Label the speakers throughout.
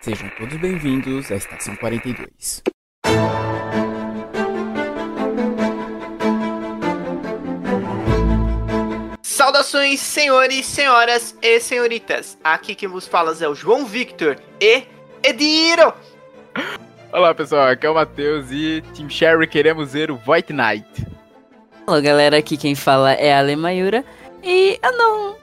Speaker 1: Sejam todos bem-vindos à Estação 42.
Speaker 2: Saudações, senhores, senhoras e senhoritas. Aqui quem vos fala é o João Victor e Ediro.
Speaker 3: Olá pessoal, aqui é o Matheus e Team Sherry queremos ver o Void Knight.
Speaker 4: Olá galera, aqui quem fala é a Mayura e eu não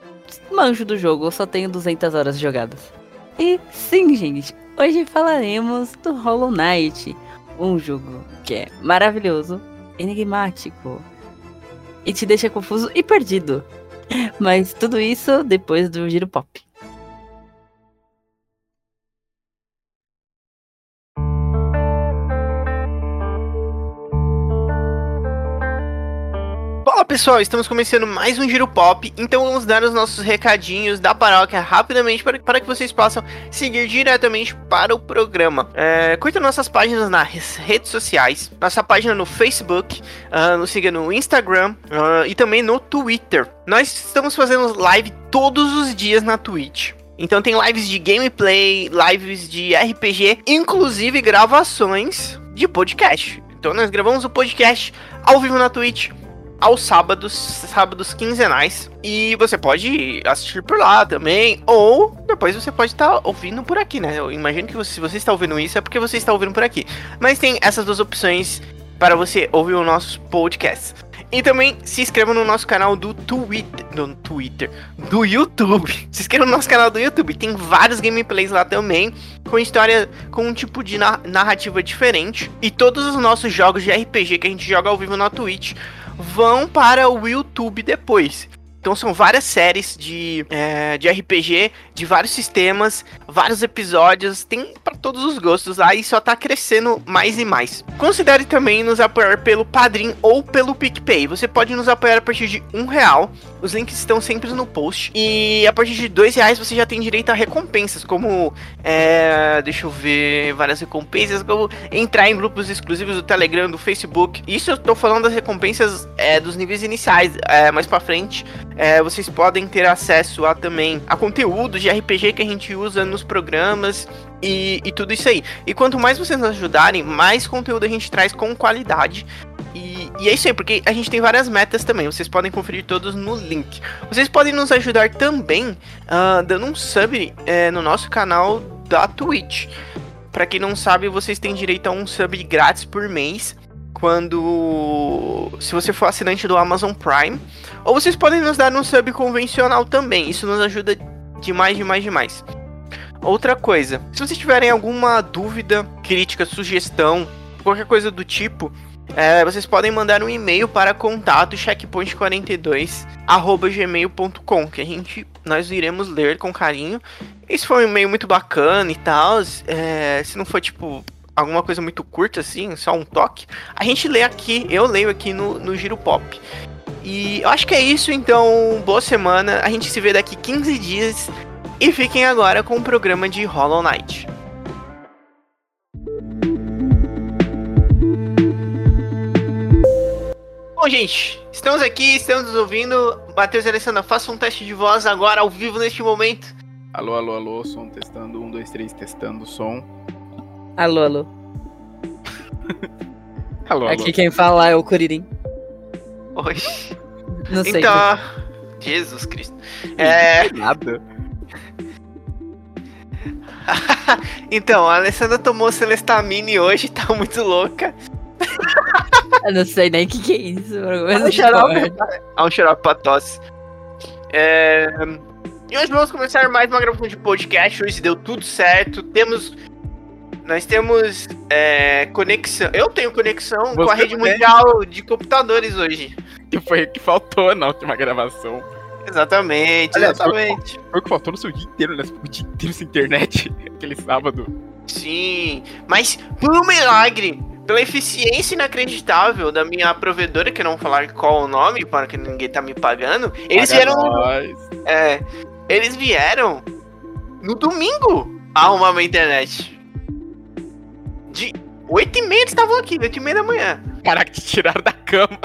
Speaker 4: manjo do jogo, eu só tenho 200 horas jogadas. E sim, gente, hoje falaremos do Hollow Knight, um jogo que é maravilhoso, enigmático e te deixa confuso e perdido. Mas tudo isso depois do giro pop.
Speaker 2: Fala pessoal, estamos começando mais um Giro Pop, então vamos dar os nossos recadinhos da paróquia rapidamente para, para que vocês possam seguir diretamente para o programa. É, curta nossas páginas nas redes sociais, nossa página no Facebook, uh, nos siga no Instagram uh, e também no Twitter. Nós estamos fazendo live todos os dias na Twitch. Então tem lives de gameplay, lives de RPG, inclusive gravações de podcast. Então nós gravamos o podcast ao vivo na Twitch aos sábados, sábados quinzenais. E você pode assistir por lá também, ou depois você pode estar tá ouvindo por aqui, né? Eu imagino que você, se você está ouvindo isso é porque você está ouvindo por aqui. Mas tem essas duas opções para você ouvir o nosso podcast. E também se inscreva no nosso canal do Twitter, do Twitter, do YouTube. Se inscreva no nosso canal do YouTube. Tem vários gameplays lá também, com história, com um tipo de narrativa diferente. E todos os nossos jogos de RPG que a gente joga ao vivo na Twitch vão para o YouTube depois. Então são várias séries de, é, de RPG, de vários sistemas, vários episódios, tem para todos os gostos lá e só tá crescendo mais e mais. Considere também nos apoiar pelo Padrim ou pelo PicPay. Você pode nos apoiar a partir de um real. Os links estão sempre no post. E a partir de dois reais você já tem direito a recompensas, como é, deixa eu ver, várias recompensas, como entrar em grupos exclusivos do Telegram, do Facebook. Isso eu tô falando das recompensas é, dos níveis iniciais, é, mais para frente é, vocês podem ter acesso a também a conteúdo de RPG que a gente usa nos programas e, e tudo isso aí. E quanto mais vocês nos ajudarem, mais conteúdo a gente traz com qualidade. E, e, é isso aí, porque a gente tem várias metas também. Vocês podem conferir todos no link. Vocês podem nos ajudar também uh, dando um sub é, no nosso canal da Twitch. Para quem não sabe, vocês têm direito a um sub grátis por mês quando se você for assinante do Amazon Prime, ou vocês podem nos dar um sub convencional também. Isso nos ajuda demais, demais, demais. Outra coisa, se vocês tiverem alguma dúvida, crítica, sugestão, qualquer coisa do tipo, é, vocês podem mandar um e-mail para contato checkpoint42 gmail.com que a gente nós iremos ler com carinho. Esse foi um e-mail muito bacana e tal. É, se não for tipo alguma coisa muito curta, assim, só um toque, a gente lê aqui, eu leio aqui no, no Giro Pop. E eu acho que é isso, então, boa semana. A gente se vê daqui 15 dias. E fiquem agora com o programa de Hollow Knight. Bom, gente, estamos aqui, estamos nos ouvindo. Matheus e Alessandra, faça um teste de voz agora, ao vivo, neste momento.
Speaker 3: Alô, alô, alô, som testando, um, dois, três, testando som.
Speaker 4: Alô, alô.
Speaker 3: alô,
Speaker 4: Aqui quem fala é o Curirim.
Speaker 2: Oi.
Speaker 4: Não sei.
Speaker 2: Então, Jesus Cristo. É.
Speaker 3: Nada.
Speaker 2: então, a Alessandra tomou Celestamine hoje, tá muito louca.
Speaker 4: Eu não sei nem o que, que é isso.
Speaker 2: É um xarope, é um xarope pra tosse. É... E hoje vamos começar mais uma gravação de podcast. Hoje deu tudo certo. Temos nós temos é, conexão. Eu tenho conexão Você com a rede tem? mundial de computadores hoje.
Speaker 3: Que foi o que faltou na última gravação.
Speaker 2: Exatamente, Aliás, exatamente.
Speaker 3: Foi o que faltou no seu dia inteiro, né? O dia inteiro sem internet, aquele sábado.
Speaker 2: Sim, mas por um milagre, pela eficiência inacreditável da minha provedora, que eu não vou falar qual o nome, para que ninguém tá me pagando, eles Paga vieram. Nós. É. Eles vieram no domingo arrumar minha internet. De 8 e meia eles estavam aqui, 8 e meia da manhã.
Speaker 3: Caraca, te tiraram da cama.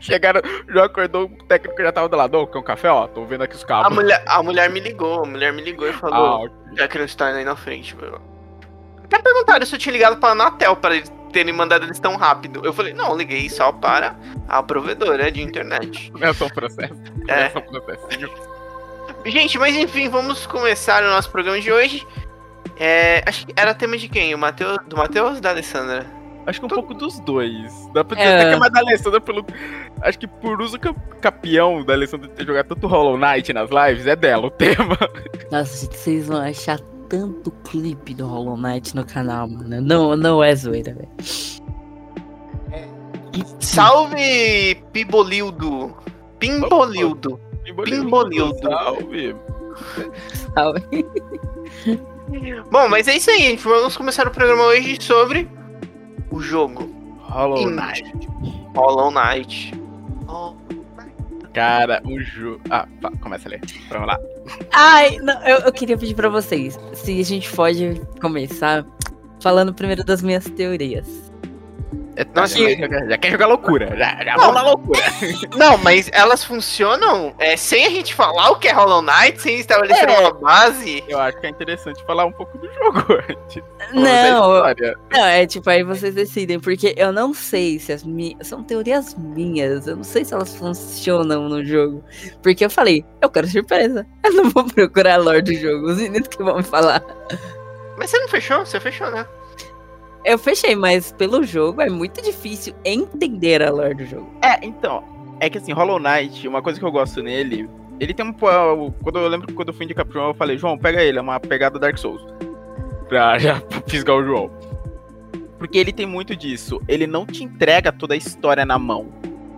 Speaker 3: Chegaram, já acordou, o técnico já tava do lado, ô, quer um café? Ó, tô vendo aqui os
Speaker 2: A
Speaker 3: cabos.
Speaker 2: mulher, a mulher me ligou, a mulher me ligou e falou,
Speaker 3: Ah,
Speaker 2: já que não está aí na frente, meu. Até perguntaram se eu tinha ligado pra Anatel pra eles terem mandado eles tão rápido. Eu falei, não, liguei só para a provedora de internet.
Speaker 3: é só um processo.
Speaker 2: É.
Speaker 3: É só um processinho.
Speaker 2: Gente, mas enfim, vamos começar o nosso programa de hoje. É, acho que era tema de quem? O Mateus, do Matheus ou da Alessandra?
Speaker 3: Acho que um pouco dos dois. Dá pra dizer
Speaker 4: É.
Speaker 3: até que é mais da Alessandra pelo. Acho que por uso capião da Alessandra ter jogado tanto Hollow Knight nas lives, é dela o tema.
Speaker 4: Nossa, gente, vocês vão achar tanto clipe do Hollow Knight no canal, mano. Não, não é zoeira, velho.
Speaker 2: Salve, Pibolildo! Pimbolildo! Pimbolildo.
Speaker 3: Salve.
Speaker 4: Sabe?
Speaker 2: Bom, mas é isso aí, gente. Vamos começar o programa hoje sobre o jogo
Speaker 3: Hollow. Knight.
Speaker 2: Hollow Knight.
Speaker 3: Cara, um jogo. Ah, pá, começa a ler. Vamos lá.
Speaker 4: Ai, não, eu, eu queria pedir pra vocês se a gente pode começar falando primeiro das minhas teorias.
Speaker 3: É,
Speaker 2: Nossa,
Speaker 3: já, já- já quer jogar loucura. Já, já vamos na loucura.
Speaker 2: Não, mas elas funcionam é, sem a gente falar o que é Hollow Knight, sem estabelecer
Speaker 4: É.
Speaker 2: uma base.
Speaker 3: Eu acho que é interessante falar um pouco do jogo antes.
Speaker 4: Não,
Speaker 3: da história.
Speaker 4: não, é tipo, aí vocês decidem, porque eu não sei se as minhas. São teorias minhas, eu não sei se elas funcionam no jogo. Porque eu falei, eu quero surpresa. Eu não vou procurar a lore do jogo, os meninos que vão me falar.
Speaker 2: Mas você não fechou? Você fechou, né?
Speaker 4: Eu fechei, mas pelo jogo é muito difícil entender a lore do jogo.
Speaker 3: É, então. É que assim, Hollow Knight, uma coisa que eu gosto nele. Ele tem um. pô, Quando eu lembro que quando eu fui pro João, eu falei, João, pega ele, é uma pegada Dark Souls. Pra já fisgar o João. Porque ele tem muito disso. Ele não te entrega toda a história na mão.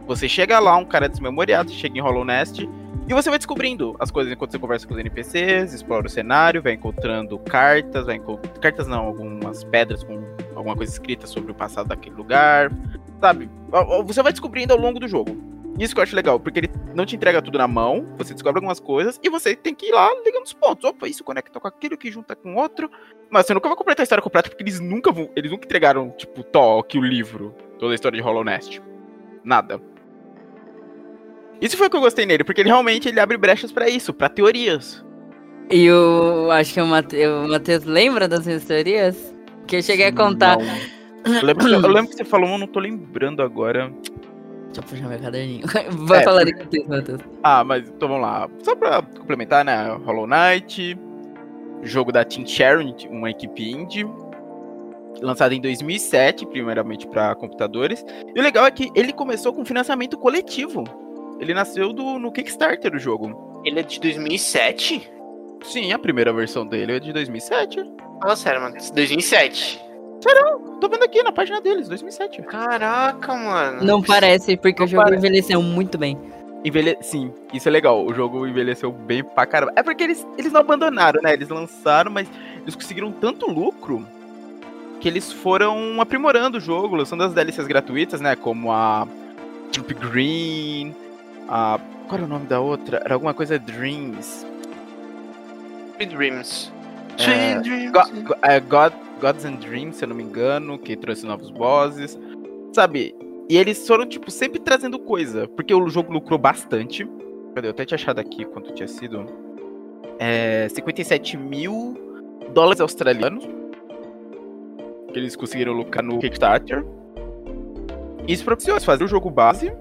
Speaker 3: Você chega lá, um cara desmemoriado, chega em Hollow Nest. E você vai descobrindo as coisas enquanto você conversa com os NPCs, explora o cenário, vai encontrando cartas, vai encontrar. Cartas não, algumas pedras com alguma coisa escrita sobre o passado daquele lugar. Sabe? Você vai descobrindo ao longo do jogo. Isso que eu acho legal, porque ele não te entrega tudo na mão, você descobre algumas coisas e você tem que ir lá ligando os pontos. Opa, isso conecta com aquilo que junta com outro. Mas você nunca vai completar a história completa, porque eles nunca vão. Eles nunca entregaram, tipo, Tó, que o livro, toda a história de Hollow Nest. Nada. Isso foi o que eu gostei nele, porque ele realmente ele abre brechas pra isso, pra teorias.
Speaker 4: E eu acho que o Matheus lembra das minhas teorias? Que eu cheguei a contar.
Speaker 3: Eu lembro, que- eu lembro que você falou, eu não tô lembrando agora.
Speaker 4: Deixa eu puxar meu caderninho. Vai
Speaker 3: É,
Speaker 4: falar de que Matheus.
Speaker 3: Ah, mas então vamos lá. Só pra complementar, né? Hollow Knight, jogo da Team Sharon, uma equipe indie, lançado em 2007, primeiramente para computadores. E o legal é que ele começou com financiamento coletivo. Ele nasceu do, no Kickstarter do jogo.
Speaker 2: Ele é de 2007?
Speaker 3: Sim, a primeira versão dele é de 2007.
Speaker 2: Fala sério, mano. 2007.
Speaker 3: Tô vendo aqui na página deles, 2007.
Speaker 2: Caraca, mano.
Speaker 4: Não parece, porque
Speaker 3: Não
Speaker 4: o jogo
Speaker 3: parece.
Speaker 4: envelheceu muito bem.
Speaker 3: Envelhe... Sim, isso é legal. O jogo envelheceu bem pra caramba. É porque eles, eles não abandonaram, né? Eles lançaram, mas eles conseguiram tanto lucro que eles foram aprimorando o jogo, lançando as DLCs gratuitas, né? Como a Troop Green, a. Qual era o nome da outra? Era alguma coisa Dreams.
Speaker 2: Dreams.
Speaker 3: É,
Speaker 2: Dreams.
Speaker 3: Go- go- é, God, Gods and Dreams, se eu não me engano, que trouxe novos bosses. Sabe? E eles foram, tipo, sempre trazendo coisa. Porque o jogo lucrou bastante. Cadê? Eu até tinha achado aqui quanto tinha sido. É, 57 mil dólares australianos. Que eles conseguiram lucrar no Kickstarter. Isso propiciou fazer o jogo base.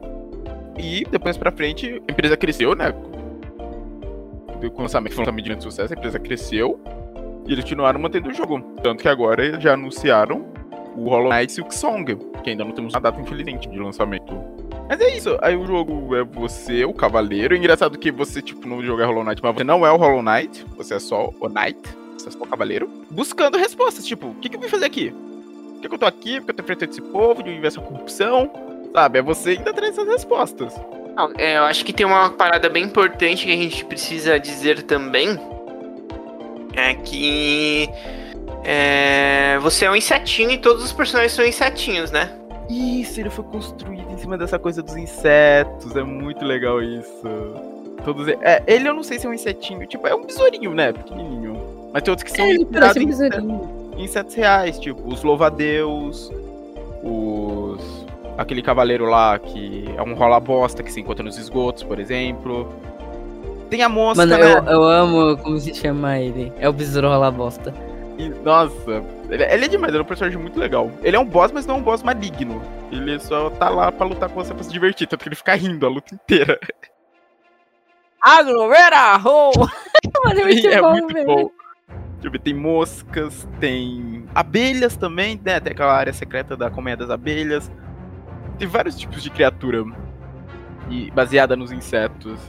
Speaker 3: E depois pra frente, a empresa cresceu, né? Com o lançamento, lançamento de sucesso, a empresa cresceu. E eles continuaram mantendo o jogo. Tanto que agora já anunciaram o Hollow Knight Silk Song, que ainda não temos uma data, infelizmente, de lançamento. Mas é isso, aí o jogo é você, o cavaleiro. É engraçado que você, tipo, no jogo é Hollow Knight, mas você não é o Hollow Knight, você é só o Knight, você é só o cavaleiro, buscando respostas, tipo, o que, que eu vim fazer aqui? Por que, que eu tô aqui? Por que eu tô enfrentando esse povo, de essa corrupção? Sabe, é você ainda traz essas respostas.
Speaker 2: Não, é, eu acho que tem uma parada bem importante que a gente precisa dizer também. É que. é, você é um insetinho e todos os personagens são insetinhos, né?
Speaker 3: Isso, ele foi construído em cima dessa coisa dos insetos. É muito legal isso. Todos. É, ele eu não sei se é um insetinho. Tipo, é um besourinho, né? Pequenininho. Mas tem outros que são
Speaker 4: É, um
Speaker 3: insetos,
Speaker 4: besourinho.
Speaker 3: em insetos reais, tipo os louvadeus, os. Aquele cavaleiro lá que é um rola bosta que se encontra nos esgotos, por exemplo. Tem a mosca,
Speaker 4: Mano,
Speaker 3: né?
Speaker 4: eu, eu amo como se chama ele. É o besouro rola bosta.
Speaker 3: E, nossa, ele, ele é demais, ele é um personagem muito legal. Ele é um boss, mas não é um boss maligno. Ele só tá lá pra lutar com você pra se divertir, tanto que ele fica rindo a luta inteira.
Speaker 4: Aglomera! ho! Mano, é muito
Speaker 3: é
Speaker 4: bom,
Speaker 3: muito
Speaker 4: velho.
Speaker 3: bom. Deixa eu ver, tem moscas, tem abelhas também, né? Tem aquela área secreta da colmeia das abelhas. Tem vários tipos de criatura e baseada nos insetos.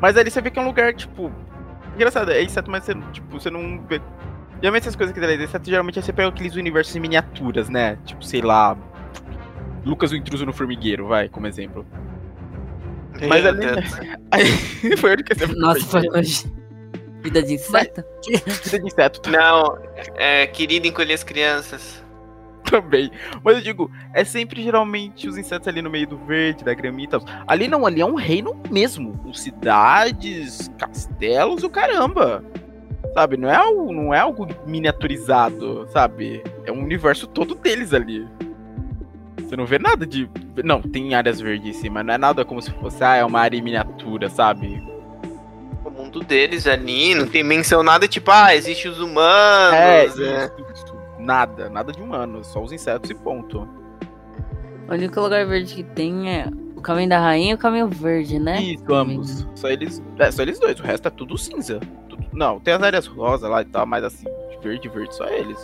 Speaker 3: Mas ali você vê que é um lugar, tipo. Engraçado, é inseto, mas você, tipo, você não vê. Geralmente essas coisas que tem inseto, geralmente você pega aqueles universos em miniaturas, né? Tipo, sei lá. Lucas o intruso no formigueiro, vai, como exemplo. Mas ali. Aí, foi o único exemplo. que eu
Speaker 4: Nossa, foi longe. Vida de inseto?
Speaker 3: Vida de inseto tá?
Speaker 2: Não, é, querido encolher as crianças.
Speaker 3: Também. Mas eu digo, é sempre geralmente os insetos ali no meio do verde, da graminha e tal. Ali não, ali é um reino mesmo. Com cidades, castelos e o caramba. Sabe, não é, algo, não é algo miniaturizado, sabe? É um universo todo deles ali. Você não vê nada de. Não, tem áreas verdes sim, mas não é nada como se fosse, ah, é uma área em miniatura, sabe?
Speaker 2: O mundo deles ali, não tem menção nada tipo, ah, existe os humanos.
Speaker 3: É,
Speaker 2: é.
Speaker 3: isso, isso. Nada, nada de humano, só os insetos e ponto.
Speaker 4: O único lugar verde que tem é o caminho da rainha e o caminho verde, né?
Speaker 3: Isso, ambos. Só eles, é, só eles dois, o resto é tudo cinza. Tudo- não, tem as áreas rosa lá e tal, mas assim, de verde, verde, só eles.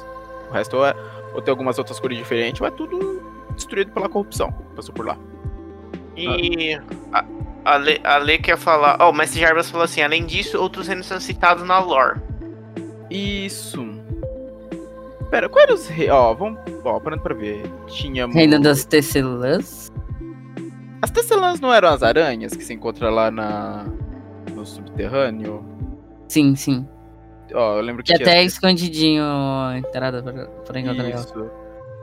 Speaker 3: O resto é, ou tem algumas outras cores diferentes, ou é tudo destruído pela corrupção. Passou por lá.
Speaker 2: E a, a, Le, a Le quer falar. Ó, o Mestre Jarbas falou assim: além disso, outros reinos são citados na lore.
Speaker 3: Isso. Pera, qual era os reis? Ó, vamos. Ó, parando pra ver. Tínhamos.
Speaker 4: Reino das Tecelãs.
Speaker 3: As tecelãs não eram as aranhas que se encontram lá na. no subterrâneo?
Speaker 4: Sim, sim.
Speaker 3: Ó, eu lembro que
Speaker 4: Que
Speaker 3: tinha
Speaker 4: até é escondidinho a entrada pra, pra encontrar.
Speaker 3: Isso.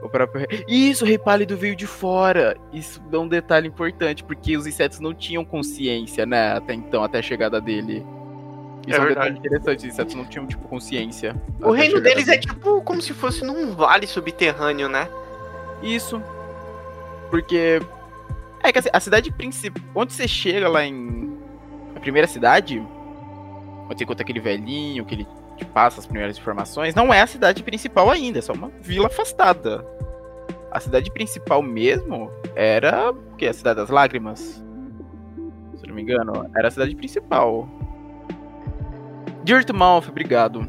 Speaker 3: O próprio. Isso, o rei pálido veio de fora. Isso dá um detalhe importante, porque os insetos não tinham consciência, né? Até então, até a chegada dele. Isso
Speaker 2: É
Speaker 3: é, um
Speaker 2: verdade.
Speaker 3: detalhe interessante, os insetos não tinham, tipo, consciência.
Speaker 2: O reino deles é tipo como se fosse num vale subterrâneo, né?
Speaker 3: Isso. Porque. É que assim, a cidade principal. Onde você chega lá em. A primeira cidade. Onde você encontra aquele velhinho que ele te passa as primeiras informações. Não é a cidade principal ainda, é só uma vila afastada. A cidade principal mesmo era. O quê? A Cidade das Lágrimas? Se eu não me engano, era a cidade principal. Dirtmouth, obrigado.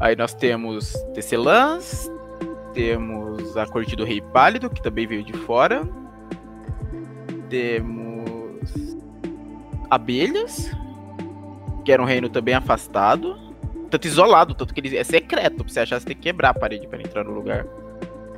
Speaker 3: Aí nós temos Tecelãs, temos a Corte do Rei Pálido, que também veio de fora. Temos Abelhas, que era um reino também afastado. Tanto isolado, tanto que ele é secreto. Pra você achar, você tem que quebrar a parede para entrar no lugar.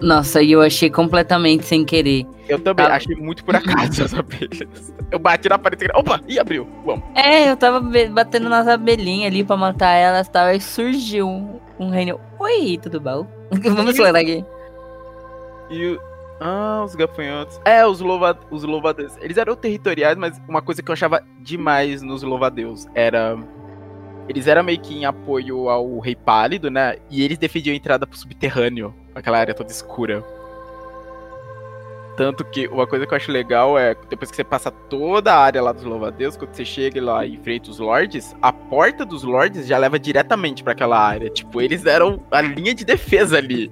Speaker 4: Nossa, e eu achei completamente sem querer.
Speaker 3: Eu também
Speaker 4: Tá.
Speaker 3: achei muito por acaso as abelhas. Eu bati na parede e opa, e abriu. Vamos.
Speaker 4: É, eu tava batendo nas abelhinhas ali pra matar elas e tal. Aí surgiu um, um reino. Oi, tudo bom? Vamos acelerar aqui.
Speaker 3: E o... Ah, os gafanhotos. É, os, louva... os louvadeus. Eles eram territoriais, mas uma coisa que eu achava demais nos louvadeus era. Eles eram meio que em apoio ao Rei Pálido, né? E eles defendiam a entrada pro subterrâneo, aquela área toda escura. Tanto que uma coisa que eu acho legal é, depois que você passa toda a área lá dos louvadeus, quando você chega lá e enfrenta os lords, a porta dos lords já leva diretamente pra aquela área. Tipo, eles eram a linha de defesa ali.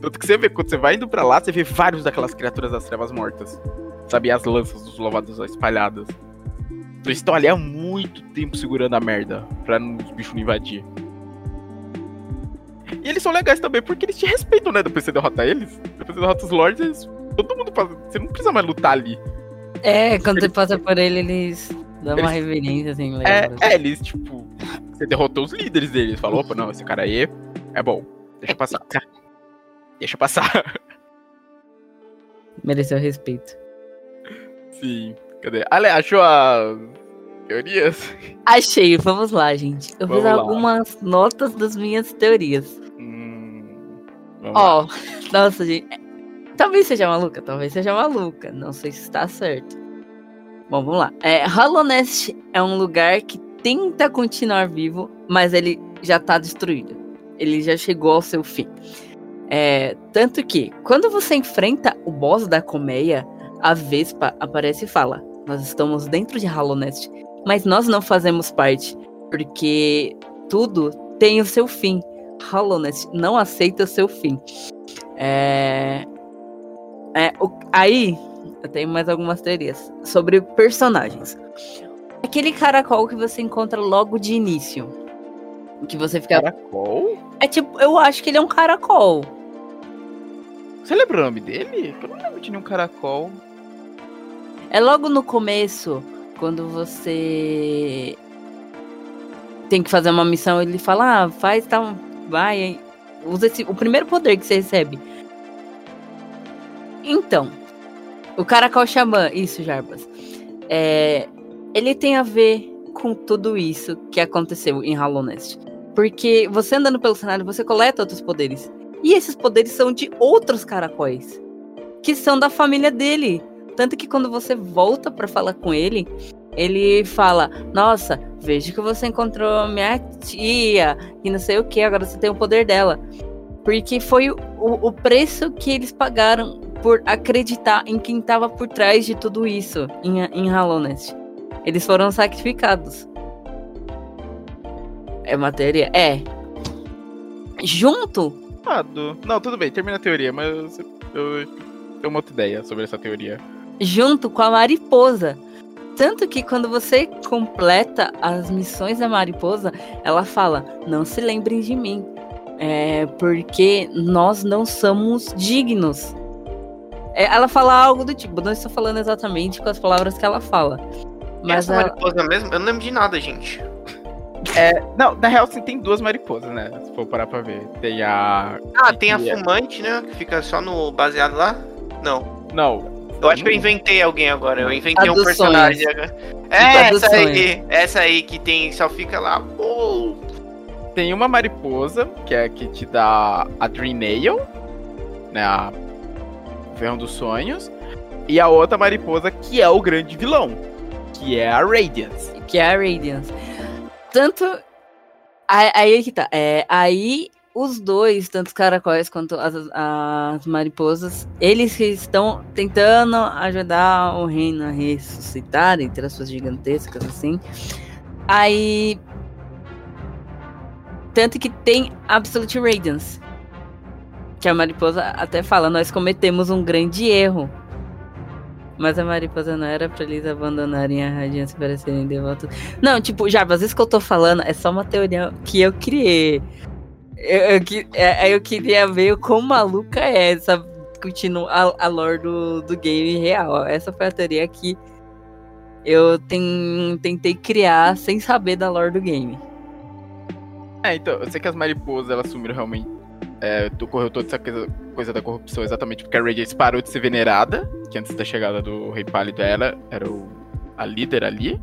Speaker 3: Tanto que você vê, quando você vai indo pra lá, você vê vários daquelas criaturas das trevas mortas. Sabe, as lanças dos louvados espalhadas. Então eles estão ali há muito tempo segurando a merda, pra não- os bichos não invadir. E eles são legais também, porque eles te respeitam, né? Depois que você derrota eles. Depois você derrota os lords, eles- todo mundo faz. Você não precisa mais lutar ali.
Speaker 4: É, quando você passa por ele, eles dão uma reverência assim, legal.
Speaker 3: É, é, eles, tipo. Você derrotou os líderes deles. Falou, opa, não, esse cara aí é bom. Deixa passar. Deixa passar.
Speaker 4: Mereceu respeito.
Speaker 3: Sim. Cadê? Ale, achou as teorias?
Speaker 4: Achei, vamos lá, gente. Eu
Speaker 3: Vamos
Speaker 4: fiz
Speaker 3: lá.
Speaker 4: algumas notas das minhas teorias.
Speaker 3: Hum, vamos lá.
Speaker 4: Ó, nossa, gente. Talvez seja maluca, talvez seja maluca. Não sei se está certo. Bom, vamos lá. É, Hollow Nest é um lugar que tenta continuar vivo, mas ele já tá destruído. Ele já chegou ao seu fim. É, tanto que, quando você enfrenta o boss da colmeia, a Vespa aparece e fala: Nós estamos dentro de Hollow Nest, mas nós não fazemos parte, porque tudo tem o seu fim. Hollow Nest não aceita o seu fim. É, é, o- aí, eu tenho mais algumas teorias sobre personagens. Aquele caracol que você encontra logo de início. Que você fica.
Speaker 3: Caracol?
Speaker 4: É tipo, eu acho que ele é um caracol.
Speaker 3: Você lembra o nome dele? Eu não lembro de nenhum caracol.
Speaker 4: É logo no começo, quando você tem que fazer uma missão, ele fala, ah, faz tal, vai, usa esse, o primeiro poder que você recebe. Então, o Caracol Xamã, isso, Jarbas, é, ele tem a ver com tudo isso que aconteceu em Hollow Nest. Porque você andando pelo cenário, você coleta outros poderes. E esses poderes são de outros caracóis, que são da família dele. Tanto que quando você volta pra falar com ele, ele fala: Nossa, vejo que você encontrou minha tia e não sei o que, agora você tem o poder dela. Porque foi o, o preço que eles pagaram por acreditar em quem tava por trás de tudo isso em, em Hollow Nest. Eles foram sacrificados. É uma teoria? É. Junto
Speaker 3: Errado. Não, tudo bem, termina a teoria, mas eu, eu tenho uma outra ideia sobre essa teoria.
Speaker 4: junto com a mariposa. Tanto que quando você completa as missões da mariposa, ela fala: Não se lembrem de mim, é porque nós não somos dignos. É, ela fala algo do tipo, não estou falando exatamente com as palavras que ela fala. Mas
Speaker 2: Essa
Speaker 4: ela-
Speaker 2: mariposa mesmo? Eu não lembro de nada, gente.
Speaker 3: Não, na real, sim, tem duas mariposas, né? Se for parar pra ver. Tem a.
Speaker 2: Ah, tem a
Speaker 3: é-
Speaker 2: fumante, né? Que fica só no baseado lá? Não.
Speaker 3: Não.
Speaker 2: Eu acho que eu inventei alguém agora. Eu inventei
Speaker 4: A
Speaker 2: um personagem
Speaker 4: sonhos.
Speaker 2: agora. É, essa aí. Essa aí que tem. Só fica lá. Oh,
Speaker 3: Tem uma mariposa, que é a que te dá a Dream Nail, né? A o Ferrão dos Sonhos. E a outra mariposa, que é o grande vilão, que é a Radiance.
Speaker 4: que é a Radiance. Tanto. Aí, aí que tá. É, aí os dois, tanto os caracóis quanto as, as mariposas, eles que estão tentando ajudar o reino a ressuscitar, entre as suas gigantescas, assim. Aí. Tanto que tem Absolute Radiance. Que a mariposa até fala, nós cometemos um grande erro. Mas a mariposa não era pra eles abandonarem a radiância para serem devotos. Não, tipo, Jarbas, isso que eu tô falando é só uma teoria que eu criei. Eu, eu, é- eu queria ver o quão maluca é essa discutindo a, a lore do, do game real. Essa foi a teoria que eu ten- tentei criar sem saber da lore do game.
Speaker 3: É, então, eu sei que as mariposas, elas sumiram realmente. É, ocorreu toda essa coisa, coisa da corrupção exatamente porque a Radiance parou de ser venerada, que antes da chegada do Rei Pálido ela era o- a líder ali.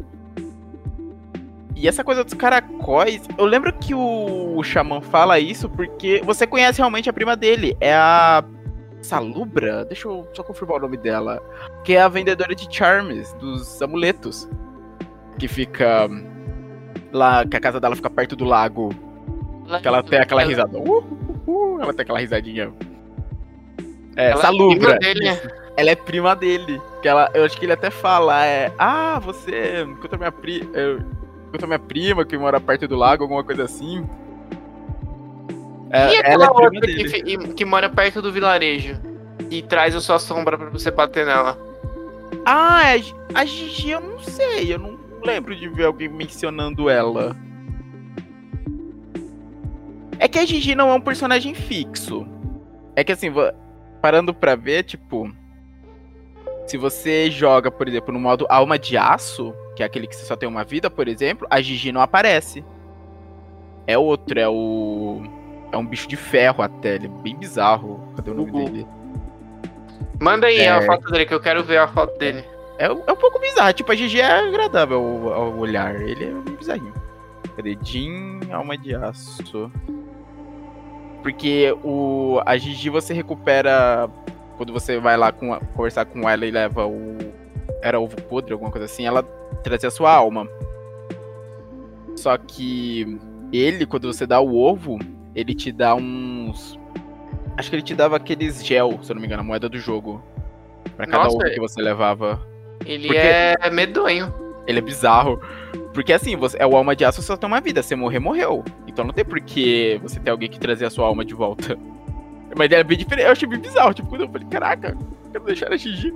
Speaker 3: E essa coisa dos caracóis, eu lembro que o, o Xamã fala isso porque você conhece realmente a prima dele, é a Salubra, deixa eu só confirmar o nome dela, que é a vendedora de charms, dos amuletos, que fica lá, que a casa dela fica perto do lago que ela tem aquela risada. Uh, uh, ela tem aquela risadinha. É,
Speaker 2: Ela é
Speaker 3: Salubra.
Speaker 2: prima dele,
Speaker 3: isso. Ela é prima dele. Que ela, eu acho que ele até fala, é. Ah, você encontrou minha prima. Encontrou minha prima que mora perto do lago, alguma coisa assim. É,
Speaker 2: e
Speaker 3: ela
Speaker 2: aquela
Speaker 3: é
Speaker 2: outra que, que mora perto do vilarejo? E traz a sua sombra pra você bater nela.
Speaker 3: Ah, é, a Gigi eu não sei. Eu não lembro de ver alguém mencionando ela. É que a Gigi não é um personagem fixo. É que assim, parando pra ver, tipo. Se você joga, por exemplo, no modo Alma de Aço, que é aquele que você só tem uma vida, por exemplo, a Gigi não aparece. É outro, é o. É um bicho de ferro até, ele é bem bizarro. Cadê o nome dele?
Speaker 2: Manda aí
Speaker 3: É.
Speaker 2: a foto dele, que eu quero ver a foto dele.
Speaker 3: É, um- é um pouco bizarro. Tipo, a GG é agradável ao, ao olhar. Ele é bem bizarrinho. Cadê? Jin, alma de aço. Porque o, a Gigi você recupera. Quando você vai lá com conversar com ela e leva o. Era ovo podre, alguma coisa assim, ela traz a sua alma. Só que ele, quando você dá o ovo, ele te dá uns. Acho que ele te dava aqueles gel, se eu não me engano, a moeda do jogo. Pra cada
Speaker 2: Nossa,
Speaker 3: ovo que você levava.
Speaker 2: Ele
Speaker 3: Porque-
Speaker 2: é medonho.
Speaker 3: Ele é bizarro. Porque assim, você, é o alma de aço, só tem uma vida. Você morrer, morreu. Então não tem por que você ter alguém que trazer a sua alma de volta. Mas ele é bem diferente. Eu achei bem bizarro. Tipo, eu falei, caraca, quero deixar a Gigi.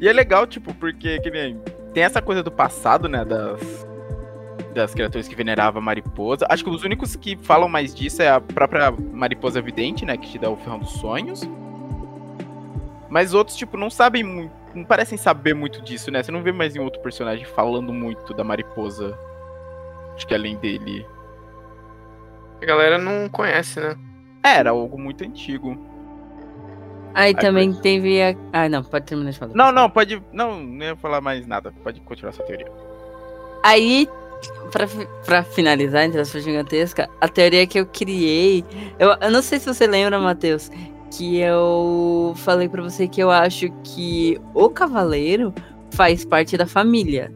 Speaker 3: E é legal, tipo, porque que nem, tem essa coisa do passado, né? Das, das criaturas que venerava a mariposa. Acho que os únicos que falam mais disso é a própria mariposa vidente, né? Que te dá o ferrão dos sonhos. Mas outros, tipo, não sabem muito. Não parecem saber muito disso, né? Você não vê mais em outro personagem falando muito da mariposa. Acho que além dele.
Speaker 2: A galera não conhece, né?
Speaker 3: É, Era algo muito antigo.
Speaker 4: Aí
Speaker 3: Aí
Speaker 4: também teve a. Ah, não, pode terminar de falar.
Speaker 3: Não, não, pode. Não, não ia falar mais nada. Pode continuar sua teoria.
Speaker 4: Aí, pra, pra finalizar, entre aspas gigantesca, a teoria que eu criei. Eu, eu não sei se você lembra, Matheus, que eu falei pra você que eu acho que o cavaleiro faz parte da família.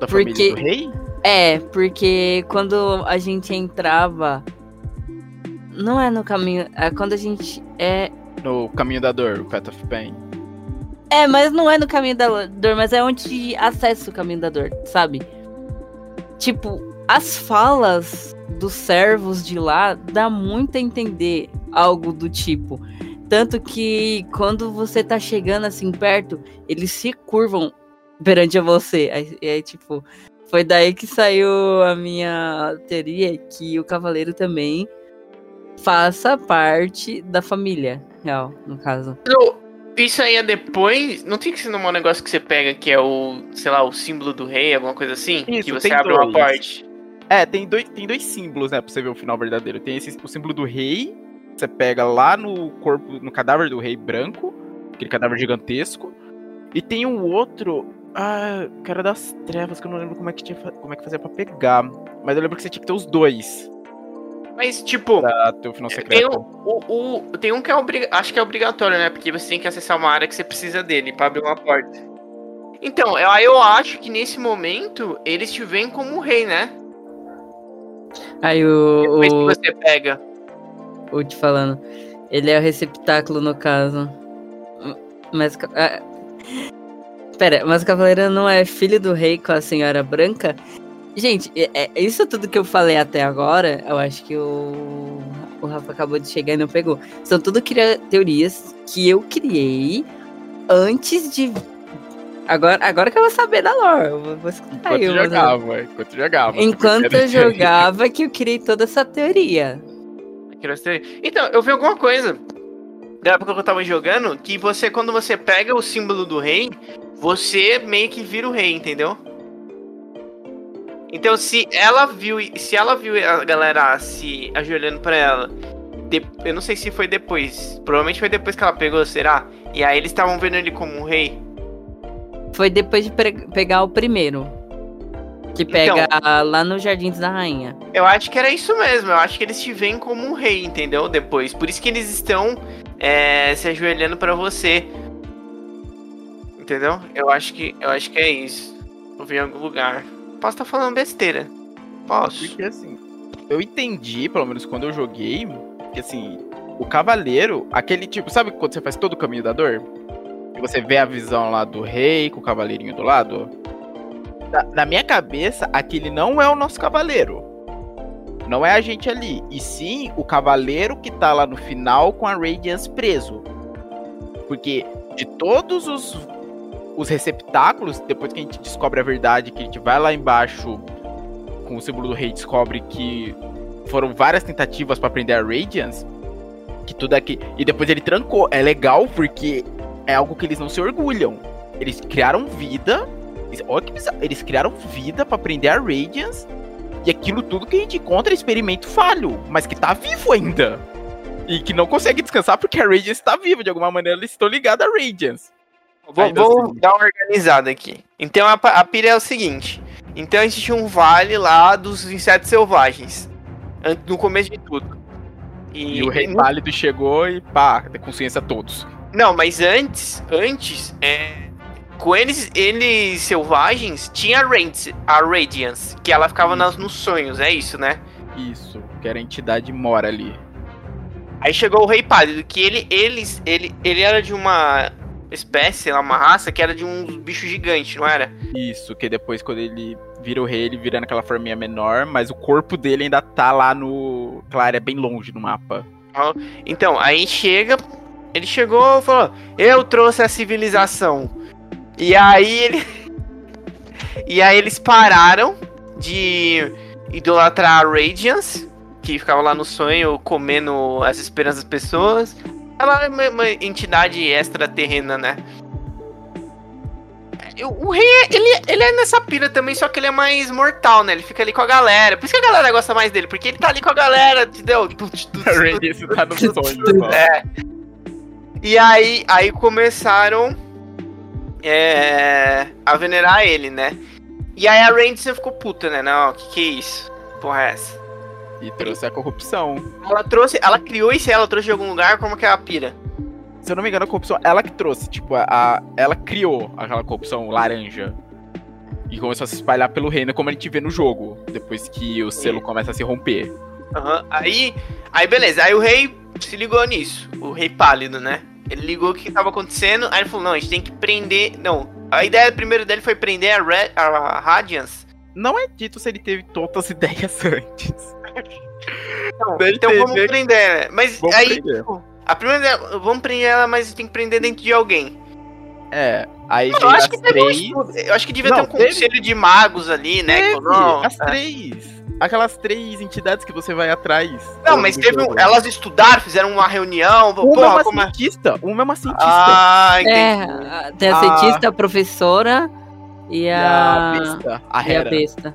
Speaker 3: Da
Speaker 4: Porque-
Speaker 3: família do rei?
Speaker 4: É, porque quando a gente entrava. Não é no caminho. É quando a gente. É.
Speaker 3: No caminho da dor, o Path of Pain.
Speaker 4: É, mas não é no caminho da dor, mas é onde acessa o caminho da dor, sabe? Tipo, as falas dos servos de lá dá muito a entender algo do tipo. Tanto que quando você tá chegando assim perto, eles se curvam perante a você. Aí, aí, tipo, foi daí que saiu a minha teoria que o cavaleiro também faça parte da família real, no caso.
Speaker 2: Isso aí é depois. Não tem que ser um negócio que você pega que é o, sei lá, o símbolo do rei, alguma coisa assim?
Speaker 3: Isso,
Speaker 2: que você
Speaker 3: tem
Speaker 2: abre uma
Speaker 3: dois.
Speaker 2: porta.
Speaker 3: É, tem dois, tem dois símbolos, né, pra você ver o final verdadeiro. Tem esse, o símbolo do rei, você pega lá no corpo, no cadáver do rei branco, aquele cadáver gigantesco. E tem um outro, ah, que era das trevas, que eu não lembro como é que, tinha, como é que fazia pra pegar. Mas eu lembro que você tinha que ter os dois
Speaker 2: Mas, tipo,
Speaker 3: o final
Speaker 2: tem,
Speaker 3: secreto.
Speaker 2: o, o, o- tem um que é obri- acho que é obrigatório, né? Porque você tem que acessar uma área que você precisa dele pra abrir uma porta. Então, eu, aí eu acho que nesse momento eles te veem como um rei, né?
Speaker 4: Aí o,
Speaker 2: Depois
Speaker 4: o,
Speaker 2: que você pega.
Speaker 4: O te falando, ele é o receptáculo no caso. Mas. ah, Pera, mas o cavaleiro não é filho do rei com a senhora branca? Gente, é, é- isso tudo que eu falei até agora, eu acho que o, o Rafa acabou de chegar e não pegou. São tudo teorias que eu criei antes de. Agora, agora que eu vou saber da lore, eu vou, escutar
Speaker 3: Enquanto
Speaker 4: eu
Speaker 3: jogava, enquanto jogava.
Speaker 4: Enquanto eu jogava, que eu criei toda essa teoria.
Speaker 2: Então, eu vi alguma coisa da época que eu tava jogando que você, quando você pega o símbolo do rei, você meio que vira o rei, entendeu? Então, se ela viu, se ela viu a galera se ajoelhando pra ela, de- eu não sei se foi depois, provavelmente foi depois que ela pegou, será? E aí eles estavam vendo ele como um rei.
Speaker 4: Foi depois de pegar o primeiro. Que pega lá no Jardins da Rainha.
Speaker 2: Eu acho que era isso mesmo, eu acho que eles te veem como um rei, entendeu? Depois, por isso que eles estão é, se ajoelhando pra você. Entendeu? Eu acho que eu acho que é isso. Eu vi em algum lugar. Posso estar falando besteira. Posso.
Speaker 3: Porque assim, eu entendi, pelo menos quando eu joguei, que assim, o cavaleiro, aquele tipo, sabe quando você faz todo o caminho da dor? E você vê a visão lá do rei com o cavaleirinho do lado? Na, na minha cabeça, aquele não é o nosso cavaleiro. Não é a gente ali. E sim o cavaleiro que tá lá no final com a Radiance preso. Porque de todos os, os receptáculos, depois que a gente descobre a verdade, que a gente vai lá embaixo com o símbolo do rei descobre que foram várias tentativas pra prender a Radiance, que tudo aqui e depois ele trancou. É legal porque é algo que eles não se orgulham. Eles criaram vida, olha que bizarro, eles criaram vida pra prender a Radiance e aquilo tudo que a gente encontra é experimento falho, mas que tá vivo ainda. E que não consegue descansar porque a Radiance tá viva, de alguma maneira eles estão ligados à Radiance.
Speaker 2: Vou, vou
Speaker 3: assim.
Speaker 2: dar uma organizada aqui. Então a, a pira é o seguinte. Então existe um vale lá dos insetos selvagens. No começo de tudo.
Speaker 3: E, o Rei Pálido chegou e pá, consciência todos.
Speaker 2: Não, mas antes, antes, é, com eles, eles selvagens, tinha a, Radiance, a Radiance, que ela ficava nas, nos sonhos, é isso, né?
Speaker 3: Isso, que era a entidade mora ali.
Speaker 2: Aí chegou o Rei Pálido, que ele, ele, ele, ele era de uma espécie, lá, uma raça que era de um bicho gigante, não era?
Speaker 3: Isso, que depois quando ele vira o rei, ele vira naquela forminha menor, mas o corpo dele ainda tá lá no. Aquela área bem longe no mapa.
Speaker 2: Então, aí chega. Ele chegou e falou: Eu trouxe a civilização. E aí ele. e aí eles pararam de idolatrar a Radiance, que ficava lá no sonho comendo as esperanças das pessoas. Ela é uma, uma entidade extraterrena, né? O rei, ele, ele é nessa pira também, só que ele é mais mortal, né? Ele fica ali com a galera. Por isso que a galera gosta mais dele, porque ele tá ali com a galera, entendeu?
Speaker 3: A Radiance tá no sonho,
Speaker 2: É. E aí, aí começaram é, a venerar ele, né? E aí a Radiance ficou puta, né? Não, que que é isso? Porra é essa?
Speaker 3: E trouxe a corrupção.
Speaker 2: Ela trouxe, ela criou isso, ela trouxe de algum lugar, como que é a pira?
Speaker 3: Se eu não me engano, a corrupção, ela que trouxe, tipo, a, a- ela criou aquela corrupção laranja. E começou a se espalhar pelo reino, como a gente vê no jogo, depois que o selo começa a se romper.
Speaker 2: Aham. Aí, aí beleza, aí o rei se ligou nisso, o rei pálido, né? Ele ligou o que tava acontecendo, aí ele falou, não, a gente tem que prender, não, a ideia primeiro dele foi prender a, Red, a Radiance.
Speaker 3: Não é dito se ele teve todas as ideias antes.
Speaker 2: Não, então vamos
Speaker 3: né?
Speaker 2: prender, né? Mas
Speaker 3: Vamos
Speaker 2: aí,
Speaker 3: prender.
Speaker 2: tipo, a primeira ideia, vamos prender ela, mas tem que prender dentro de alguém.
Speaker 3: É, aí
Speaker 2: Eu
Speaker 3: veio
Speaker 2: acho
Speaker 3: as
Speaker 2: que um
Speaker 3: três.
Speaker 2: estudo, eu acho que devia
Speaker 3: Não,
Speaker 2: ter um
Speaker 3: teve.
Speaker 2: conselho de magos ali, né?
Speaker 3: Teve,
Speaker 2: não,
Speaker 3: as
Speaker 2: é.
Speaker 3: três. Aquelas três entidades que você vai atrás.
Speaker 2: Não, mas teve um, elas estudaram, fizeram uma reunião,
Speaker 3: Uma é
Speaker 2: porra,
Speaker 3: uma
Speaker 2: como é?
Speaker 3: cientista. Uma é uma cientista.
Speaker 2: Ah, entendi.
Speaker 4: É, tem a
Speaker 3: Ah.
Speaker 4: cientista, a professora e
Speaker 3: E
Speaker 4: a.
Speaker 3: a besta, a
Speaker 4: E a besta.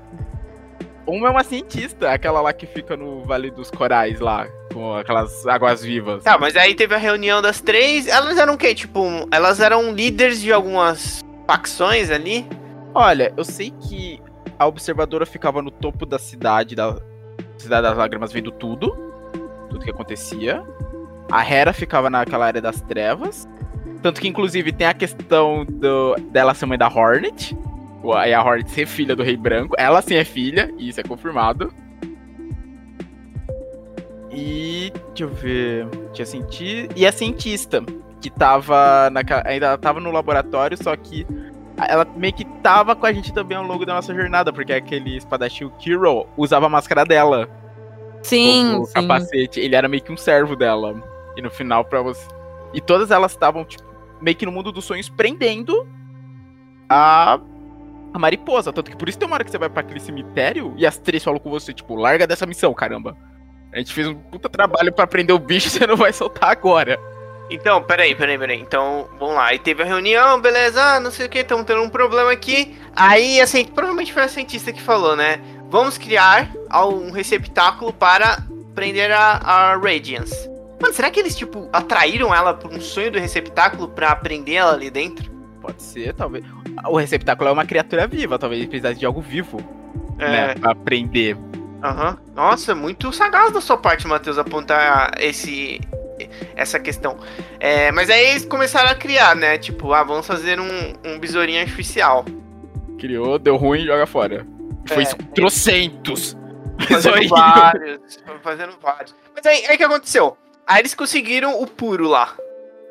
Speaker 3: Uma é uma cientista, aquela lá que fica no Vale dos Corais lá, com aquelas águas vivas.
Speaker 2: Tá, mas aí teve a reunião das três. Elas eram o quê? Tipo, elas eram líderes de algumas facções ali.
Speaker 3: Olha, eu sei que a observadora ficava no topo da cidade, da cidade das lágrimas, vendo tudo, tudo que acontecia. A Hera ficava naquela área das trevas. Tanto que, inclusive, tem a questão do, dela ser mãe da Hornet. Aí a Hornet ser filha do Rei Branco. Ela sim é filha, e isso é confirmado. E. Deixa eu ver. Tinha cienti... E a cientista, que tava. ainda tava no laboratório, só que ela meio que tava com a gente também ao longo da nossa jornada, porque aquele espadachim o Kiro usava a máscara dela.
Speaker 4: Sim,
Speaker 3: o
Speaker 4: sim.
Speaker 3: capacete. Ele era meio que um servo dela. E no final, pra você. E todas elas estavam, tipo, meio que no mundo dos sonhos prendendo a. A mariposa. Tanto que por isso tem uma hora que você vai pra aquele cemitério e as três falam com você, tipo, larga dessa missão, caramba. A gente fez um puta trabalho pra prender o bicho, você não vai soltar agora.
Speaker 2: Então, peraí, peraí, peraí. Então, vamos lá. Aí teve a reunião, beleza, ah, não sei o que, estamos tendo um problema aqui. Aí, assim, provavelmente foi a cientista que falou, né? Vamos criar um receptáculo para prender a, a Radiance. Mano, será que eles, tipo, atraíram ela por um sonho do receptáculo pra prender ela ali dentro?
Speaker 3: Pode ser, talvez. O receptáculo é uma criatura viva, talvez ele precisasse de algo vivo, né? Pra prender.
Speaker 2: Aham. Nossa, muito sagaz da sua parte, Matheus, apontar esse essa questão. É, mas aí eles começaram a criar, né? Tipo, ah, vamos fazer um, um besourinho artificial.
Speaker 3: Criou, deu ruim, joga fora. Foi
Speaker 2: É.
Speaker 3: trocentos.
Speaker 2: Fazendo vários. Fazendo vários. Mas aí, aí o que aconteceu? Aí eles conseguiram o puro lá.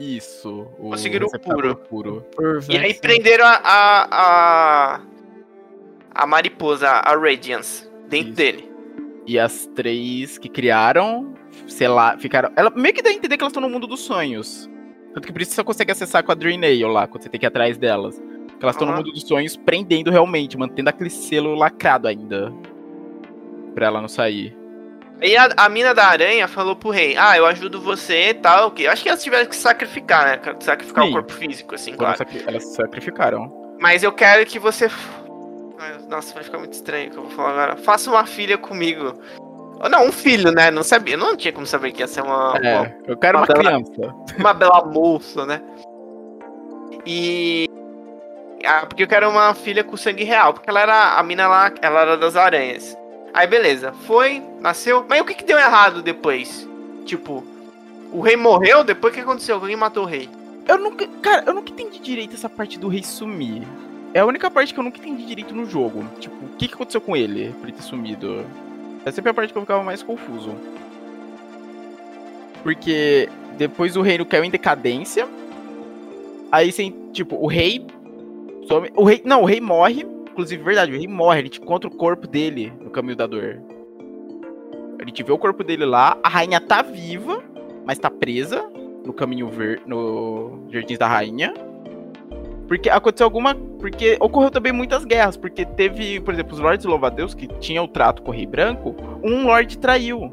Speaker 3: Isso. O
Speaker 2: Conseguiram o
Speaker 3: receptáculo puro.
Speaker 2: E aí prenderam a. a, a, a mariposa, a Radiance, dentro
Speaker 3: Isso.
Speaker 2: dele.
Speaker 3: E as três que criaram, sei lá, ficaram. Ela meio que dá a entender que elas estão no mundo dos sonhos. Tanto que por isso você só consegue acessar com a Drainail lá, quando você tem que ir atrás delas. Porque elas estão no
Speaker 2: Aham.
Speaker 3: mundo dos sonhos, prendendo realmente, mantendo aquele selo lacrado ainda. Pra ela não sair.
Speaker 2: Aí a, a mina da aranha falou pro rei: Ah, eu ajudo você e tal. Que acho que elas tiveram que sacrificar, né? Sacrificar
Speaker 3: Sim.
Speaker 2: o corpo físico, assim, claro.
Speaker 3: Elas sacrificaram.
Speaker 2: Mas eu quero que você. Nossa, vai ficar muito estranho o que eu vou falar agora. Faça uma filha comigo. Ou Não, um filho, né? Não sabia. Não tinha como saber que ia ser uma, uma,
Speaker 3: É, eu quero uma
Speaker 2: Uma bela-
Speaker 3: criança.
Speaker 2: uma bela moça, né? E. Ah, porque eu quero uma filha com sangue real. Porque ela era. A mina lá, ela era das aranhas. Aí beleza, foi, nasceu. Mas o que, que deu errado depois? Tipo, o rei morreu, depois o que aconteceu? Alguém matou o rei.
Speaker 3: Eu nunca. Cara, eu nunca entendi direito essa parte do rei sumir. É a única parte que eu nunca entendi direito no jogo. Tipo, o que, que aconteceu com ele por ele ter sumido? É sempre a parte que eu ficava mais confuso. Porque depois o reino caiu em decadência. Aí, sem, tipo, o rei. some- O rei. Não, o rei morre. Inclusive, verdade, o rei morre. A gente encontra o corpo dele no caminho da dor. A gente vê o corpo dele lá. A rainha tá viva, mas tá presa no caminho ver no Jardins da Rainha. Porque aconteceu alguma. Porque ocorreu também muitas guerras. Porque teve, por exemplo, os Lordes Louvadeus, que tinham o trato com o Rei Branco, um Lorde traiu.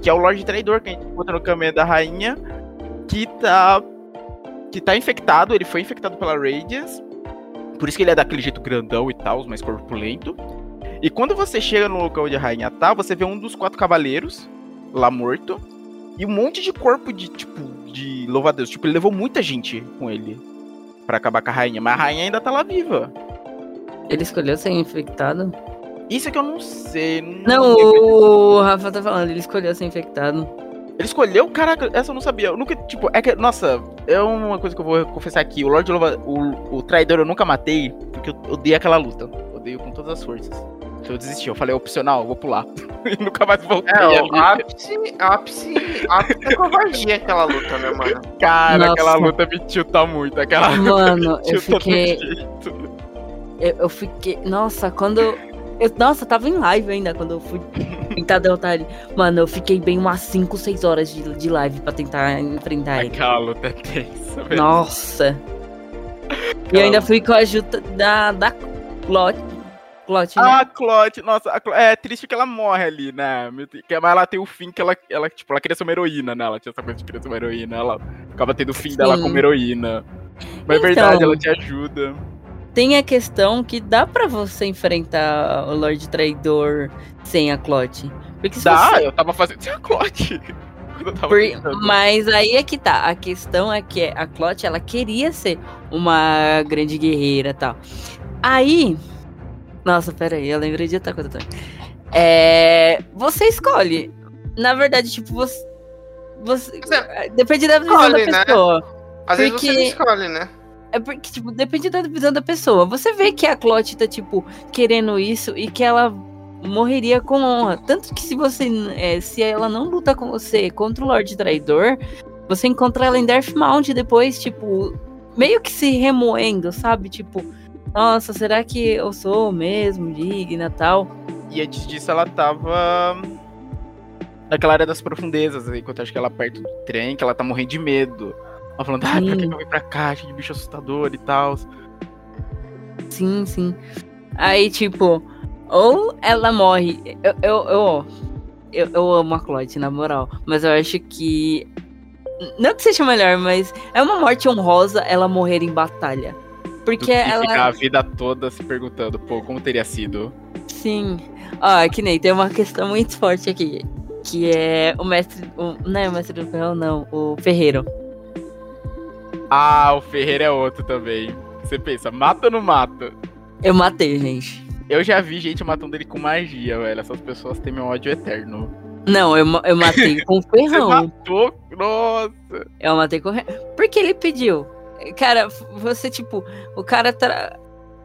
Speaker 3: Que é o Lorde Traidor que a gente encontra no caminho da Rainha. Que tá. Que tá infectado, ele foi infectado pela Radiance. Por isso que ele é daquele jeito grandão e tal, mais corpulento. E quando você chega no local onde a rainha tá, você vê um dos quatro cavaleiros lá morto. E um monte de corpo de, tipo, de louva-a-Deus. Tipo, ele levou muita gente com ele pra acabar com a rainha. Mas a rainha ainda tá lá viva.
Speaker 4: Ele escolheu ser infectado?
Speaker 3: Isso é que eu não sei.
Speaker 4: Não,
Speaker 3: lembro.
Speaker 4: o Rafa tá falando, ele escolheu ser infectado.
Speaker 3: Ele escolheu? Caraca, essa eu não sabia. Eu nunca, tipo, é que, nossa, é uma coisa que eu vou confessar aqui. O Lorde Louva, o, o traidor eu nunca matei, porque eu odeio aquela luta. Odeio com todas as forças. Eu desisti, eu falei, opcional, eu vou pular. e nunca mais voltei.
Speaker 2: É, o
Speaker 3: ali.
Speaker 2: ápice, ápice, ápice da covardia aquela luta, né, mano?
Speaker 3: Cara,
Speaker 4: Nossa.
Speaker 3: aquela luta me tilta muito. Aquela
Speaker 4: Mano,
Speaker 3: luta me
Speaker 4: eu fiquei. Eu, eu fiquei. Nossa, quando. Eu, nossa, tava em live ainda quando eu fui tentar derrotar ele. Mano, eu fiquei bem umas 5, 6 horas de, de live pra tentar enfrentar ele.
Speaker 3: Aquela luta é tensa, velho.
Speaker 4: Nossa. E eu ainda fui com a ajuda da. da Clot. Clot, né?
Speaker 3: Ah, a Clot, nossa, a Clot- é triste que ela morre ali, né? Mas ela tem o fim que ela, ela, tipo, ela queria ser uma heroína, né? Ela tinha essa coisa de querer ser uma heroína, ela acaba tendo o fim dela
Speaker 4: Sim.
Speaker 3: como heroína. Mas é
Speaker 4: Então.
Speaker 3: verdade, ela te ajuda.
Speaker 4: Tem a questão que dá pra você enfrentar o Lorde Traidor sem a Clot. Porque se
Speaker 3: Dá,
Speaker 4: você
Speaker 3: eu tava fazendo sem a Clot.
Speaker 4: Por- mas aí é que tá. A questão é que a Clot, ela queria ser uma grande guerreira e tal. Aí. Nossa, pera aí, eu lembrei de outra coisa também. É. Você escolhe. Na verdade, tipo, você. você depende da visão
Speaker 2: Escolhe,
Speaker 4: da
Speaker 2: né?
Speaker 4: pessoa.
Speaker 2: Às vezes você
Speaker 4: Porque-
Speaker 2: escolhe, né?
Speaker 4: É porque, tipo, depende da visão da pessoa. Você vê que a Clot tá, tipo, querendo isso e que ela morreria com honra. Tanto que se você. é, se ela não luta com você contra o Lorde Traidor, você encontra ela em Deathmount depois, tipo, meio que se remoendo, sabe? Tipo, nossa, será que eu sou mesmo digna tal?
Speaker 3: E antes disso, ela tava naquela área das profundezas, enquanto eu acho que ela perto do trem, que ela tá morrendo de medo. Ela falando, ah, pra que eu vim pra cá, cheio de bicho assustador e tal.
Speaker 4: Sim, sim. Aí, tipo, ou ela morre. Eu, eu, eu, eu, eu amo a Cloyd, na moral. Mas eu acho que. Não que seja melhor, mas é uma morte honrosa ela morrer em batalha. Porque ela.
Speaker 3: ficar a vida toda se perguntando, pô, como teria sido?
Speaker 4: Sim. Ó, que nem tem uma questão muito forte aqui. Que é o mestre. O, não é o mestre do ferrão, não. O ferreiro.
Speaker 3: Ah, o Ferreira é outro também. Você pensa, mata ou não mata?
Speaker 4: Eu matei, gente.
Speaker 3: Eu já vi gente matando ele com magia, velho. Essas pessoas têm meu ódio eterno.
Speaker 4: Não, eu, eu matei com o
Speaker 3: Você
Speaker 4: ferrão.
Speaker 3: matou? Nossa.
Speaker 4: Eu matei com. Porque ele pediu. Cara, você, tipo, o cara. Tra...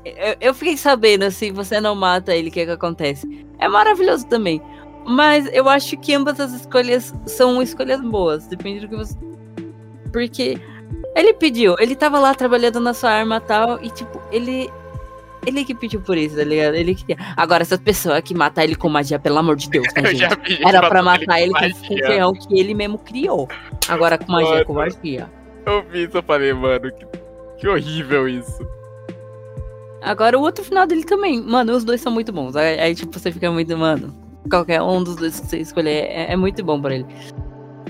Speaker 4: Eu, eu fiquei sabendo, se você não mata ele, o que que acontece? É maravilhoso também. Mas eu acho que ambas as escolhas são escolhas boas, depende do que você. Porque ele pediu, ele tava lá trabalhando na sua arma e tal, e tipo, ele. Ele que pediu por isso, tá ligado? Ele queria. Agora, essa pessoa que matar ele com magia, pelo amor de Deus, né, gente? Era pra matar ele
Speaker 3: com
Speaker 4: com, com o
Speaker 3: magia.
Speaker 4: ferrão que ele mesmo criou. Agora com magia, com magia.
Speaker 3: Eu vi isso, eu falei, mano, que, que horrível isso.
Speaker 4: Agora o outro final dele também. Mano, os dois são muito bons. Aí, aí, tipo, você fica muito, mano. Qualquer um dos dois que você escolher é, é muito bom pra ele.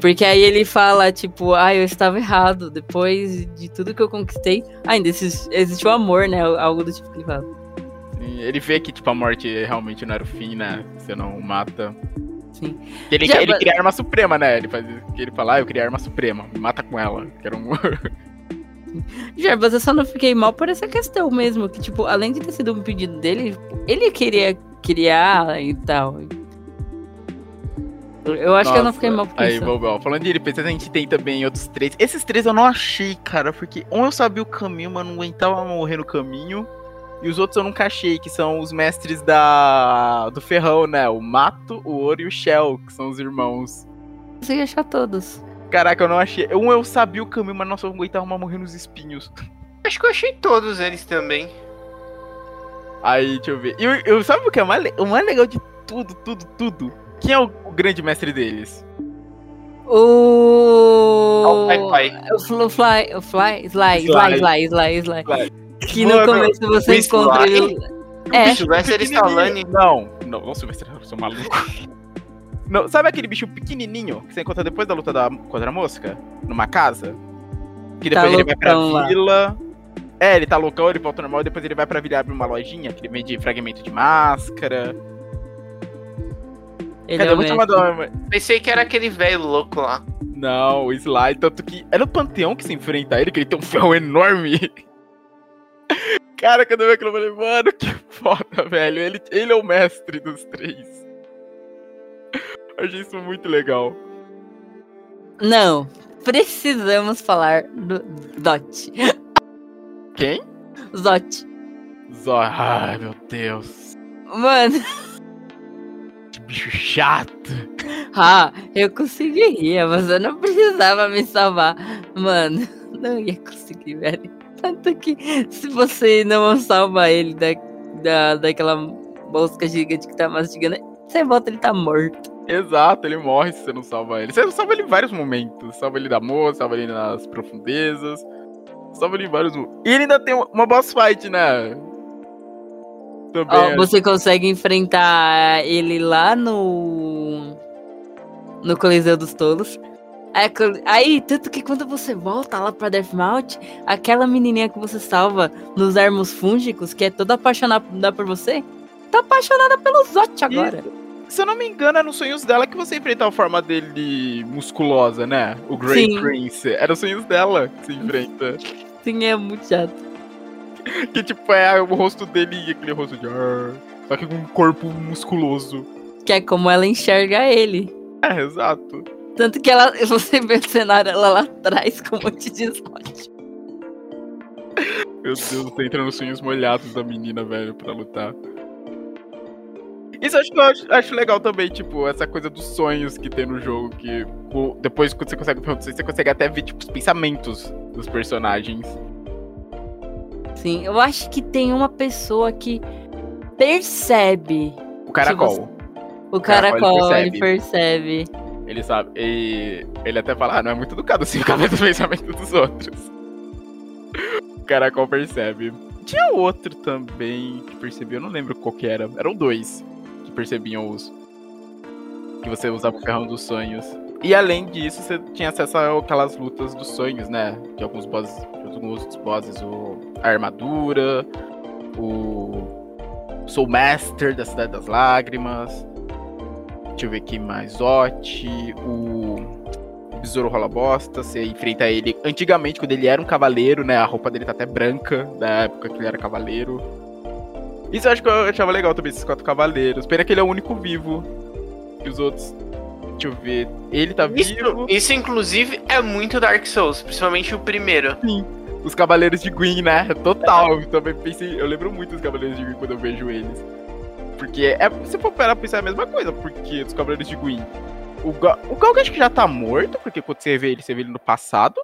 Speaker 4: Porque aí ele fala, tipo, ah, eu estava errado. Depois de tudo que eu conquistei, ainda existe, o amor, né? Algo do tipo que ele fala.
Speaker 3: Sim, Ele vê que, tipo, a morte realmente não era o fim, né? Você não mata.
Speaker 4: Sim.
Speaker 3: Ele,
Speaker 4: Já,
Speaker 3: ele
Speaker 4: mas-
Speaker 3: cria arma suprema, né? Ele faz que ele fala, ah, eu queria arma suprema, me mata com ela. Que era um...
Speaker 4: Jarbas, eu só não fiquei mal por essa questão mesmo. Que, tipo, além de ter sido um pedido dele, ele queria criar e tal. Eu acho que eu não
Speaker 3: Nossa,
Speaker 4: fiquei mal por
Speaker 3: Aí,
Speaker 4: isso.
Speaker 3: Bobel, falando de NPCs, a gente tem também outros três. Esses três eu não achei, cara, porque um eu sabia o caminho, mas não aguentava morrer no caminho. E os outros eu nunca achei, que são os mestres da do ferrão, né? O Mato, o Ouro e o Shell, que são os irmãos.
Speaker 4: consegui achar todos.
Speaker 3: Caraca, eu não achei. Um eu sabia o caminho, mas nossa, eu aguentava mais morrer nos espinhos.
Speaker 2: Acho que eu achei todos eles também.
Speaker 3: Aí, deixa eu ver. E eu, eu- sabe o que é mais, o mais legal de tudo, tudo, tudo? Quem é o, o grande mestre deles?
Speaker 4: O.
Speaker 2: Pai, pai.
Speaker 4: O Fly, o Fly, o Fly, Sly,
Speaker 3: Sly.
Speaker 4: Sly, Sly, Sly,
Speaker 3: Sly.
Speaker 4: Que no começo você
Speaker 2: o
Speaker 4: encontra
Speaker 2: Sly?
Speaker 4: ele. É,
Speaker 2: Sylvester Stallone.
Speaker 3: Não, não, não Sylvester, eu sou maluco. Não, sabe aquele bicho pequenininho que você encontra depois da luta da, contra a mosca? Numa casa? Que
Speaker 4: Tá
Speaker 3: depois ele vai pra
Speaker 4: lá.
Speaker 3: vila. É, ele tá loucão, ele volta normal, depois ele vai pra vila e abre uma lojinha que ele vende fragmento de máscara.
Speaker 4: ele
Speaker 3: Cadê?
Speaker 4: é
Speaker 3: Eu
Speaker 4: o
Speaker 3: chamar do...
Speaker 2: Pensei que era aquele velho louco lá.
Speaker 3: Não, o Sly, tanto que é no Panteão que se enfrenta ele, que ele tem um ferro enorme. Cara, quando eu vi aquilo, eu falei, mano, que foda, velho. Ele, ele é o mestre dos três. Achei isso muito legal.
Speaker 4: Não, precisamos falar do Dot.
Speaker 3: Quem?
Speaker 4: Zot.
Speaker 3: Zó. Ai, meu Deus.
Speaker 4: Mano,
Speaker 3: Que bicho chato.
Speaker 4: ah, eu conseguiria, mas eu não precisava me salvar. Mano, não ia conseguir, velho. Tanto que se você não salva ele da, da, daquela mosca gigante que tá mastigando, você volta ele tá morto.
Speaker 3: Exato, ele morre se você não salva ele. Você salva ele em vários momentos. Salva ele da moça, salva ele nas profundezas. Salva ele em vários momentos. E ele ainda tem uma boss fight, né? Também.
Speaker 4: Ó, você consegue enfrentar ele lá no. No Coliseu dos Tolos. Aí, tanto que quando você volta lá pra Deathmount, aquela menininha que você salva nos ermos fúngicos, que é toda apaixonada por você, tá apaixonada pelo Zot agora.
Speaker 3: Se eu não me engano, é nos sonhos dela que você enfrenta a forma dele musculosa, né? O Grey
Speaker 4: Sim.
Speaker 3: Prince. Era os sonhos dela que se enfrenta.
Speaker 4: Sim, é muito chato.
Speaker 3: que tipo, é o rosto dele e aquele rosto de. "Arr", Só que com um corpo musculoso.
Speaker 4: Que é como ela enxerga ele.
Speaker 3: É, exato.
Speaker 4: Tanto que ela, você vê o cenário ela lá atrás com um monte de Zot.
Speaker 3: Meu Deus, você entra nos sonhos molhados da menina, velho, pra lutar. Isso eu acho que eu acho, acho legal também, tipo, essa coisa dos sonhos que tem no jogo, que o- depois quando você consegue você consegue até ver, tipo, os pensamentos dos personagens.
Speaker 4: Sim, eu acho que tem uma pessoa que percebe
Speaker 3: O caracol.
Speaker 4: o
Speaker 3: caracol,
Speaker 4: caracol,
Speaker 3: ele
Speaker 4: ele percebe.
Speaker 3: Ele sabe. E ele até fala, ah, não é muito educado assim ficar vendo o pensamento dos outros. O caracol percebe. Tinha outro também que percebia, eu não lembro qual que era. Eram dois que percebiam os. Que você usava o ferrão dos sonhos. E além disso, você tinha acesso àquelas lutas dos sonhos, né? De alguns bosses. Alguns outros bosses, o, a armadura, o Soul Master da Cidade das Lágrimas. Deixa eu ver aqui mais. Ot, o Besouro Rola Bosta. Você enfrenta ele antigamente, quando ele era um cavaleiro, né? A roupa dele tá até branca, da época que ele era cavaleiro. Isso eu acho que eu achava legal também, esses quatro cavaleiros. Pena que ele é o único vivo. Que os outros. Deixa eu ver. Ele tá
Speaker 2: Isso,
Speaker 3: vivo.
Speaker 2: isso, inclusive, é muito Dark Souls, principalmente o primeiro.
Speaker 3: Os Cavaleiros de Gwyn, né? Total. Eu também pensei. Eu lembro muito dos Cavaleiros de Gwyn quando eu vejo eles. Porque é, se for parar pra pensar é a mesma coisa, porque os Cavaleiros de Gwyn. O, Ga o acho que já tá morto, porque quando você vê ele, você vê ele no passado.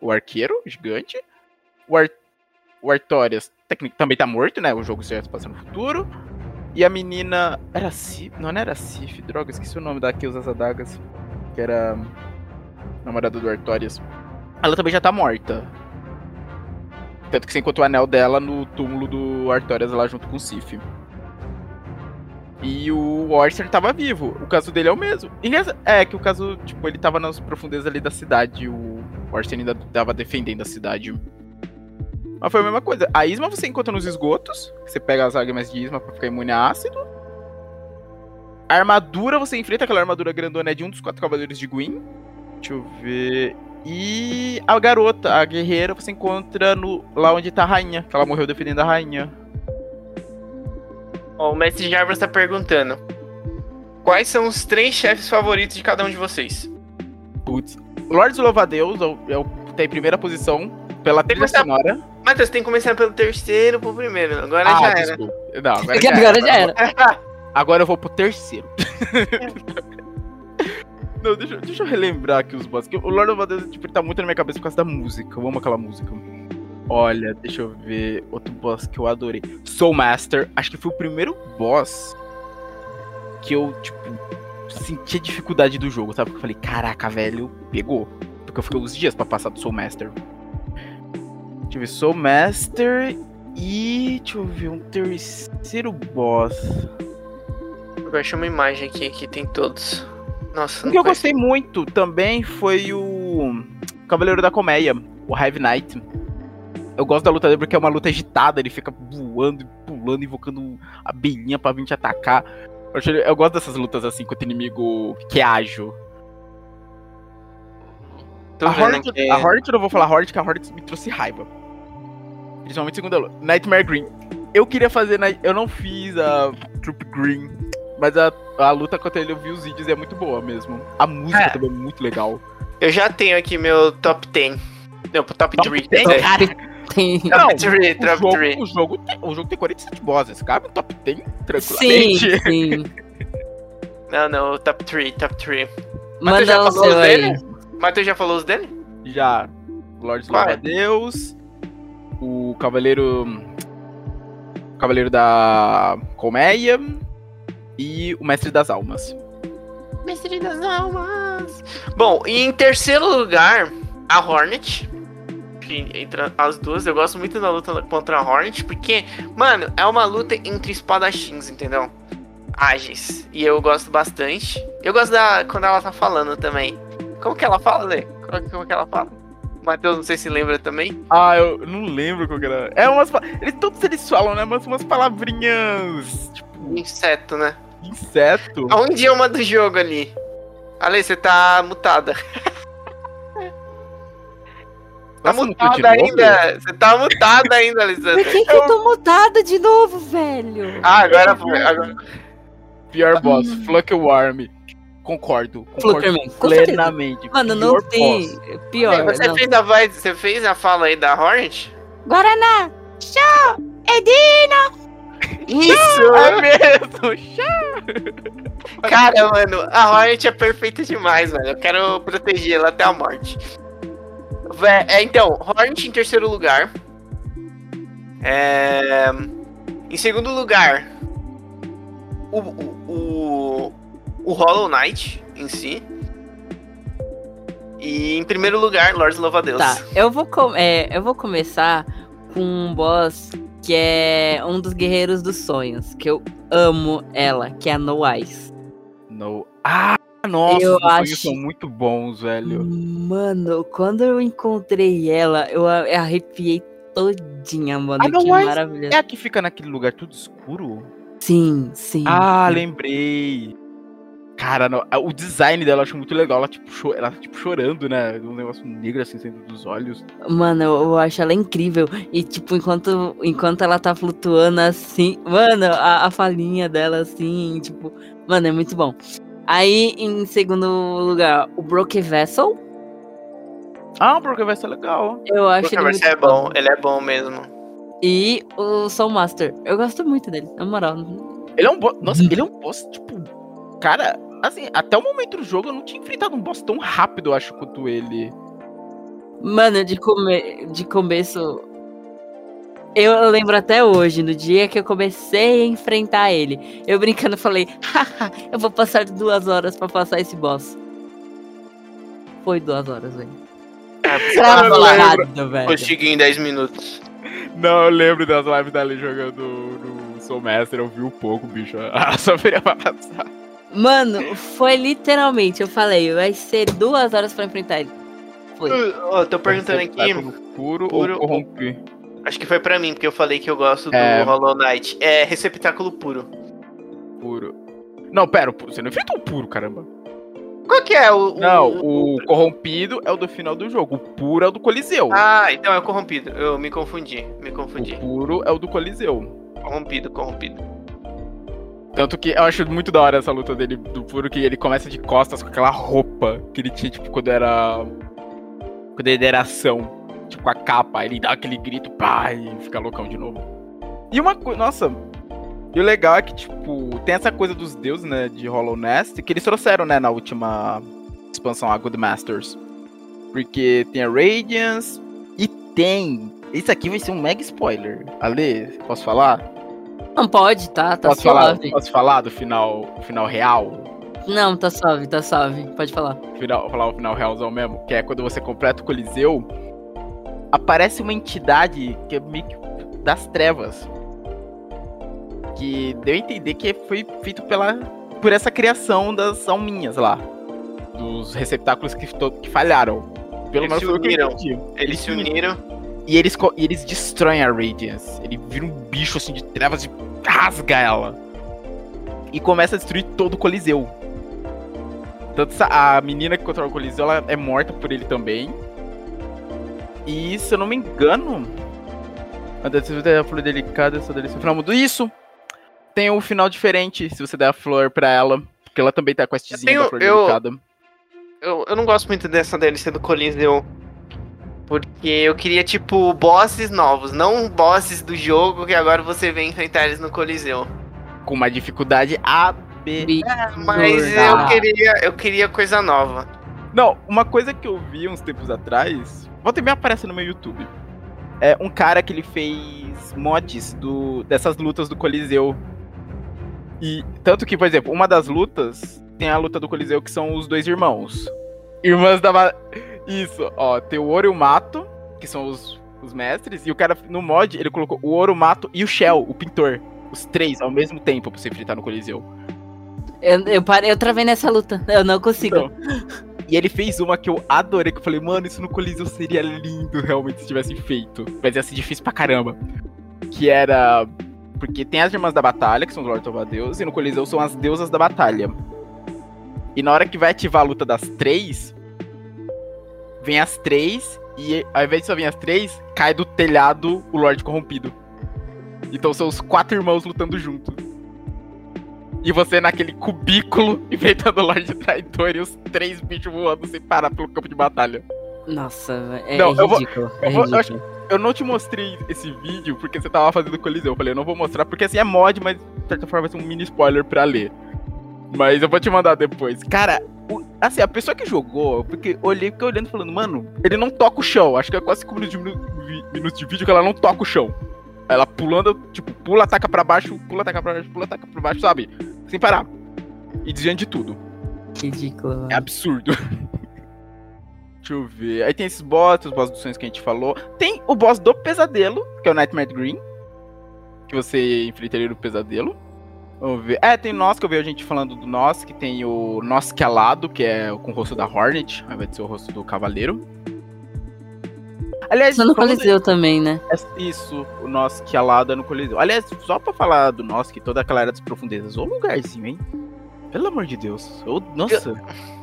Speaker 3: O arqueiro, gigante. O, Ar o Artorias também tá morto, né? O jogo já se passa no futuro. E a menina. Era Sif? Não, não era Sif, droga, esqueci o nome da que usa as adagas. Que era. Namorada do Artorias. Ela também já tá morta. Tanto que você encontra o anel dela no túmulo do Artorias lá junto com o Sif. E o Orson tava vivo. O caso dele é o mesmo. Ele é- é que o caso, tipo, ele tava nas profundezas ali da cidade. O Orson ainda tava defendendo a cidade. Mas foi a mesma coisa. A Isma você encontra nos esgotos. Você pega as águias de Isma pra ficar imune a ácido. A armadura você enfrenta aquela armadura grandona é de um dos quatro cavaleiros de Gwyn. Deixa eu ver. E a garota, a guerreira, você encontra no, lá onde tá a rainha. Que ela morreu defendendo a rainha.
Speaker 2: Ó, o Mestre Jarvis tá perguntando: Quais são os três chefes favoritos de cada um de vocês?
Speaker 3: Putz. Lords Louva-a-Deus é o, é o, tá em primeira posição pela trilha
Speaker 2: Começar-
Speaker 3: sonora.
Speaker 2: Matheus, tem que começar pelo terceiro pro primeiro. Agora já era.
Speaker 3: Ah, desculpa. Não, agora, já
Speaker 4: agora
Speaker 3: era.
Speaker 4: já era.
Speaker 3: Agora eu vou pro terceiro. Não, deixa, deixa eu relembrar aqui os bosses. que O Lord of the Dance, tipo, ele tá muito na minha cabeça por causa da música. Eu amo aquela música. Olha, deixa eu ver outro boss que eu adorei. Soul Master. Acho que foi o primeiro boss que eu, tipo, senti a dificuldade do jogo, sabe? Porque eu falei, caraca, velho, pegou. Porque eu fiquei uns dias pra passar do Soul Master. Deixa eu ver, Soul Master e. Deixa eu ver, um terceiro boss.
Speaker 2: Eu achei uma imagem aqui que tem todos. Nossa,
Speaker 3: O que eu gostei muito também foi o Cavaleiro da Colmeia, o Heavy Knight. Eu gosto da luta dele porque é uma luta agitada, ele fica voando e pulando, invocando a abelhinha pra vir te atacar. Eu, eu gosto dessas lutas assim contra inimigo que é ágil.
Speaker 2: Tô
Speaker 3: A Hornet,
Speaker 2: aqui.
Speaker 3: a Hornet eu não vou falar Hornet, que a Hornet me trouxe raiva. Principalmente segunda luta. Nightmare Green. Eu queria fazer, Night- eu não fiz a Troop Green, mas a, a luta contra ele eu vi os vídeos e é muito boa mesmo. A música
Speaker 2: É.
Speaker 3: também é muito legal.
Speaker 2: Eu já tenho aqui meu top 10. Não, top
Speaker 3: Top
Speaker 2: 3.
Speaker 3: 10,
Speaker 2: É.
Speaker 3: cara.
Speaker 4: Tem...
Speaker 3: Não,
Speaker 2: Top 3,
Speaker 3: o jogo,
Speaker 2: 3.
Speaker 3: o, jogo tem, o jogo tem 47 bosses, cabe no top 10
Speaker 4: Sim,
Speaker 3: tranquilamente.
Speaker 4: sim.
Speaker 2: Não, não, top 3, top 3.
Speaker 4: Manda
Speaker 2: já
Speaker 4: o
Speaker 2: falou
Speaker 4: seu
Speaker 2: os
Speaker 4: aí.
Speaker 2: dele? Matheus já falou os dele?
Speaker 3: Já, Lorde
Speaker 2: Qual é?
Speaker 3: Louva Deus, o Cavaleiro. Cavaleiro da Colmeia e o Mestre das Almas.
Speaker 2: Mestre das Almas. Bom, e em terceiro lugar, a Hornet. Que Entre as duas, eu gosto muito da luta contra a Hornet, porque, mano, é uma luta entre espadachins, entendeu? Ágeis. E eu gosto bastante. Eu gosto da. quando ela tá falando também. Como que ela fala, Lê? Como, como que ela fala? Matheus, não sei se lembra também.
Speaker 3: Ah, eu não lembro qual que era. É umas. Eles, todos eles falam, né? Mas umas palavrinhas. Tipo,
Speaker 2: Inseto, né?
Speaker 3: inseto.
Speaker 2: A um idioma do jogo ali. Ale, você tá mutada. Tá mutada ainda. Você tá mutada ainda,
Speaker 4: Por
Speaker 2: Alessandra.
Speaker 4: que, que eu tô mutada de novo, velho?
Speaker 2: Ah, agora foi. Agora...
Speaker 3: Pior boss, Fluckworm. Concordo. Concordo
Speaker 4: certeza.
Speaker 3: plenamente.
Speaker 4: Mano, não
Speaker 3: Pior
Speaker 4: tem.
Speaker 3: boss.
Speaker 4: Pior.
Speaker 2: você,
Speaker 4: não.
Speaker 2: fez a voz, você fez a fala aí da Hornet?
Speaker 4: Guaraná! Show! Edino!
Speaker 2: Isso!
Speaker 3: É mesmo.
Speaker 2: Cara, mano, a Hornet é perfeita demais, mano. Eu quero proteger ela até a morte. Vé- É, então, Hornet em terceiro lugar. É, Em segundo lugar, o, o, o, o Hollow Knight em si. E em primeiro lugar, Lord Louva-a-Deus.
Speaker 4: Tá, eu vou, com- é, eu vou começar com um boss que é um dos guerreiros dos sonhos, que eu amo ela, que é a No Eyes.
Speaker 3: No. Ah, nossa,
Speaker 4: Eu
Speaker 3: os
Speaker 4: acho-
Speaker 3: são muito bons, velho.
Speaker 4: Mano, quando eu encontrei ela, eu arrepiei todinha, mano.
Speaker 3: A No
Speaker 4: que
Speaker 3: Eyes
Speaker 4: maravilhoso.
Speaker 3: É a que fica naquele lugar tudo escuro?
Speaker 4: Sim, sim.
Speaker 3: Ah,
Speaker 4: sim.
Speaker 3: lembrei. Cara, no- o design dela eu acho muito legal. Ela, tipo, ela, tipo chorando, né? Um negócio negro assim saindo dos olhos.
Speaker 4: Mano, eu, eu acho ela incrível. E, tipo, enquanto, enquanto ela tá flutuando assim. Mano, a, a falinha dela assim, tipo. Mano, é muito bom. Aí, em segundo lugar, o Broke Vessel.
Speaker 3: Ah, porque vai ser legal.
Speaker 4: Eu acho ele
Speaker 2: vai
Speaker 4: muito
Speaker 2: ser bom, ele é bom mesmo.
Speaker 4: E o Soul Master. Eu gosto muito dele, na moral.
Speaker 3: Ele é um boss. Nossa, ele é um boss, tipo. Cara, assim, até o momento do jogo eu não tinha enfrentado um boss tão rápido, eu acho, quanto ele.
Speaker 4: Mano, de, come... de começo. Eu lembro até hoje, no dia que eu comecei a enfrentar ele. Eu brincando falei, haha, eu vou passar duas horas pra passar esse boss. Foi duas horas, velho.
Speaker 2: É,
Speaker 4: Travado, velho.
Speaker 2: Consegui em 10 minutos.
Speaker 3: Não, eu lembro das lives dela jogando no Soul Master, eu vi um pouco, bicho. Ah, só viria pra passar.
Speaker 4: Mano, foi literalmente, eu falei, vai ser duas horas pra enfrentar ele. Foi.
Speaker 2: Ó, tô perguntando aqui.
Speaker 3: Puro,
Speaker 2: Puro
Speaker 3: ou corromper?
Speaker 2: Acho que foi pra mim, porque eu falei que eu gosto do
Speaker 3: É.
Speaker 2: Hollow Knight. É receptáculo puro.
Speaker 3: Puro. Não, pera. Você não enfrentou o puro, caramba.
Speaker 2: Qual que é o. o-
Speaker 3: Não,
Speaker 2: o-
Speaker 3: o corrompido é o do final do jogo. O puro é o do Coliseu.
Speaker 2: Ah, então é o corrompido. Eu me confundi. Me confundi.
Speaker 3: O puro é o do Coliseu.
Speaker 2: Corrompido, corrompido.
Speaker 3: Tanto que eu acho muito da hora essa luta dele do puro, que ele começa de costas com aquela roupa que ele tinha, tipo, quando era. Quando ele era ação. Tipo, com a capa, ele dá aquele grito, pá, e fica loucão de novo. E uma coisa. Nossa. E o legal é que, tipo, tem essa coisa dos deuses, né, de Hollow Nest, que eles trouxeram, né, na última. expansão a Good Masters. Porque tem a Radiance e tem. Isso aqui vai ser um mega spoiler. Ale, posso falar?
Speaker 4: Não pode, tá? Tá
Speaker 3: posso falar,
Speaker 4: suave.
Speaker 3: posso falar do final, final real?
Speaker 4: Não, tá suave, tá suave. Pode falar.
Speaker 3: Final, falar o final realzão mesmo, que é quando você completa o Coliseu, aparece uma entidade que é meio que das trevas. Que deu a entender que foi feito pela, por essa criação das alminhas lá. Dos receptáculos que, que falharam. Pelo
Speaker 2: Eles
Speaker 3: menos
Speaker 2: se uniram.
Speaker 3: entendi.
Speaker 2: Eles se uniram.
Speaker 3: E eles, e eles destroem a Radiance. Ele vira um bicho assim de trevas e rasga ela. E começa a destruir todo o Coliseu. Tanto a menina que controla o Coliseu ela é morta por ele também. E se eu não me engano. A decisão da flor delicada, essa delícia. Final mudo. Isso! Tem um final diferente se você der a flor pra ela. Porque ela também tá com a questzinha
Speaker 2: tenho-
Speaker 3: da flor
Speaker 2: eu-
Speaker 3: delicada.
Speaker 2: Eu, eu não gosto muito dessa DLC do Coliseu. Porque eu queria, tipo, bosses novos, não bosses do jogo que agora você vem enfrentar eles no Coliseu.
Speaker 3: Com uma dificuldade AB.
Speaker 4: Bi-
Speaker 2: Mas eu queria, eu queria coisa nova.
Speaker 3: Não, uma coisa que eu vi uns tempos atrás, volta e meia aparece no meu YouTube. É um cara que ele fez mods do, dessas lutas do Coliseu. E tanto que, por exemplo, uma das lutas tem a luta do Coliseu que são os dois irmãos. Irmãs da Isso, ó, tem o Ouro e o Mato, que são os, os mestres, e o cara no mod ele colocou o Ouro, o Mato e o Shell, o pintor. Os três ao mesmo tempo pra você enfrentar no Coliseu.
Speaker 4: Eu, eu, parei, eu travei nessa luta. Eu não consigo.
Speaker 3: Então, e ele fez uma que eu adorei, que eu falei, mano, isso no Coliseu seria lindo realmente se tivesse feito. Mas ia ser difícil pra caramba. Que era. Porque tem as Irmãs da Batalha, que são os Lord of Deus, e no Coliseu são as deusas da batalha. E na hora que vai ativar a luta das três, vem as três, e ao invés de só vir as três, cai do telhado o Lorde Corrompido. Então são os quatro irmãos lutando juntos. E você naquele cubículo enfrentando o Lorde Traidor e os três bichos voando sem parar pelo campo de batalha.
Speaker 4: Nossa, velho, é,
Speaker 3: Não, eu vou-
Speaker 4: ridículo. é
Speaker 3: eu vou- eu
Speaker 4: ridículo.
Speaker 3: Eu não te mostrei esse vídeo porque você tava fazendo coliseu. Eu falei, eu não vou mostrar porque assim é mod, mas de certa forma vai ser um mini spoiler pra ler. Mas eu vou te mandar depois. Cara, o- assim, a pessoa que jogou, porque olhei, fiquei olhando e falando, mano, ele não toca o chão. Acho que é quase 5 minutos de, minutos de vídeo que ela não toca o chão. Ela pulando, tipo, pula, ataca pra baixo, pula, ataca pra baixo, pula, ataca pra baixo, sabe? Sem parar. E desviando de tudo.
Speaker 4: Ridículo,
Speaker 3: É absurdo. Deixa eu ver. Aí tem esses boss, os boss dos sonhos que a gente falou. Tem o boss do pesadelo, que é o Nightmare Green. Que você enfrentaria no pesadelo. Vamos ver. É, tem nós que eu vejo a gente falando do nós, que tem o Nosk alado, que é com o rosto da Hornet, ao invés de ser o rosto do Cavaleiro. Aliás,
Speaker 4: Só no Coliseu também, né?
Speaker 3: é Isso, o Nosk alado é no Coliseu. Aliás, só pra falar do Nosk, toda aquela era das profundezas. Ô lugarzinho, hein? Pelo amor de Deus. Ô, nossa.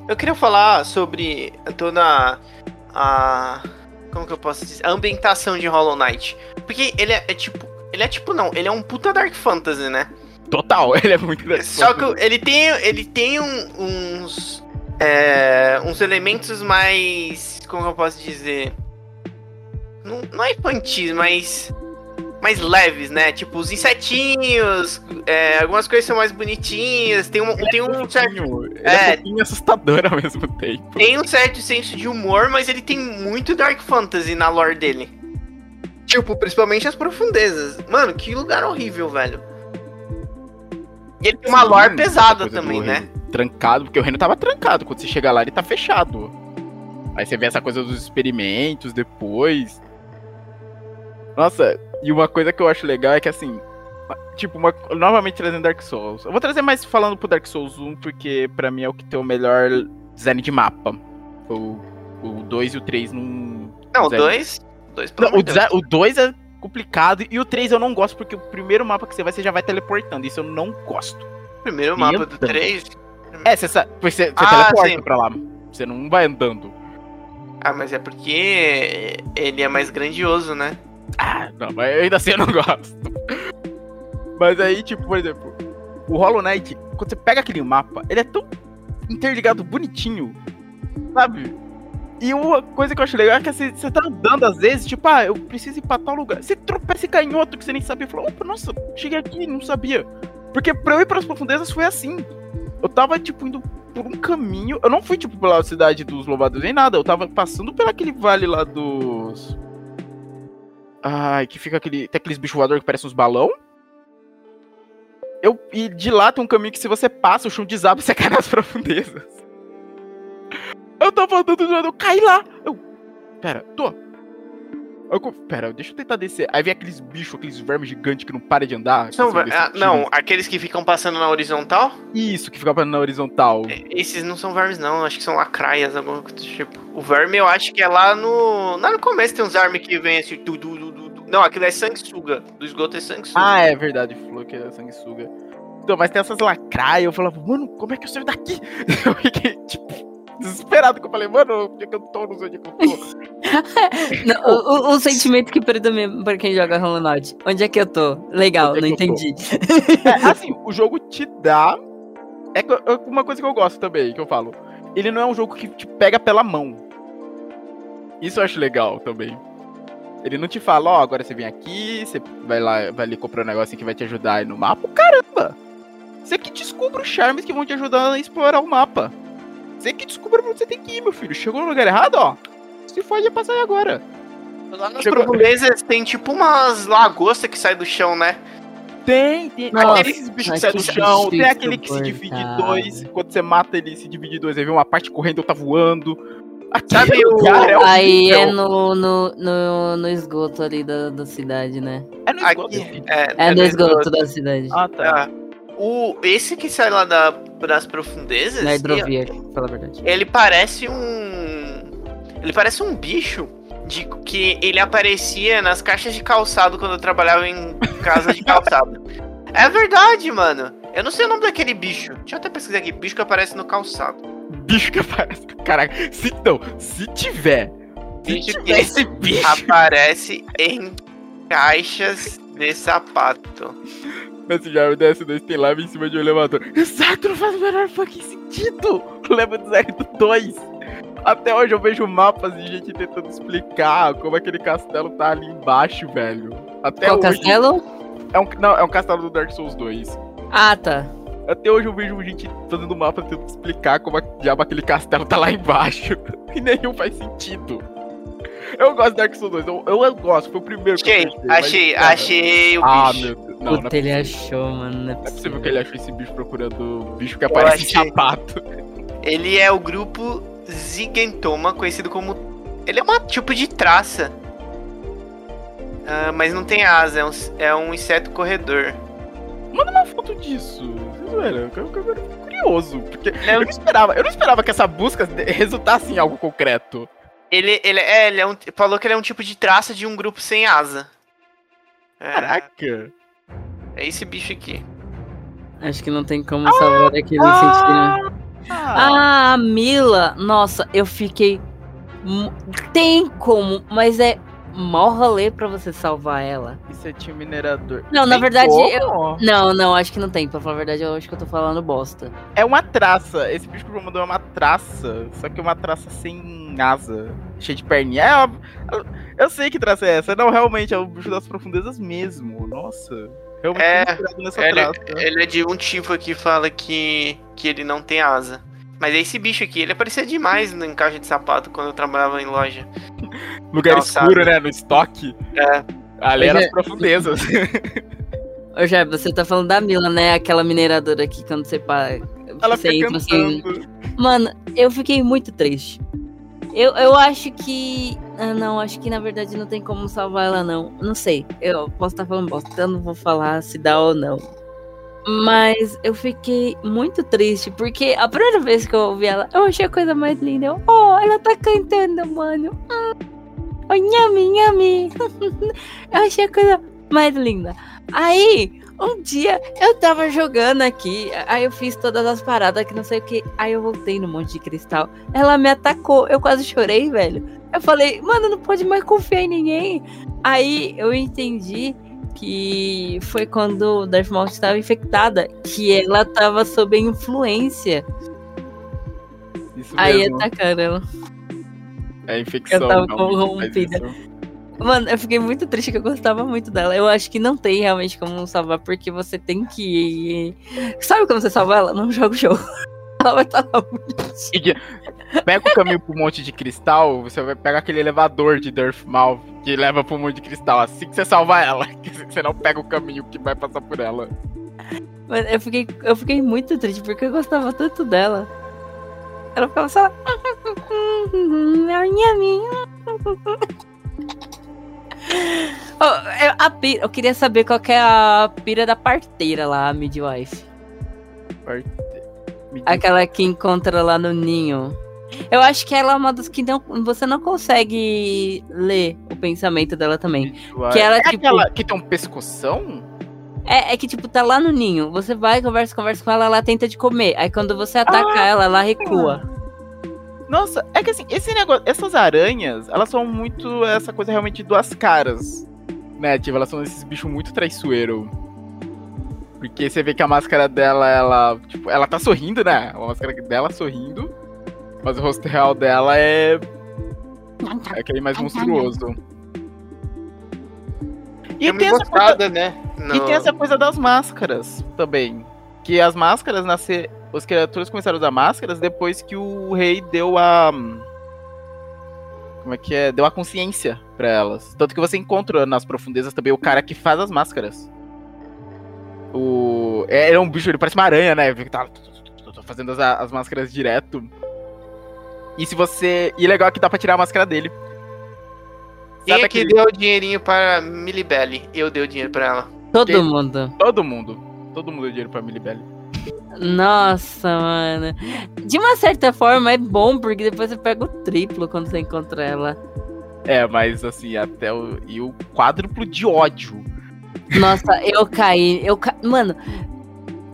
Speaker 2: Eu queria falar sobre toda a. Como que eu posso dizer? A ambientação de Hollow Knight. Porque ele é, é tipo. Ele é tipo, não, ele é um puta Dark Fantasy, né?
Speaker 3: Total, ele é muito
Speaker 2: Só que ele tem, ele tem um- uns. é, uns elementos mais. Como que eu posso dizer? Não, não é infantis, mas. Mais leves, né? Tipo, os insetinhos, é, algumas coisas são mais bonitinhas, tem um, tem um certo É.
Speaker 3: é fofinho e assustador ao mesmo tempo.
Speaker 2: tem um certo senso de humor, mas ele tem muito Dark Fantasy na lore dele. Tipo, principalmente as profundezas. Mano, que lugar horrível, velho. E ele tem uma
Speaker 3: Sim,
Speaker 2: lore pesada também, né?
Speaker 3: Trancado, porque o reino tava trancado. Quando você chega lá, ele tá fechado. Aí você vê essa coisa dos experimentos depois. Nossa, e uma coisa que eu acho legal é que assim. Tipo, uma- novamente trazendo Dark Souls. Eu vou trazer mais falando pro Dark Souls 1, porque pra mim é o que tem o melhor design de mapa. O, o 2 e o 3 não.
Speaker 2: Não, o
Speaker 3: design-
Speaker 2: 2. Dois, pelo
Speaker 3: Não, o
Speaker 2: amor de Deus.
Speaker 3: 2 o dois é complicado e o 3 eu não gosto porque o primeiro mapa que você vai, você já vai teleportando. Isso eu não gosto.
Speaker 2: Primeiro mapa do
Speaker 3: Deus.
Speaker 2: 3.
Speaker 3: É, você, você, você
Speaker 2: Ah,
Speaker 3: teleporta
Speaker 2: sim.
Speaker 3: pra lá. Você não vai andando.
Speaker 2: Ah, mas é porque ele é mais grandioso, né?
Speaker 3: Ah, não, mas ainda assim eu não gosto. Mas aí, tipo, por exemplo, o Hollow Knight, quando você pega aquele mapa, ele é tão interligado bonitinho, sabe? E uma coisa que eu acho legal é que você, você tá andando às vezes, tipo, ah, eu preciso ir pra tal lugar. Você tropeça e cai em outro que você nem sabia. Falou, opa, nossa, cheguei aqui, não sabia. Porque pra eu ir pras profundezas foi assim. Eu tava, tipo, indo por um caminho. Eu não fui, tipo, pela cidade dos louvados nem nada. Eu tava passando pelo aquele vale lá dos. Ai, que fica aquele. Tem aqueles bichos voadores que parecem uns balão. Eu, e de lá tem um caminho que se você passa, o chão desaba e você cai nas profundezas. Eu tava andando do lado, eu caí lá. Eu. Pera, tô. Eu, pera, deixa eu tentar descer. Aí vem aqueles bichos, aqueles vermes gigantes que não param de andar.
Speaker 2: Ah,
Speaker 3: indestrutíveis.
Speaker 2: não, aqueles que ficam passando na horizontal?
Speaker 3: Isso, que fica passando na horizontal.
Speaker 2: Esses não são vermes, não. Acho que são lacraias, alguma coisa do tipo. O verme eu acho que é lá no. Lá no começo tem uns vermes que vem assim. Du. Não, aquilo é sanguessuga. Do esgoto é sanguessuga.
Speaker 3: Ah, é verdade, falou que é sanguessuga. Então, mas tem essas lacraias, eu falava, mano, como é que eu saio daqui? Eu fiquei, tipo, desesperado, que eu falei, mano, onde é que eu tô, não sei onde é que eu tô.
Speaker 4: Não, o, o- o sentimento que predomina pra quem joga Hollow Knight. Onde é que eu tô? Legal,
Speaker 3: Onde é
Speaker 4: não entendi.
Speaker 3: É, assim, o jogo te dá. É é uma coisa que eu gosto também, que eu falo. Ele não é um jogo que te pega pela mão. Isso eu acho legal também. Ele não te fala, ó, agora você vem aqui, você vai lá, vai ali comprar um negócio que vai te ajudar aí no mapa. Caramba! Você que descobre os charmes que vão te ajudar a explorar o mapa. Você que descobre pra onde você tem que ir, meu filho. Chegou no lugar errado, ó. Se pode passar aí agora.
Speaker 2: Lá nas
Speaker 3: Chegou-
Speaker 2: profundezas tem tipo umas lagostas que saem do chão, né?
Speaker 3: Tem, tem
Speaker 4: Nossa,
Speaker 3: aqueles bichos que saem do
Speaker 4: que
Speaker 3: chão, tem aquele que se divide em dois. Quando você mata ele, se divide em dois. Aí vem uma parte correndo, outra voando.
Speaker 2: Sabe o-
Speaker 3: lugar é
Speaker 4: Aí é no, no, no, no esgoto ali da, da cidade, né?
Speaker 3: É no esgoto.
Speaker 2: Aqui. É,
Speaker 4: É, no
Speaker 2: no
Speaker 4: esgoto da cidade.
Speaker 3: Ah, tá.
Speaker 2: Ah, o, esse que sai lá da, das profundezas,
Speaker 4: Na hidrovia, pra falar a verdade.
Speaker 2: ele parece um. Ele parece um bicho de que ele aparecia nas caixas de calçado quando eu trabalhava em casa de calçado. é verdade, mano. Eu não sei o nome daquele bicho. Deixa eu até pesquisar aqui. Bicho que aparece no calçado.
Speaker 3: Bicho que aparece. Caraca, se não, se tiver. Se
Speaker 2: Bicho
Speaker 3: tiver esse bicho.
Speaker 2: aparece em caixas de sapato.
Speaker 3: Nesse já o DS2 tem lava em cima de um elevador. Exato, não faz o menor fucking sentido. Leva do 0 do 2. Até hoje eu vejo mapas de gente tentando explicar como aquele castelo tá ali embaixo, velho. Até
Speaker 4: Qual
Speaker 3: hoje.
Speaker 4: castelo?
Speaker 3: É um, não, é um castelo do Dark Souls 2.
Speaker 4: Ah, tá.
Speaker 3: Até hoje eu vejo gente fazendo mapa tentando explicar como a diabo aquele castelo tá lá embaixo. E nenhum faz sentido. Eu gosto de Dark Souls 2, eu, eu, eu gosto, foi o primeiro que
Speaker 2: Achei,
Speaker 3: eu testei, mas,
Speaker 2: achei,
Speaker 3: cara,
Speaker 2: achei o
Speaker 3: Ah,
Speaker 2: bicho.
Speaker 3: meu Deus. Não, não é
Speaker 4: Puta, ele achou, mano. Não é
Speaker 3: Não é possível que ele achou esse bicho procurando bicho que aparece em sapato.
Speaker 2: Ele é o grupo Zigentoma, conhecido como. Ele é um tipo de traça. Ah, mas não tem asa, é um, é um inseto corredor.
Speaker 3: Manda uma foto disso. Zoeira, Eu, eu, curioso. Porque
Speaker 2: é
Speaker 3: eu não esperava, eu não esperava que essa busca resultasse em algo concreto.
Speaker 2: Ele, ele, é, ele é um, falou que ele é um tipo de traça de um grupo sem asa. É,
Speaker 3: Caraca.
Speaker 2: é esse bicho aqui.
Speaker 4: Acho que não tem como salvar aquele sentido. Ah, a Mila. Nossa, eu fiquei. Tem como, mas é mó rolê pra você salvar ela.
Speaker 3: Isso é time minerador.
Speaker 4: Não, na
Speaker 3: Tem
Speaker 4: verdade,
Speaker 3: como?
Speaker 4: Não, não, acho que não tem. Pra falar a verdade, eu acho que eu tô falando bosta.
Speaker 3: É uma traça. Esse bicho que o João mandou é uma traça. Só que é uma traça sem asa. Cheia de perninha. É, uma- eu, eu sei que traça é essa. Não, realmente, é o bicho das profundezas mesmo. Nossa. Realmente
Speaker 2: É,
Speaker 3: nessa
Speaker 2: Ele,
Speaker 3: traça.
Speaker 2: ele é de um tipo que fala que, que ele não tem asa. Mas é esse bicho aqui, ele aparecia demais no encaixe de sapato quando eu trabalhava em loja.
Speaker 3: Lugar
Speaker 2: calçado.
Speaker 3: escuro, né? No estoque.
Speaker 2: É.
Speaker 3: Ali era
Speaker 4: Mas
Speaker 3: as profundezas.
Speaker 4: Ô, Jé, você tá falando da Mila, né? Aquela mineradora aqui, quando você, pa...
Speaker 3: Ela
Speaker 4: você
Speaker 3: fica
Speaker 4: entra assim.
Speaker 3: cantando.
Speaker 4: Mano, eu fiquei muito triste. Eu, eu acho que. Ah, não, acho que na verdade não tem como salvar ela, não. Não sei. Eu posso estar falando bosta, eu não vou falar se dá ou não. Mas eu fiquei muito triste, porque a primeira vez que eu ouvi ela, eu achei a coisa mais linda. Eu, oh, ela tá cantando, mano. Oh, nhami, nhami. eu achei a coisa mais linda. Aí, um dia eu tava jogando aqui, aí eu fiz todas as paradas que não sei o que. Aí eu voltei no monte de cristal. Ela me atacou, eu quase chorei, velho. Eu falei, mano, não pode mais confiar em ninguém. Aí eu entendi que foi quando Maul estava infectada, que ela tava sob a influência.
Speaker 3: Isso
Speaker 4: Aí
Speaker 3: mesmo.
Speaker 4: atacaram ela.
Speaker 3: É infecção.
Speaker 4: Eu tava corrompida. Mano, eu fiquei muito triste que eu gostava muito dela. Eu acho que não tem realmente como salvar, porque você tem que. Sabe como você salva ela? Não joga o jogo. Ela vai estar lá.
Speaker 3: Que- Pega o caminho pro Monte de Cristal, você vai pegar aquele elevador de Darthmouth que leva pro Monte de Cristal. Assim que você salva ela, você não pega o caminho que vai passar por ela.
Speaker 4: Mano, eu fiquei, eu fiquei muito triste porque eu gostava tanto dela. Ela ficava só. Minha minha. Oh, eu, a pira- eu queria saber qual que é a pira da parteira lá, a midwife.
Speaker 3: Me diz-
Speaker 4: Aquela que encontra lá no ninho. Eu acho que ela é uma das que não, você não consegue ler o pensamento dela também. Que ela,
Speaker 3: é
Speaker 4: tipo-
Speaker 3: aquela que tem um pescoção?
Speaker 4: É, é que, tipo, tá lá no ninho. Você vai, conversa, conversa com ela, ela tenta te comer. Aí quando você ataca ela, ela recua.
Speaker 3: Nossa, é que assim, esse negócio, essas aranhas, elas são muito essa coisa realmente de duas caras. Né? Tipo, elas são esses bichos muito traiçoeiro. Porque você vê que a máscara dela, ela, tipo, ela tá sorrindo, né? A máscara dela sorrindo. Mas o rosto real dela é. É aquele mais monstruoso. E
Speaker 2: é uma
Speaker 3: tem, essa coisa,
Speaker 2: né?
Speaker 3: e tem essa coisa das máscaras também. Que as máscaras nascer. Os criaturas começaram a usar máscaras depois que o rei deu a. Como é que é? Deu a consciência pra elas. Tanto que você encontra nas profundezas também o cara que faz as máscaras. O. É, ele é um bicho, ele parece uma aranha, né? Ele tá fazendo as, as máscaras direto. E se você. E legal é que dá pra tirar a máscara dele.
Speaker 2: Quem
Speaker 3: Sabe
Speaker 2: é que
Speaker 3: aquele-
Speaker 2: deu dinheirinho para Milibelli? Eu dei o dinheiro pra ela.
Speaker 4: Todo
Speaker 3: Quem-
Speaker 4: mundo.
Speaker 3: Todo mundo. Todo mundo deu dinheiro pra Milibelli.
Speaker 4: Nossa, mano. De uma certa forma é bom, porque depois você pega o triplo quando você encontra ela.
Speaker 3: É, mas assim, até o. E o quádruplo de ódio.
Speaker 4: Nossa, eu caí. Eu ca... Mano,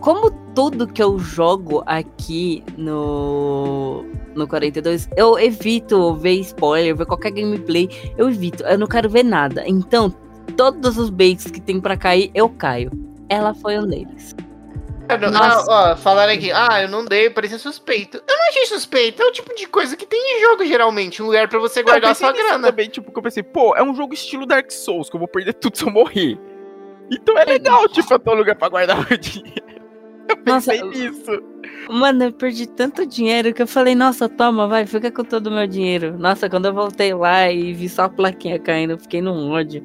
Speaker 4: como tudo que eu jogo aqui no. No 42, eu evito ver spoiler, ver qualquer gameplay. Eu evito, eu não quero ver nada. Então, todos os baits que tem pra cair, eu caio. Ela foi um deles.
Speaker 2: Não- ah, ó, falaram aqui, ah, eu não dei, parecia suspeito. Eu não achei suspeito, é o tipo de coisa que tem em jogo, geralmente. Um lugar pra você guardar
Speaker 3: eu
Speaker 2: sua grana.
Speaker 3: Também, tipo, que eu pensei, pô, é um jogo estilo Dark Souls, que eu vou perder tudo se eu morrer. Então é legal, tipo, eu ter um lugar pra guardar meu dinheiro. Eu
Speaker 4: Nossa,
Speaker 3: pensei nisso.
Speaker 4: Mano, eu perdi tanto dinheiro que eu falei, nossa, toma, vai, fica com todo o meu dinheiro. Nossa, quando eu voltei lá e vi só a plaquinha caindo, eu fiquei num ódio.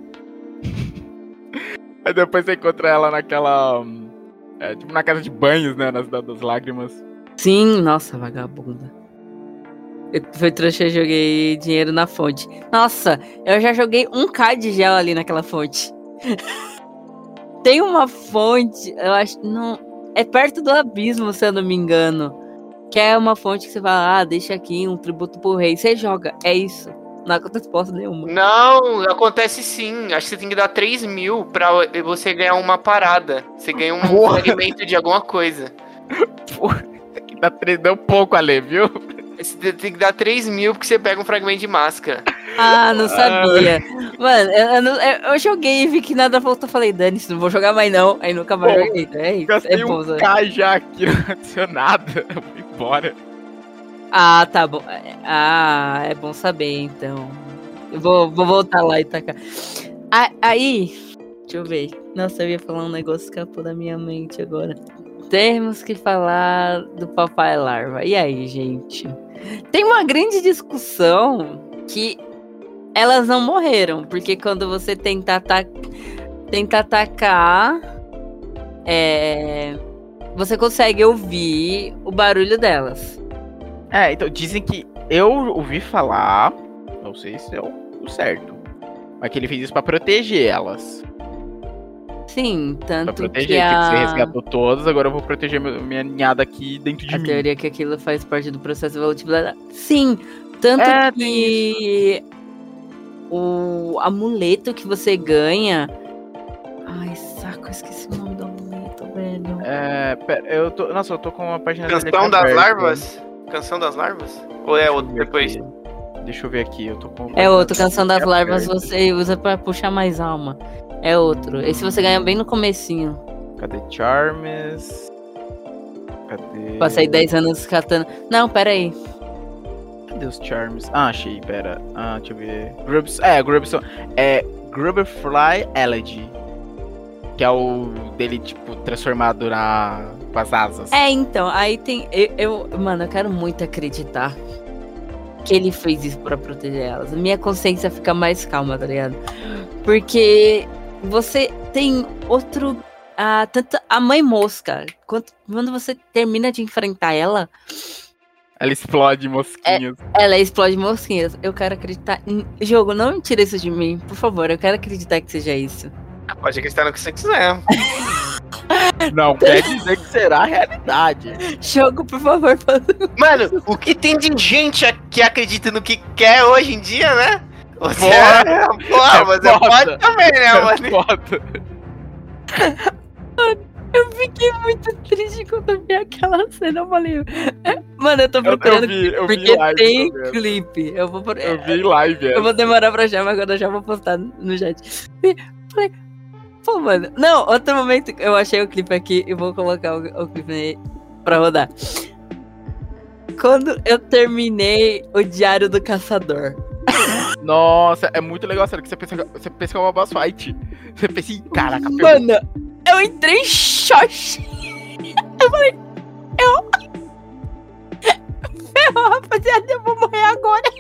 Speaker 3: Aí depois você encontra ela naquela. é, tipo, na casa de banhos, né? Na cidade das lágrimas.
Speaker 4: Sim, nossa, vagabunda. Eu fui trouxa, eu joguei dinheiro na fonte. Nossa, eu já joguei um K de gel ali naquela fonte. Tem uma fonte, eu acho. Não. É perto do abismo, se eu não me engano. Que é uma fonte que você fala, ah, deixa aqui um tributo pro rei. Você joga, é isso. Não acontece bosta nenhuma.
Speaker 2: Não, acontece sim. Acho que você tem que dar 3 mil pra você ganhar uma parada. Você ganha um
Speaker 3: Porra.
Speaker 2: fragmento de alguma coisa.
Speaker 3: Dá três, deu pouco ali, viu?
Speaker 2: Você tem que dar 3 mil porque você pega um fragmento de máscara.
Speaker 4: Ah, não sabia. Mano, eu, eu eu- eu joguei e vi que nada voltou. Falei, dane-se, não vou jogar mais não. Aí nunca mais
Speaker 3: Pô,
Speaker 4: joguei. É isso. É bom,
Speaker 3: um
Speaker 4: sabe?
Speaker 3: K já aqui, não aconteceu nada. Eu fui embora.
Speaker 4: Ah, tá bom. Ah, é bom saber, então. Eu vou, vou voltar lá e tacar. Ah, Aí, deixa eu ver. Nossa, eu ia falar um negócio que escapou da minha mente agora. Temos que falar do Papai Larva. E aí, gente? Tem uma grande discussão que elas não morreram, porque quando você tenta, ata tenta atacar, é, você consegue ouvir o barulho delas.
Speaker 3: É, então dizem que eu ouvi falar, não sei se é o certo, mas que ele fez isso pra proteger elas.
Speaker 4: Sim, tanto
Speaker 3: proteger,
Speaker 4: que
Speaker 3: que
Speaker 4: a,
Speaker 3: você resgatou todas, agora eu vou proteger minha ninhada aqui dentro de
Speaker 4: a
Speaker 3: mim.
Speaker 4: teoria é que aquilo faz parte do processo evolutivo da... Sim, tanto
Speaker 3: É,
Speaker 4: que o amuleto que você ganha... Ai, saco, esqueci o nome do amuleto, velho.
Speaker 3: É, pera, eu tô, nossa, eu tô com uma página
Speaker 2: Canção das
Speaker 3: aberta.
Speaker 2: larvas? Canção das larvas? Ou é outro depois?
Speaker 3: aqui. Deixa eu ver aqui, eu tô com.
Speaker 4: É outro, Canção das Larvas você usa pra puxar mais alma. É outro. Esse você ganha bem no comecinho.
Speaker 3: Cadê Charmes? Cadê.
Speaker 4: Passei 10 anos catando. Não, pera aí.
Speaker 3: Cadê os Charms? Ah, achei, pera. Ah, deixa eu ver. Grubs, é, Grubson. É Grubberfly Elegy. Que é o dele, tipo, transformado na. com as asas.
Speaker 4: É, então, aí tem. Eu, eu- mano, eu quero muito acreditar que ele fez isso pra proteger elas. Minha consciência fica mais calma, tá ligado? Porque você tem outro. ah, tanto a mãe mosca, quanto, quando você termina de enfrentar ela,
Speaker 3: Ela explode mosquinhas.
Speaker 4: ela explode mosquinhas. Eu quero acreditar. em- Jogo, não me tira isso de mim, por favor. Eu quero acreditar que seja isso.
Speaker 2: Pode acreditar no que você quiser.
Speaker 3: Não quer dizer que será a realidade.
Speaker 4: Jogo, por favor.
Speaker 2: Mano, o que tem de gente que acredita no que quer hoje em dia, né? Você
Speaker 3: Foda.
Speaker 2: é, porra,
Speaker 3: É
Speaker 2: você pode também, né, mano?
Speaker 3: Foda.
Speaker 4: Eu fiquei muito triste quando eu vi aquela cena. Eu falei. "É, Mano, eu tô
Speaker 3: Eu, eu
Speaker 4: procurando.
Speaker 3: vi, eu
Speaker 4: porque
Speaker 3: live.
Speaker 4: tem
Speaker 3: também.
Speaker 4: clipe. Eu vou. por-
Speaker 3: Eu vi live.
Speaker 4: Eu vou demorar pra achar, mas agora eu já vou postar no chat. E Falei, pô, mano. Não, outro momento eu achei o clipe aqui e vou colocar o, o clipe aí pra rodar. Quando eu terminei o Diário do Caçador.
Speaker 3: Nossa, é muito legal, sério, que você pensa, você pensa que é uma boss fight. Você pensa em, caraca, pegou.
Speaker 4: Mano, eu entrei em choque. Eu falei, eu. Ferrou, rapaziada, eu vou morrer agora.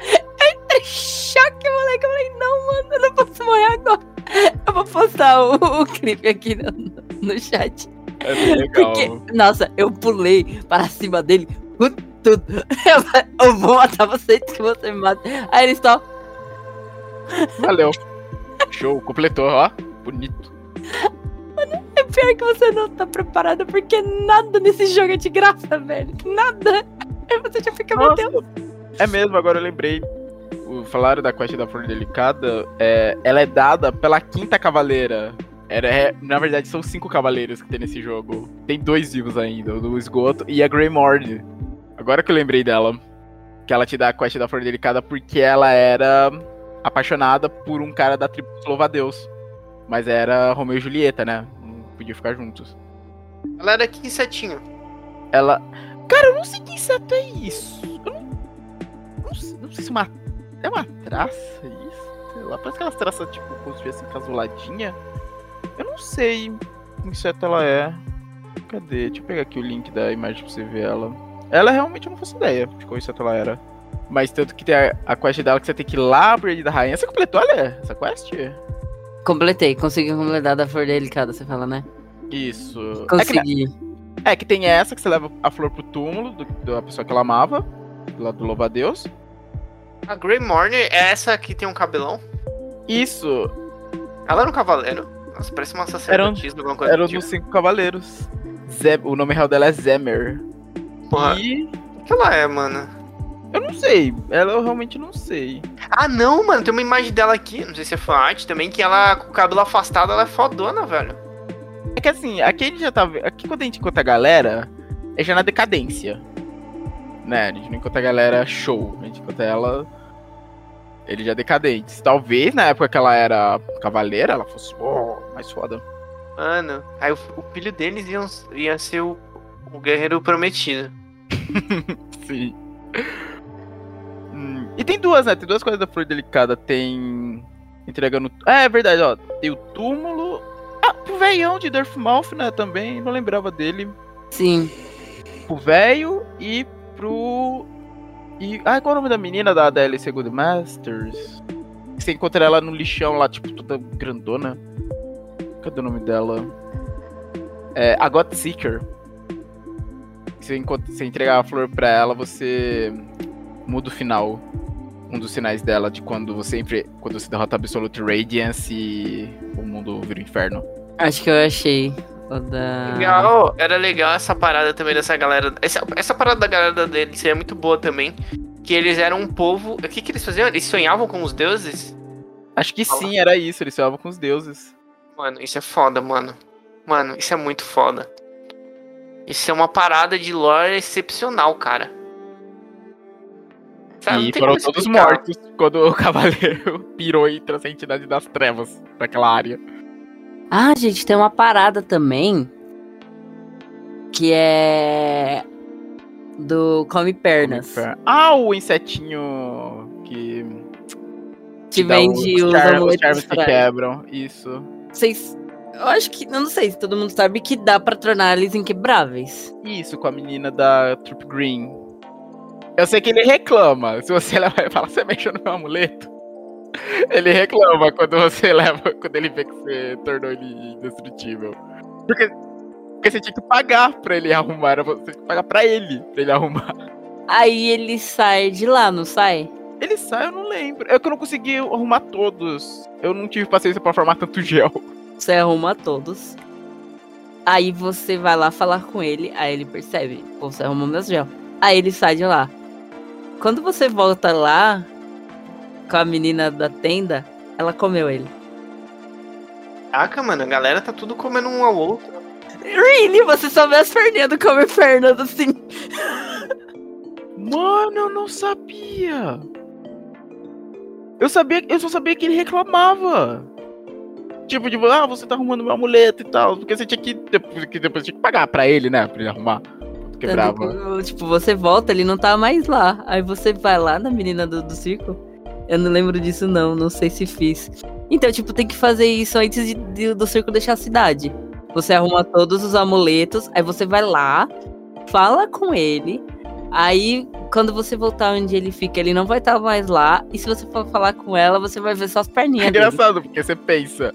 Speaker 4: Eu entrei em choque, moleque. Eu falei, não, mano, eu não posso morrer agora. Eu vou postar o, o clipe aqui no, no chat.
Speaker 3: É legal.
Speaker 4: Porque, nossa, eu pulei para cima dele com tudo. Eu, eu vou matar você antes que você me mate. Aí ele só.
Speaker 3: Valeu. Show, completou, ó. Bonito.
Speaker 4: É pior que você não tá preparado, porque nada nesse jogo é de graça, velho. Nada. Aí você já fica, meu Deus.
Speaker 3: É mesmo, agora eu lembrei. O, falaram da quest da Flor Delicada. É, ela é dada pela quinta cavaleira. Era, é, na verdade, são cinco cavaleiros que tem nesse jogo. Tem dois vivos ainda, o do esgoto e a Greymord. Agora que eu lembrei dela. Que ela te dá a quest da Flor Delicada porque ela era apaixonada por um cara da tribo dos Louva-a-Deus. Mas era Romeu e Julieta, né? Não podia ficar juntos.
Speaker 2: Galera, que insetinho.
Speaker 3: Ela. Cara, eu não sei que inseto é isso. Eu não. Não, sei- não sei se uma. É uma traça isso? Sei lá, parece aquelas traças, tipo, como se tivesse encasuladinha. Eu não sei que inseto ela é. Cadê? Deixa eu pegar aqui o link da imagem pra você ver ela. Ela realmente eu não faço ideia de qual inseto ela era. Mas tanto que tem a, a quest dela que você tem que ir lá pro Rei da Rainha. Você completou, olha, essa quest?
Speaker 4: Completei, consegui completar da flor delicada, você fala, né?
Speaker 3: Isso. É que,
Speaker 4: Consegui.
Speaker 3: é que tem essa que você leva a flor pro túmulo do- da pessoa que ela amava. Lá do Louva-a-Deus.
Speaker 2: A Grey Morning é essa que tem um cabelão?
Speaker 3: Isso,
Speaker 2: Ela era um cavaleiro. Nossa, parece uma sacerdotisa, alguma coisa
Speaker 3: era um
Speaker 2: do
Speaker 3: dos
Speaker 2: tipo.
Speaker 3: cinco cavaleiros. Ze- o nome real dela é Zemer.
Speaker 2: Porra,
Speaker 3: E
Speaker 2: o que ela é, mano?
Speaker 3: eu não sei, ela eu realmente não sei.
Speaker 2: Ah, não, mano, tem uma imagem dela aqui, não sei se é fanart também, que ela, com o cabelo afastado, ela é fodona, velho.
Speaker 3: É que assim, aqui a gente já tá. Aqui quando a gente encontra a galera, é já na decadência. Né? A gente não encontra a galera show. A gente encontra ela. Eles já decadentes. Talvez na época que ela era cavaleira, ela fosse oh, mais foda.
Speaker 2: Mano, aí o, o filho deles iam, ia ser o, o guerreiro prometido.
Speaker 3: Sim. Hum, E tem duas, né? Tem duas coisas da flor delicada. Tem. Entregando. É, é verdade, ó. Tem o túmulo. Ah, pro veião de Darthmouth, né? Também. Não lembrava dele.
Speaker 4: Sim.
Speaker 3: Pro velho e pro. E. Ah, qual é o nome da menina da DLC Good Masters? Você encontra ela no lixão lá, tipo, toda grandona. Cadê o nome dela? É. A God Seeker. Você, você entregar a flor pra ela, você muda o final. Um dos sinais dela de quando você quando você derrota Absolute Radiance e o mundo vira o inferno.
Speaker 4: Acho que eu achei. O da.
Speaker 2: Legal, era legal essa parada também dessa galera. Essa, essa parada da galera deles é muito boa também. Que eles eram um povo. O que, que eles faziam? Eles sonhavam com os deuses?
Speaker 3: Acho que sim, era isso, eles se amavam com os deuses.
Speaker 2: Mano, isso é foda, mano. Mano, isso é muito foda. Isso é uma parada de lore excepcional, cara. Sabe,
Speaker 3: e foram todos
Speaker 2: explicar.
Speaker 3: mortos quando o cavaleiro pirou e trouxe a entidade das trevas naquela área.
Speaker 4: Ah, gente, tem uma parada também. Que é. Do Come Pernas.
Speaker 3: Ah, o insetinho que.
Speaker 4: Te vende
Speaker 3: os,
Speaker 4: os
Speaker 3: char- os charmes que
Speaker 4: pra-
Speaker 3: quebram. Isso.
Speaker 4: Vocês. Eu acho que. Eu não sei se todo mundo sabe que dá pra tornar eles inquebráveis.
Speaker 3: Isso, com a menina da Troop Green. Eu sei que ele reclama. Se você levar e falar, você mexeu no meu amuleto. Ele reclama quando você leva, quando ele vê que você tornou ele indestrutível. Porque, porque você tinha que pagar pra ele arrumar. Você tinha que pagar pra ele, pra ele arrumar.
Speaker 4: Aí ele sai de lá, não sai?
Speaker 3: Ele sai, eu não lembro. É que eu não consegui arrumar todos. Eu não tive paciência pra formar tanto gel.
Speaker 4: Você arruma todos. Aí você vai lá falar com ele, aí ele percebe, pô, você arrumou meus gel. Aí ele sai de lá. Quando você volta lá com a menina da tenda, ela comeu ele.
Speaker 2: Caraca, mano, a galera tá tudo comendo um ao outro.
Speaker 4: Really? Você só vê as perninhas do Comer Fernando assim.
Speaker 3: Mano, eu não sabia. Eu sabia, eu só sabia que ele reclamava. Tipo, tipo, ah, você tá arrumando meu amuleto e tal. Porque você tinha que. Porque depois tinha que pagar pra ele, né? Pra ele arrumar. Quebrava.
Speaker 4: Que, Tipo, você volta, ele não tá mais lá. Aí você vai lá na menina do, do circo. Eu não lembro disso, não. Não sei se fiz. Então, tipo, tem que fazer isso antes de, de- do circo deixar a cidade. Você arruma todos os amuletos, aí você vai lá, fala com ele. Aí, quando você voltar onde ele fica, ele não vai estar mais lá. E se você for falar com ela, você vai ver só as
Speaker 3: É
Speaker 4: perninhas dele.
Speaker 3: engraçado, porque você pensa,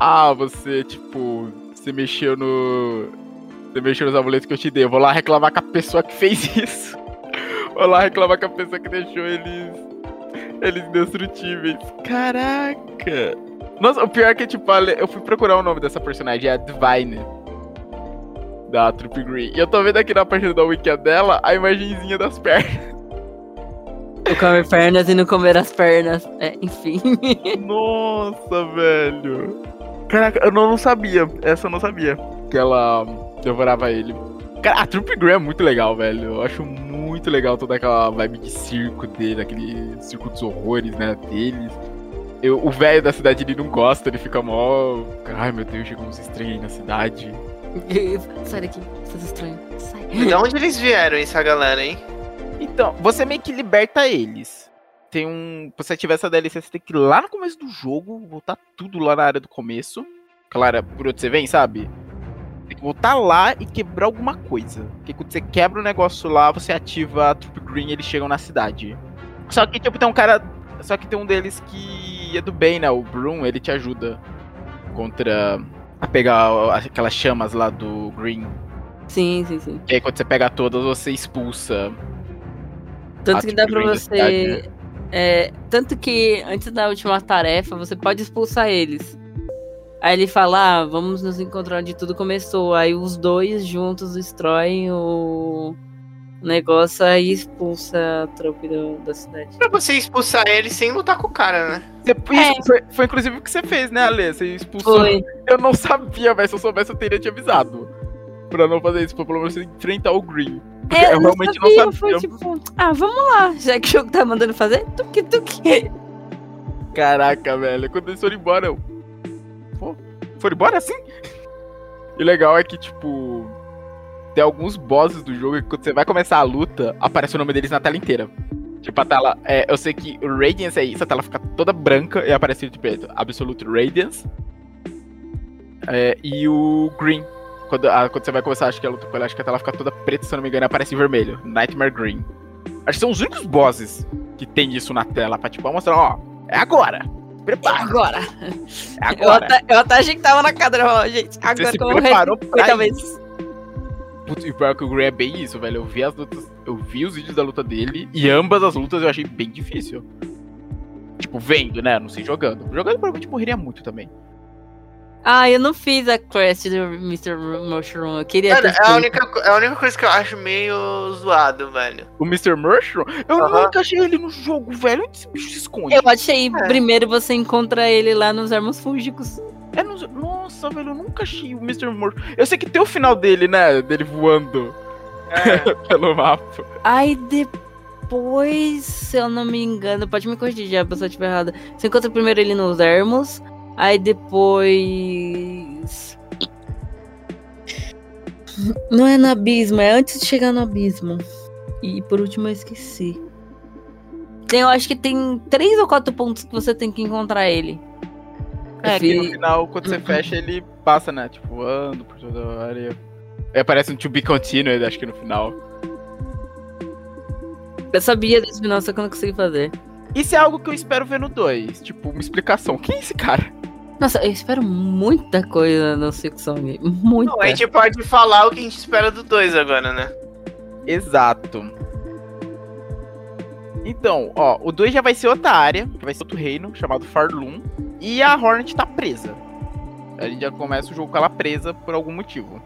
Speaker 3: ah, você, tipo, você mexeu no. Você mexeu nos amuletos que eu te dei. Eu vou lá reclamar com a pessoa que fez isso. Vou lá reclamar com a pessoa que deixou eles. Eles indestrutíveis. Caraca! Nossa, o pior é que, tipo, eu fui procurar o nome dessa personagem, é a Divine. Da Troop Green. E eu tô vendo aqui na página da wiki dela a imagenzinha das pernas.
Speaker 4: O comer pernas e não comer as pernas. É, enfim.
Speaker 3: Nossa, velho. Caraca, eu não, não sabia. Essa eu não sabia. Que ela devorava ele. Cara, a Troop Grey é muito legal, velho. Eu acho muito legal toda aquela vibe de circo dele, aquele circo dos horrores, né, deles. Eu- o velho da cidade ele não gosta, ele fica mó. Ai meu Deus, chegou uns estranhos aí na cidade.
Speaker 4: Sai daqui, seus estranhos. Sai.
Speaker 2: De onde eles vieram, essa galera, hein?
Speaker 3: Então, você meio que liberta eles. Tem um. Se você tiver essa DLC, você tem que ir lá no começo do jogo, voltar tudo lá na área do começo. Claro, por onde você vem, sabe? Tem que voltar lá e quebrar alguma coisa. Porque quando você quebra o negócio lá, você ativa a Troop Green e eles chegam na cidade. Só que, tipo, tem um cara. Só que tem um deles que é do bem, né? O Broom, ele te ajuda contra. A pegar aquelas chamas lá do Green.
Speaker 4: Sim, sim, sim.
Speaker 3: E aí, quando você pega todas, você expulsa.
Speaker 4: Tanto que dá pra você. É, tanto que antes da última tarefa, você pode expulsar eles. Aí ele fala, ah, vamos nos encontrar onde tudo começou. Aí os dois juntos destroem o negócio e expulsa a tropa da, da cidade.
Speaker 2: Pra você expulsar eles sem lutar com o cara, né?
Speaker 3: Você- isso foi, foi inclusive o que você fez, né, Ale? Você expulsou.
Speaker 4: Foi.
Speaker 3: Eu não sabia, mas se eu soubesse, eu teria te avisado. Pra não fazer isso, pra pelo menos você enfrentar o Green.
Speaker 4: É,
Speaker 3: eu realmente não
Speaker 4: sabia,
Speaker 3: sabia.
Speaker 4: Foi tipo, ah, vamos lá, já que o jogo tá mandando fazer, tuque, tuque.
Speaker 3: Caraca, velho. Quando eles foram embora, eu. Pô, foram embora assim? E o legal é que, tipo. Tem alguns bosses do jogo que quando você vai começar a luta, aparece o nome deles na tela inteira. Tipo, a tela. É, eu sei que o Radiance é isso, a tela fica toda branca e aparece tipo Absolute Radiance. É, e o Green. Quando, a- quando você vai começar, acho que a luta com ele, acho que a tela fica toda preta, se eu não me engano, aparece em vermelho. Nightmare Green. Acho que são os únicos bosses que tem isso na tela pra, tipo, mostrar, ó, é agora. Prepara,
Speaker 4: Agora.
Speaker 3: é
Speaker 4: Eu
Speaker 3: agora.
Speaker 4: até, eu até achei que tava na cadeira, ó, gente. Agora
Speaker 3: se
Speaker 4: que eu
Speaker 3: preparou
Speaker 4: re-
Speaker 3: pra
Speaker 4: oitava
Speaker 3: isso.
Speaker 4: vez.
Speaker 3: Putz, e o pior é que o Grey é bem isso, velho. Eu vi as lutas, eu vi os vídeos da luta dele e ambas as lutas eu achei bem difícil. Tipo, vendo, né? Não sei jogando. Jogando provavelmente morreria muito também.
Speaker 4: Ah, eu não fiz a quest do Mr. Mushroom. Eu queria
Speaker 2: Mano,
Speaker 4: ter
Speaker 2: é a, única, é a única coisa que eu acho meio zoado, velho.
Speaker 3: O Mr. Mushroom, eu nunca achei ele no jogo, velho. Onde esse bicho se esconde?
Speaker 4: Eu achei,
Speaker 2: É.
Speaker 4: primeiro você encontra ele lá nos ermos fúngicos.
Speaker 3: É nos- Nossa, velho, eu nunca achei o Mr. Mushroom. Eu sei que tem o final dele, né? Dele voando
Speaker 2: É.
Speaker 3: pelo mapa.
Speaker 4: Aí depois, se eu não me engano, pode me corrigir já, a pessoa estiver errada. Você encontra primeiro ele nos ermos, aí depois. Não é no abismo, é antes de chegar no abismo. E por último eu esqueci. Tem, eu acho que tem três ou quatro pontos que você tem que encontrar ele.
Speaker 3: É, que no final, quando você fecha, ele passa, né? Tipo, voando por toda a área. Aí aparece um to be continued, acho que no final.
Speaker 4: Eu sabia desse final, só que eu não consegui fazer.
Speaker 3: Isso é algo que eu espero ver no 2. Tipo, uma explicação. Quem é esse cara?
Speaker 4: Nossa, eu espero muita coisa no Six Song. Muita.
Speaker 2: Não, a gente pode falar o que a gente espera do 2 agora, né?
Speaker 3: Exato. Então, ó, o 2 já vai ser outra área, que vai ser outro reino, chamado Farlum. E a Hornet tá presa. A gente já começa o jogo com ela presa por algum motivo.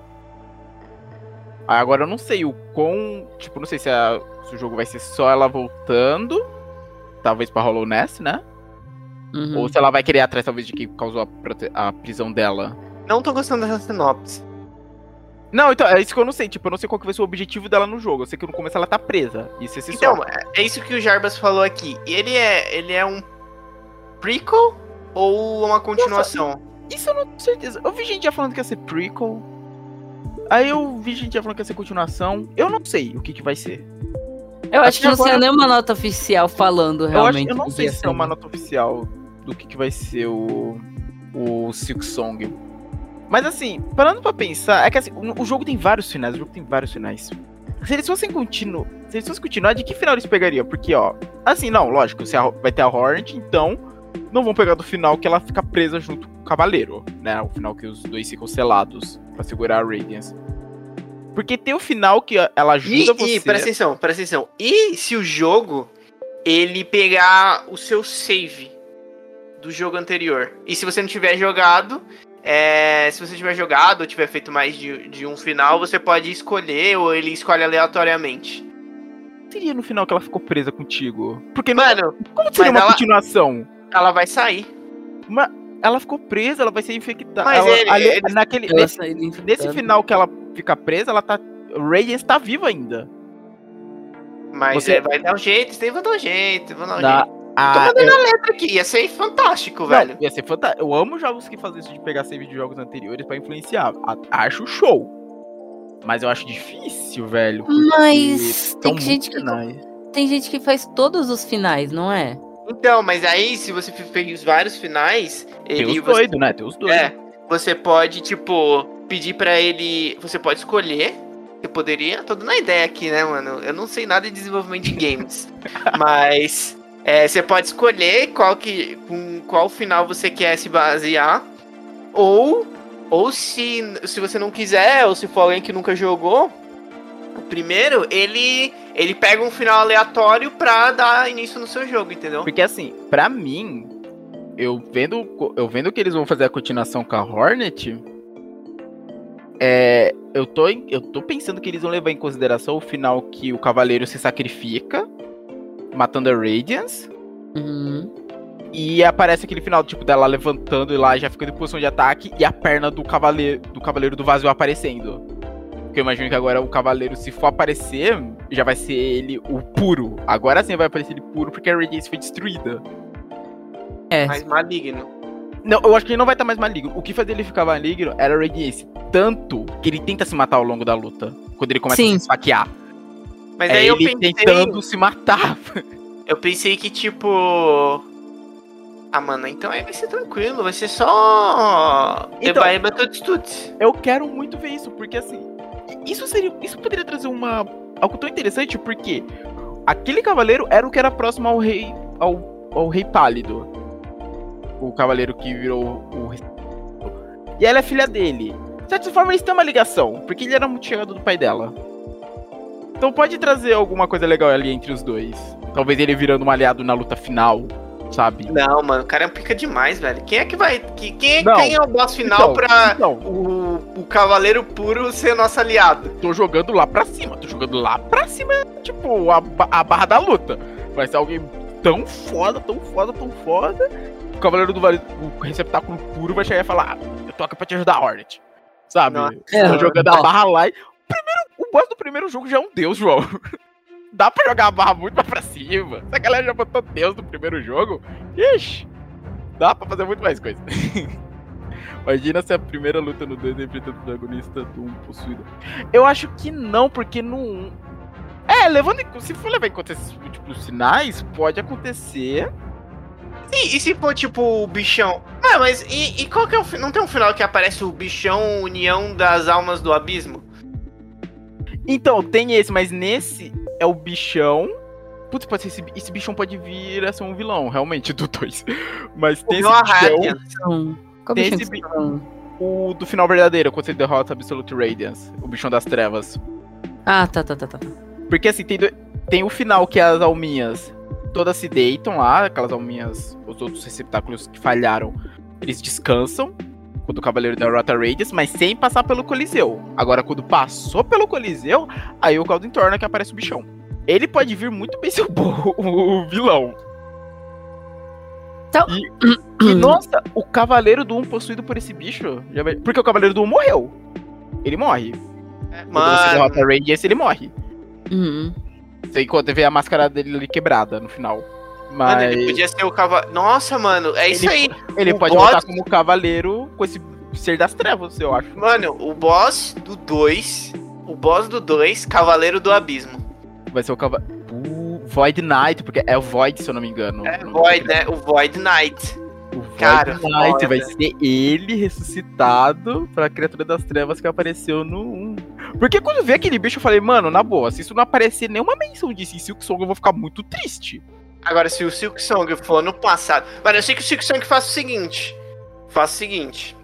Speaker 3: Aí Agora eu não sei o quão. Tipo, não sei se, a- se o jogo vai ser só ela voltando. Talvez pra Hollow Nest, né?
Speaker 4: Uhum.
Speaker 3: Ou se ela vai querer ir atrás, talvez, de quem causou a, a prisão dela.
Speaker 2: Não tô gostando dessa sinopse.
Speaker 3: Não, então, é isso que eu não sei. Tipo, eu não sei qual que vai ser o objetivo dela no jogo. Eu sei que no começo ela tá presa. Isso esse
Speaker 2: Então,
Speaker 3: só.
Speaker 2: é- é isso que o Jarbas falou aqui. Ele é, ele é um prequel ou uma continuação?
Speaker 3: Isso eu não tenho certeza. Eu vi gente já falando que ia ser prequel. Aí eu vi gente já falando que ia ser continuação. Eu não sei o que, que vai ser.
Speaker 4: Eu acho
Speaker 3: Acho
Speaker 4: que não
Speaker 3: agora-
Speaker 4: saiu nenhuma nota oficial falando
Speaker 3: Eu, acho,
Speaker 4: realmente.
Speaker 3: eu não sei se é uma nota oficial do que, que vai ser o. O Silk Song. Mas assim, parando pra pensar, é que assim, o, o jogo tem vários finais, o jogo tem vários finais. Se eles fossem continuar. Se eles fossem continuar, de que final eles pegariam? Porque, ó. Assim, não, lógico, se vai ter a Hornet, então. Não vão pegar do final que ela fica presa junto com o Cavaleiro, né? O final que os dois ficam selados pra segurar a Radiance. Porque tem o final que ela
Speaker 2: E,
Speaker 3: ajuda você.
Speaker 2: e presta atenção, presta atenção. E se o jogo ele pegar o seu save do jogo anterior? E se você não tiver jogado, é, se você tiver jogado ou tiver feito mais de, de um final, você pode escolher ou ele escolhe aleatoriamente.
Speaker 3: seria no final que ela ficou presa contigo? Porque não-
Speaker 2: Mano,
Speaker 3: como seria
Speaker 2: mas
Speaker 3: uma
Speaker 2: ela-
Speaker 3: continuação?
Speaker 2: ela vai sair.
Speaker 3: Ela ficou presa, ela vai ser infectada.
Speaker 2: Mas
Speaker 3: Ela-
Speaker 2: ele-
Speaker 3: ali-
Speaker 2: ele-
Speaker 3: naquele,
Speaker 4: Ela
Speaker 3: nesse,
Speaker 4: saiu
Speaker 3: nesse final que ela fica presa, ela tá. Radiance tá viva ainda.
Speaker 2: Mas
Speaker 3: Você-
Speaker 2: é, vai dar um jeito, tem vai dar um jeito, vai dar um
Speaker 3: Na-
Speaker 2: jeito.
Speaker 3: A-
Speaker 2: Tô mandando
Speaker 3: eu-
Speaker 2: a letra aqui, ia ser fantástico,
Speaker 3: não,
Speaker 2: velho.
Speaker 3: ia ser fantástico. Eu amo jogos que fazem isso de pegar save de jogos anteriores pra influenciar. A- acho show. Mas eu acho difícil, velho.
Speaker 4: Mas tem gente que,
Speaker 3: finais.
Speaker 4: tem gente que faz todos os finais, não é?
Speaker 2: Então, mas aí, se você fez vários finais,
Speaker 3: Tem
Speaker 2: ele.
Speaker 3: os
Speaker 2: você-
Speaker 3: doidos, né? Tem os doidos.
Speaker 2: É, você pode, tipo, pedir pra ele. Você pode escolher. Você poderia. Tô dando a ideia aqui, né, mano? Eu não sei nada de desenvolvimento de games. mas. É, você pode escolher qual que. com qual final você quer se basear. Ou. Ou se, se você não quiser, ou se for alguém que nunca jogou. O primeiro, ele. Ele pega um final aleatório pra dar início no seu jogo, entendeu?
Speaker 3: Porque assim, pra mim, eu vendo, eu vendo que eles vão fazer a continuação com a Hornet, é, eu tô, eu tô pensando que eles vão levar em consideração o final que o cavaleiro se sacrifica, matando a Radiance,
Speaker 4: Uhum.
Speaker 3: e aparece aquele final tipo dela levantando e lá já ficando em posição de ataque e a perna do cavaleiro do cavaleiro do vazio aparecendo. Porque eu imagino que agora o cavaleiro, se for aparecer, já vai ser ele o puro. Agora sim vai aparecer ele puro porque a Radiance foi destruída.
Speaker 4: É.
Speaker 2: Mais maligno.
Speaker 3: Não, eu acho que ele não vai estar mais maligno. O que fazia ele ficar maligno era a Radiance. Tanto que ele tenta se matar ao longo da luta. Quando ele começa
Speaker 4: Sim.
Speaker 3: a se esfaquear.
Speaker 2: Mas
Speaker 3: é
Speaker 2: aí eu pensei.
Speaker 3: tentando se matar.
Speaker 2: Eu pensei que, tipo. Ah, mano, então aí vai ser tranquilo, vai ser só.
Speaker 3: Então-
Speaker 2: Eba, eba, tuts, tuts.
Speaker 3: Eu quero muito ver isso, porque assim. Isso seria. Isso poderia trazer uma. Algo tão interessante, porque aquele cavaleiro era o que era próximo ao rei. ao, ao rei pálido. O cavaleiro que virou o. E ela é filha dele. De certa forma, eles têm uma ligação, porque ele era muito chegado do pai dela. Então pode trazer alguma coisa legal ali entre os dois. Talvez ele virando um aliado na luta final, sabe?
Speaker 2: Não, mano, o cara pica demais, velho. Quem é que vai. que- Quem, é-
Speaker 3: Não.
Speaker 2: quem é o boss final
Speaker 3: Então,
Speaker 2: pra
Speaker 3: então,
Speaker 2: o, o Cavaleiro Puro ser nosso aliado?
Speaker 3: tô jogando lá pra cima. Tô jogando lá pra cima, tipo, a, a barra da luta. Vai ser alguém tão foda, tão foda, tão foda. O Cavaleiro do Vale, o receptáculo puro vai chegar e falar: ah, eu tô aqui pra te ajudar, Hornet. Sabe?
Speaker 2: Nossa.
Speaker 3: Tô jogando a
Speaker 4: Ó.
Speaker 3: barra lá e. Primeiro, boss do primeiro jogo já é um deus, João. Dá pra jogar a barra muito mais pra cima. Se a galera já botou deus no primeiro jogo, ixi, dá pra fazer muito mais coisa. Imagina se a primeira luta no 2 enfrentando o protagonista do 1 possuído. Eu acho que não, porque no 1. É, levando em, se for levar em conta esses múltiplos sinais, pode acontecer
Speaker 2: E, e se for tipo o bichão? Ah, mas e, e qual que é o. Não tem um final que aparece o bichão União das Almas do Abismo?
Speaker 3: Então, tem esse, mas nesse é o bichão. Putz, pode ser esse, esse bichão pode vir a ser um vilão, realmente, do 2. Mas tem esse
Speaker 2: Noah
Speaker 3: bichão, Tem esse
Speaker 4: que
Speaker 3: bi-
Speaker 4: você tá falando?
Speaker 3: o do final verdadeiro, quando você derrota Absolute Radiance, o bichão das trevas.
Speaker 4: Ah, tá, tá, tá, tá.
Speaker 3: Porque assim, tem, do- tem o final que as alminhas todas se deitam lá, aquelas alminhas, os outros receptáculos que falharam, eles descansam quando o Cavaleiro derrota Radiance, mas sem passar pelo Coliseu. Agora, quando passou pelo Coliseu, aí o caldo entorna que aparece o bichão. Ele pode vir muito bem ser o, o vilão.
Speaker 4: Então-
Speaker 3: E, e, nossa, o Cavaleiro do 1 possuído por esse bicho. vai- Porque o Cavaleiro do 1 morreu. Ele morre. Quando você derrota Radiance, ele morre.
Speaker 4: Uhum.
Speaker 3: Você vê a máscara dele ali quebrada no final.
Speaker 2: Mano,
Speaker 3: Mas
Speaker 2: ele podia ser o cavalo. Nossa, mano, é isso
Speaker 3: Ele-
Speaker 2: aí.
Speaker 3: ele
Speaker 2: o
Speaker 3: pode
Speaker 2: boss-
Speaker 3: voltar como cavaleiro com esse ser das trevas, eu acho.
Speaker 2: Mano, o boss do 2. O boss do 2, Cavaleiro do Abismo.
Speaker 3: Vai ser o cavaleiro. Void Knight, porque é o Void, se eu não me engano.
Speaker 2: É Void, né? O Void Knight.
Speaker 3: O Void
Speaker 2: Cara,
Speaker 3: Knight
Speaker 2: foda.
Speaker 3: vai ser ele ressuscitado pra criatura das trevas que apareceu no 1. Porque quando eu vi aquele bicho, eu falei, mano, na boa, se isso não aparecer nenhuma menção disso em Silk Song, eu vou ficar muito triste.
Speaker 2: Agora, se o Silk Song for no passado. Mano, eu sei que o Silk Song faz o seguinte: faz o seguinte.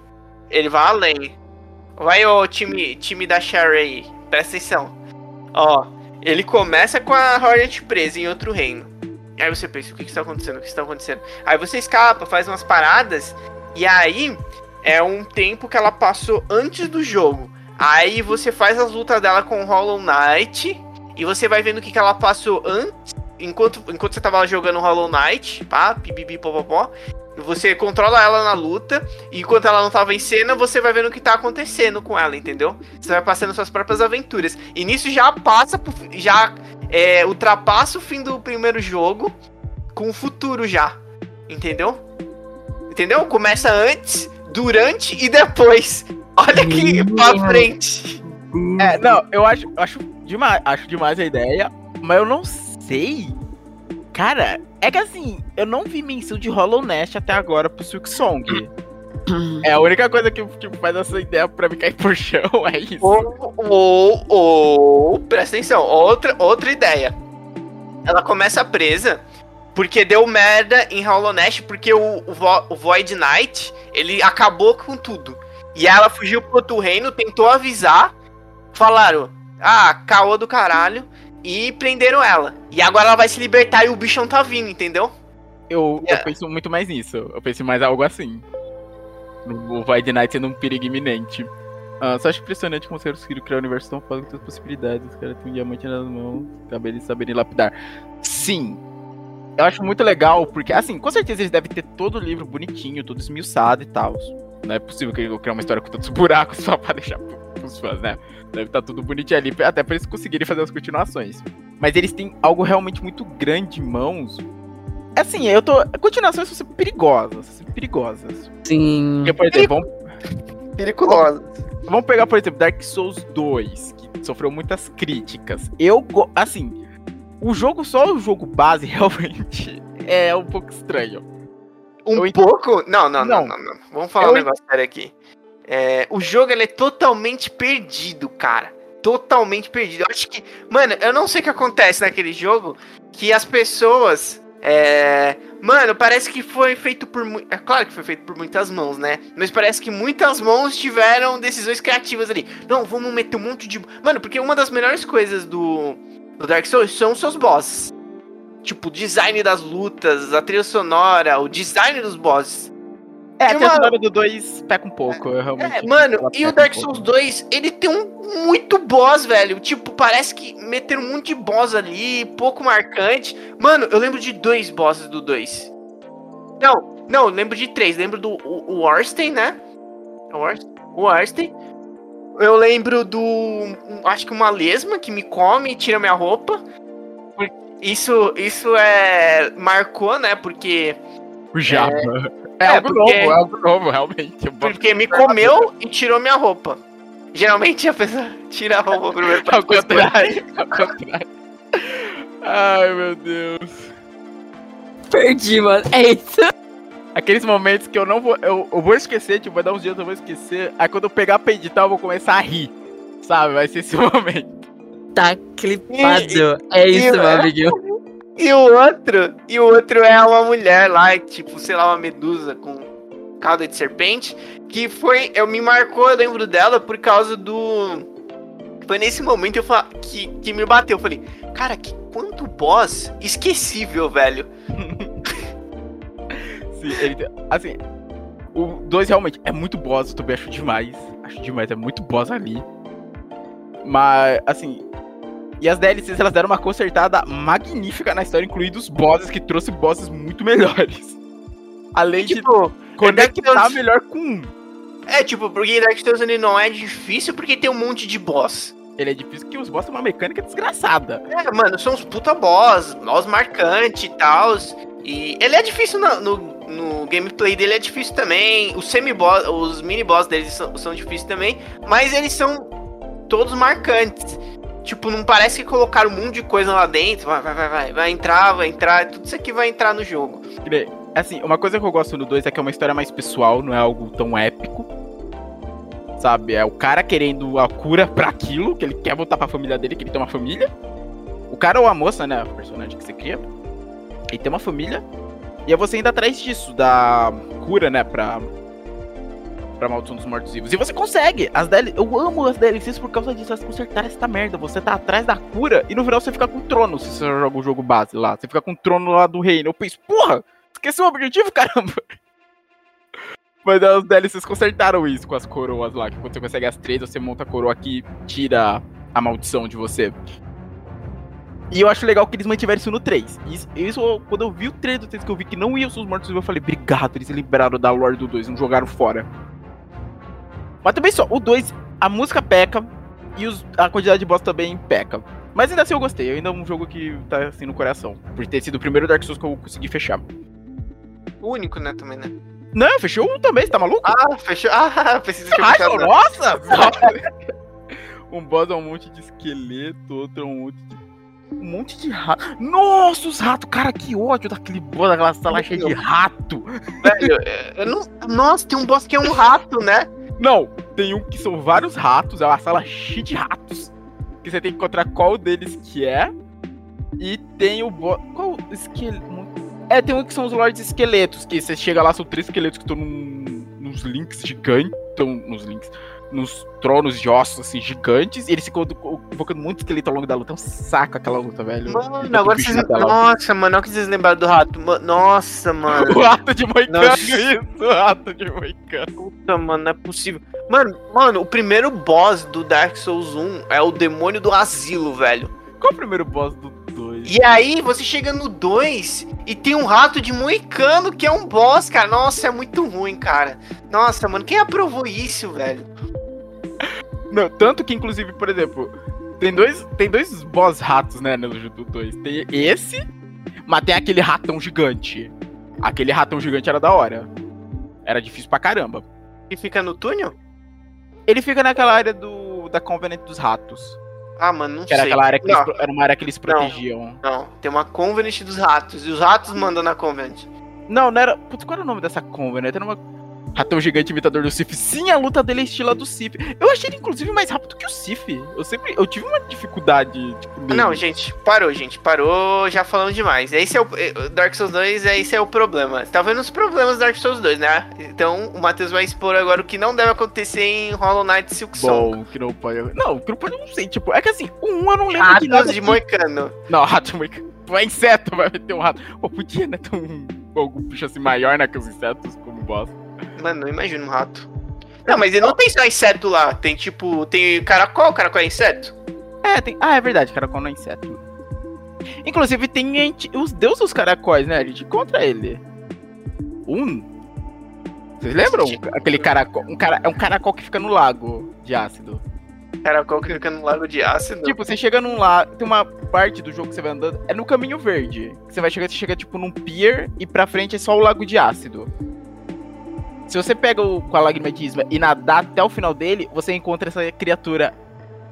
Speaker 2: Ele vai além. Vai, ô time, time da aí. Presta atenção. Ó, ele começa com a Hornet presa em outro reino. Aí você pensa, o que que está acontecendo? O que está acontecendo? Aí você escapa, faz umas paradas. E aí é um tempo que ela passou antes do jogo. Aí você faz as lutas dela com o Hollow Knight. E você vai vendo o que, que ela passou antes enquanto, enquanto você tava jogando Hollow Knight, pá, pipipi, popopó, você controla ela na luta, e enquanto ela não tava em cena, você vai vendo o que tá acontecendo com ela, entendeu? Você vai passando suas próprias aventuras. E nisso já passa, pro, já é, ultrapassa o fim do primeiro jogo com o futuro já, entendeu? Entendeu? Começa antes, durante e depois. Olha aqui pra frente.
Speaker 3: É, não, eu acho, acho demais, acho demais a ideia, mas eu não sei. Cara, é que assim, eu não vi menção de Hollow Nest até agora pro Silk Song. É a única coisa que, que faz essa ideia pra me cair por chão, é isso.
Speaker 2: Ou, ou, ou, presta atenção, outra, outra ideia. Ela começa presa porque deu merda em Hollow Nest, porque o, o, Vo- o Void Knight, ele acabou com tudo. E ela fugiu pro outro reino, tentou avisar, falaram, ah, caô do caralho, e prenderam ela. E agora ela vai se libertar e o bichão tá vindo, entendeu?
Speaker 3: Eu,
Speaker 2: Yeah.
Speaker 3: eu penso muito mais nisso. Eu penso mais algo assim. O Void Knight sendo um perigo iminente. Ah, só acho impressionante como os caras conseguiram criar um universo tão foda com tantas possibilidades. Os caras têm um diamante nas mãos, cabe eles saberem lapidar. Sim. Eu acho muito legal, porque, assim, com certeza eles devem ter todo o livro bonitinho, todo esmiuçado e tal. Não é possível que eu criar uma história com tantos buracos só pra deixar pros fãs, né? Deve estar tudo bonitinho ali, até pra eles conseguirem fazer as continuações. Mas eles têm algo realmente muito grande em mãos. Assim, eu tô. Continuações são sempre perigosas. são sempre perigosas.
Speaker 4: Sim.
Speaker 3: Porque, por exemplo, vamos,
Speaker 2: Periculosa.
Speaker 3: vamos pegar, por exemplo, Dark Souls 2, que sofreu muitas críticas. Eu, go- assim, o jogo, só o jogo base, realmente, é um pouco estranho.
Speaker 2: Um
Speaker 3: Eu ent-
Speaker 2: pouco? Não, não, não,
Speaker 3: Não.
Speaker 2: não, não. Vamos falar
Speaker 3: Eu
Speaker 2: um negócio sério aqui. É, o jogo ele é totalmente perdido, cara. Totalmente perdido. Eu acho que. Mano, eu não sei o que acontece naquele jogo. Que as pessoas. É. Mano, parece que foi feito por. É claro que foi feito por muitas mãos, né? Mas parece que muitas mãos tiveram decisões criativas ali. Não, vamos meter um monte de. Mano, porque uma das melhores coisas do, do Dark Souls são os seus bosses. Tipo, o design das lutas, a trilha sonora, o design dos bosses.
Speaker 3: É,
Speaker 2: E
Speaker 3: a
Speaker 2: uma-
Speaker 3: do 2 peca um pouco, eu realmente.
Speaker 2: É, mano, e o
Speaker 3: um
Speaker 2: Dark. Souls 2, ele tem um muito boss, velho. Tipo, parece que meteram um monte de boss ali, pouco marcante. Mano, eu lembro de dois bosses do 2. Não, não, lembro de três. Lembro do o, o Orstein, né? O Orstein. O Orstein. Eu lembro do. um- Acho que uma lesma que me come e tira minha roupa. Isso, isso é. Marcou, né? Porque.
Speaker 3: O Java. É,
Speaker 2: É,
Speaker 3: algo
Speaker 2: porque-
Speaker 3: novo, é algo novo, realmente.
Speaker 2: Porque me comeu e tirou minha roupa. Geralmente a pessoa tira a roupa primeiro pra
Speaker 3: Ao contrário, ao contrário. Ai, meu Deus.
Speaker 4: Perdi, mano. É isso.
Speaker 3: Aqueles momentos que eu não vou. Eu, eu vou esquecer, tipo, vai dar uns dias eu vou esquecer. Aí quando eu pegar pra editar, eu vou começar a rir. Sabe? Vai ser esse momento.
Speaker 4: Tá clipado. É isso,
Speaker 2: e-
Speaker 4: meu amiguinho.
Speaker 2: E o outro, e o outro é uma mulher lá, tipo, sei lá, uma medusa com cauda de serpente, que foi, eu me marcou, eu lembro dela por causa do foi nesse momento eu fa- que, que me bateu, eu falei, cara, que quanto boss esquecível, velho.
Speaker 3: Sim, ele assim, o 2 realmente é muito boss, eu também acho demais. Acho demais, é muito boss ali. Mas, assim. E as DLCs elas deram uma consertada magnífica na história, incluindo os bosses, que trouxe bosses muito melhores. Além de
Speaker 2: Tipo,
Speaker 3: conectar
Speaker 2: Deus.
Speaker 3: melhor com um.
Speaker 2: é tipo, porque Dark Souls ele não é difícil porque tem um monte de boss.
Speaker 3: Ele é difícil porque os bosses têm uma mecânica desgraçada.
Speaker 2: É, mano, são uns puta boss, boss marcante e tal. E ele é difícil no, no, no gameplay dele, é difícil também. Os semi-boss, os mini-boss deles são, são difíceis também, mas eles são todos marcantes. Tipo, não parece que colocaram um monte de coisa lá dentro. Vai, vai, vai, vai, vai entrar, vai entrar. Tudo isso aqui vai entrar no jogo.
Speaker 3: Assim, uma coisa que eu gosto no 2 é que é uma história mais pessoal, não é algo tão épico. Sabe? É o cara querendo a cura pra aquilo, que ele quer voltar pra família dele, que ele tem uma família. O cara ou a moça, né? O personagem que você cria. Ele tem uma família. E é você indo atrás disso, da cura, né? Pra. Pra maldição dos mortos-vivos. E você consegue! As DL... Eu amo as DLCs por causa disso, elas consertaram essa merda. Você tá atrás da cura e no final você fica com o trono, se você joga o jogo base lá. Você fica com o trono lá do reino. Eu penso, porra! Esqueci o objetivo, caramba! Mas as DLCs consertaram isso com as coroas lá. Que quando você consegue as três, você monta a coroa que tira a maldição de você. E eu acho legal que eles mantiveram isso no 3. Isso, isso quando eu vi o 3 do 3 que eu vi que não ser os mortos vivos, eu falei, obrigado, eles liberaram da lore do 2, não jogaram fora. Mas também só, o 2, a música peca e os- a quantidade de boss também peca. Mas ainda assim eu gostei, ainda é um jogo que tá assim no coração. Por ter sido o primeiro Dark Souls que eu consegui fechar.
Speaker 2: O único, né, também, né?
Speaker 3: Não, fechou um também, você tá maluco?
Speaker 2: Ah, fechou. Ah, precisa de fechado,
Speaker 3: nossa! um boss é um monte de esqueleto, outro é um monte de. Um monte de rato. Nossa, os ratos, cara, que ódio daquele boss, daquela sala cheia de rato.
Speaker 2: Velho, eu não... Nossa, tem um boss que é um rato, né?
Speaker 3: Não, tem um que são vários ratos, é uma sala cheia de ratos. Que você tem que encontrar qual deles que é. E tem o boss. Qual esqueleto? É, tem um que são os Lords Esqueletos, que você chega lá, são três esqueletos que estão num, nos links gigantes. Estão nos links. Nos tronos de ossos, assim, gigantes. E eles ficam invocando muito esqueleto ao longo da luta. É um saco aquela luta, velho.
Speaker 2: Mano, agora vocês. Nossa, mano, olha que vocês lembraram do rato. Nossa, mano.
Speaker 3: O rato de moicano,
Speaker 2: Nossa.
Speaker 3: isso, o rato de moicano.
Speaker 2: Puta, mano, não é possível. Mano, mano, o primeiro boss do Dark Souls 1 é o demônio do asilo, velho.
Speaker 3: Qual é o primeiro boss do 2?
Speaker 2: E aí você chega no 2 e tem um rato de moicano que é um boss, cara. Nossa, é muito ruim, cara. Nossa, mano, quem aprovou isso, velho?
Speaker 3: Não, tanto que, inclusive, por exemplo, tem dois, tem dois boss ratos, né, no do 2. Tem esse, mas tem aquele ratão gigante. Aquele ratão gigante era da hora. Era difícil pra caramba.
Speaker 2: Que fica no túnel?
Speaker 3: Ele fica naquela área do da Covenant dos Ratos.
Speaker 2: Ah, mano, não
Speaker 3: Que era
Speaker 2: sei.
Speaker 3: aquela área que eles,
Speaker 2: não,
Speaker 3: era uma área que eles protegiam.
Speaker 2: não, tem uma Convenant dos ratos. E os ratos mandam na Convenant.
Speaker 3: Não, não era. Putz, qual era o nome dessa Covenant? Era uma. Ratão gigante imitador do Sif. Sim, a luta dele é estilo do Sif. Eu achei ele, inclusive, mais rápido que o Sif. Eu sempre. Eu tive uma dificuldade, tipo, nele.
Speaker 2: Não, gente, parou, gente. Parou, já falamos demais. Esse é o eh, Dark Souls 2, é- esse é o problema. Tá vendo os problemas do Dark Souls 2, né? Então o Matheus vai expor agora o que não deve acontecer em Hollow Knight Silk Song.
Speaker 3: Bom, que não pode. Não, que não pode, eu não sei. Tipo, é que assim, o 1 eu não lembro de nada.
Speaker 2: Ratos de
Speaker 3: que-
Speaker 2: Moicano.
Speaker 3: Não, rato de moicano. É inseto, vai ter um rato. Pô, podia, né? Ter um. Algum bicho assim maior, né? Que os insetos, como boss.
Speaker 2: Mano, não imagino um rato. Não, mas ele não tem só inseto lá. Tem tipo, tem caracol, caracol é inseto?
Speaker 3: É, tem. Ah, é verdade, caracol não é inseto. Inclusive, tem os deuses dos caracóis, né? A gente encontra ele. Um. Vocês lembram? Aquele caracol. Um cara, é um caracol que fica no lago de ácido.
Speaker 2: Caracol que fica no lago de ácido.
Speaker 3: Tipo, você chega num lago. Tem uma parte do jogo que você vai andando. É no caminho verde. Você vai chegar, você chega tipo num pier e pra frente é só o lago de ácido. Se você pega o com a lágrima de Isma e nadar até o final dele, você encontra essa criatura.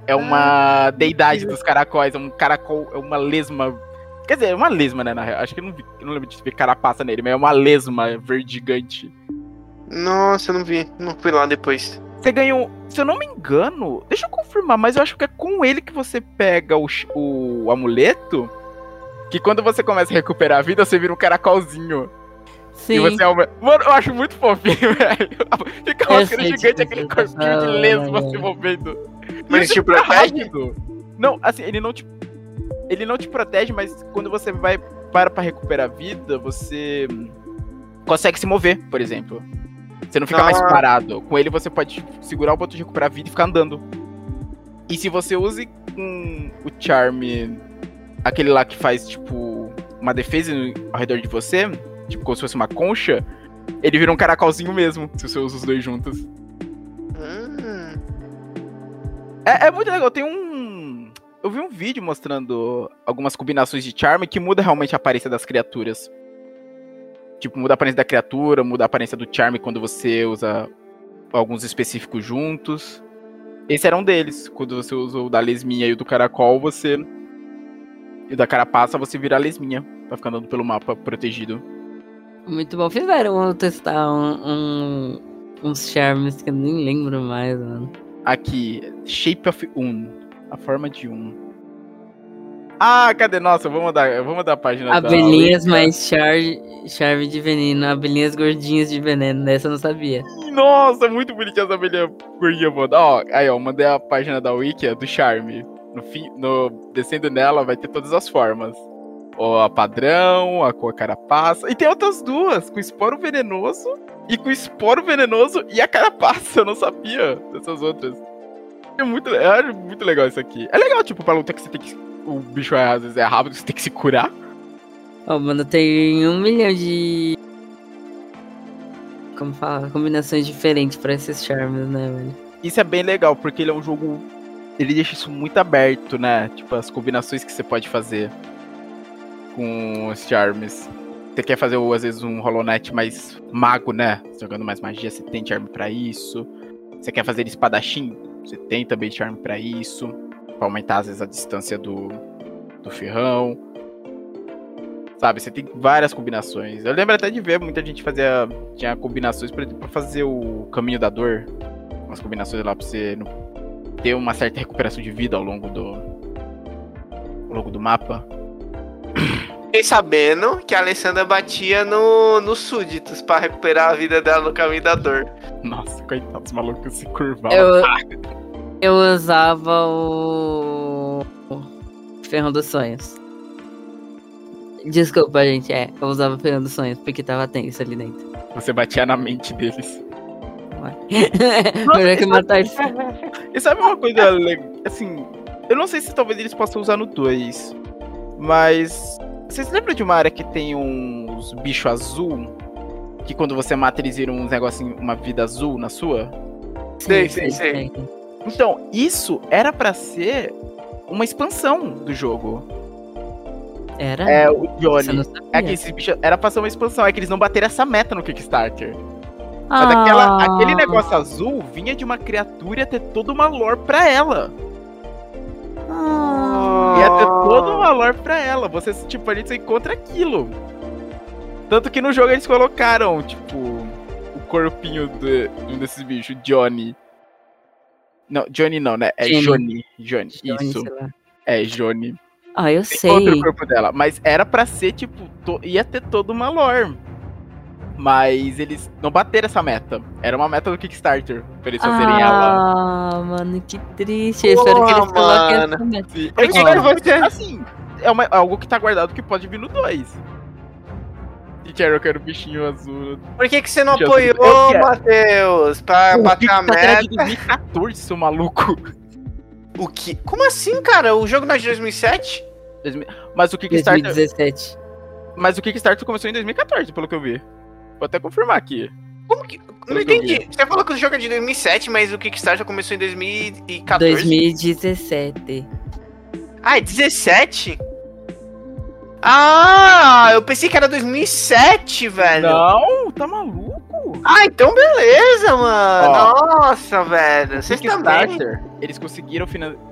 Speaker 3: É uma deidade dos caracóis, é um caracol, é uma lesma Quer dizer, é uma lesma, né? Na real. Acho que eu não, vi, eu não lembro de ver carapaça nele, mas é uma lesma verde gigante.
Speaker 2: Nossa, eu não vi. Não fui lá depois.
Speaker 3: Você ganhou, se eu não me engano, deixa eu confirmar, mas eu acho que é com ele que você pega o, o amuleto. Que quando você começa a recuperar a vida, você vira um caracolzinho.
Speaker 4: Sim.
Speaker 3: E você aumenta. Mano, eu acho muito fofinho, velho. Fica uma
Speaker 4: sei
Speaker 3: gigante,
Speaker 4: disso,
Speaker 3: aquele corpinho de lesma se movendo.
Speaker 2: Mas te
Speaker 3: é muito
Speaker 2: protege?
Speaker 3: rápido. Não, assim, ele não te. Ele não te protege, mas quando você vai para pra recuperar a vida, você consegue se mover, por exemplo. Você não fica mais
Speaker 2: Ah.
Speaker 3: parado. Com ele você pode segurar o botão de recuperar a vida e ficar andando. E se você use com o charme, aquele lá que faz, tipo, uma defesa ao redor de você, tipo, como se fosse uma concha, ele vira um caracolzinho mesmo, se você usa os dois juntos.
Speaker 2: Hum.
Speaker 3: É, é muito legal, tem um. Eu vi um vídeo mostrando algumas combinações de charme que muda realmente a aparência das criaturas. Tipo, muda a aparência da criatura, muda a aparência do charme quando você usa alguns específicos juntos. Esse era um deles. Quando você usa o da lesminha e o do caracol, você. E o da carapaça, você vira a lesminha. Pra ficar andando pelo mapa protegido.
Speaker 4: Muito bom. Fizeram testar um, um- uns charmes que eu nem lembro mais, mano.
Speaker 3: Aqui, Shape of Un. A forma de um. Ah, cadê? Nossa, eu vou mandar, eu vou mandar a página da
Speaker 4: Abelhinhas
Speaker 3: Wicca.
Speaker 4: mais charme, charme de veneno. Abelhinhas gordinhas de veneno. Dessa eu não sabia.
Speaker 3: Nossa, muito bonitinha essa abelha gordinha, mano. Ó, aí, ó, mandei a página da Wiki do Charme. No fim, no, descendo nela, vai ter todas as formas. Ó, a padrão, a com a carapaça. E tem outras duas, com esporo venenoso e com esporo venenoso e a carapaça. Eu não sabia dessas outras. É muito, eu acho muito legal isso aqui. É legal, tipo, pra luta que você tem que. O bicho é, às vezes é rápido, você tem que se curar.
Speaker 4: Ó, mano, tem um milhão de. Como fala? Combinações diferentes pra esses charmes, né, velho?
Speaker 3: Isso é bem legal, porque ele é um jogo. Ele deixa isso muito aberto, né? Tipo, as combinações que você pode fazer com os charmes. Você quer fazer, às vezes, um Hollow Knight mais mago, né? Jogando mais magia, você tem charme pra isso. Você quer fazer espadachim? Você tem também charme pra isso. Pra aumentar, às vezes, a distância do, do ferrão. Sabe, você tem várias combinações. Eu lembro até de ver muita gente fazia. Tinha combinações, por exemplo, pra fazer o caminho da dor. Umas combinações lá pra você ter uma certa recuperação de vida ao longo do. Ao longo do mapa.
Speaker 2: Fiquei sabendo que a Alessandra batia no, nos súditos pra recuperar a vida dela no caminho da dor.
Speaker 3: Nossa, coitados, os malucos se curvavam.
Speaker 4: Eu, eu usava o. o Ferrão dos Sonhos. Desculpa, gente, é. Eu usava o Ferrão dos Sonhos porque tava tenso ali dentro.
Speaker 3: Você batia na mente deles.
Speaker 4: Melhor que matar isso.
Speaker 3: E sabe uma coisa legal? Assim, eu não sei se talvez eles possam usar no 2. Mas. Vocês lembram de uma área que tem uns bichos azul? Que quando você mata, eles viram uns negocinho, uma vida azul na sua?
Speaker 2: Sei, sei, sei.
Speaker 3: Então, isso era pra ser uma expansão do jogo.
Speaker 4: Era?
Speaker 3: É, o Johnny. É que esses bichos era pra ser uma expansão, é que eles não bateram essa meta no Kickstarter. Mas
Speaker 4: Ah,
Speaker 3: aquela, aquele negócio azul vinha de uma criatura ia ter toda uma lore pra ela.
Speaker 4: Ah.
Speaker 3: Ia ter toda uma lore pra ela. Você, tipo, a gente encontra aquilo. Tanto que no jogo eles colocaram, tipo, o corpinho de um desses bichos, Johnny. Não, Johnny não, né? É
Speaker 4: Johnny.
Speaker 3: Johnny. Johnny,
Speaker 4: Johnny,
Speaker 3: isso. É, Johnny.
Speaker 4: Ah, eu
Speaker 3: Tem outro
Speaker 4: sei.
Speaker 3: corpo dela. Mas era pra ser, tipo, to- ia ter toda uma lore. Mas eles não bateram essa meta. Era uma meta do Kickstarter. Pra eles fazerem ela.
Speaker 4: Ah, mano, que triste. Eu espero que eles coloquem essa meta.
Speaker 3: Eu
Speaker 2: que
Speaker 3: espero-
Speaker 2: que você-
Speaker 3: Assim, é uma- algo que tá guardado que pode vir no 2. E quero, eu quero bichinho azul.
Speaker 2: Por que, que você não apoiou. Matheus? Pra
Speaker 3: O
Speaker 2: bater a
Speaker 3: era de
Speaker 2: meta?
Speaker 3: 2014, seu maluco.
Speaker 2: O que? Como assim, cara? O jogo não é de 2007?
Speaker 3: Mas o Kickstarter,
Speaker 4: 2017.
Speaker 3: mas o Kickstarter começou em 2014, pelo que eu vi. Vou até confirmar aqui.
Speaker 2: Como que. Não entendi. Você falou que o jogo é de 2007, mas o Kickstarter começou em 2014.
Speaker 4: 2017.
Speaker 2: Ah, é 17? Ah, eu pensei que era 2007, velho.
Speaker 3: Não, tá maluco?
Speaker 2: Ah, então beleza, mano.
Speaker 3: Ó.
Speaker 2: Nossa, velho. Vocês também.
Speaker 3: Eles conseguiram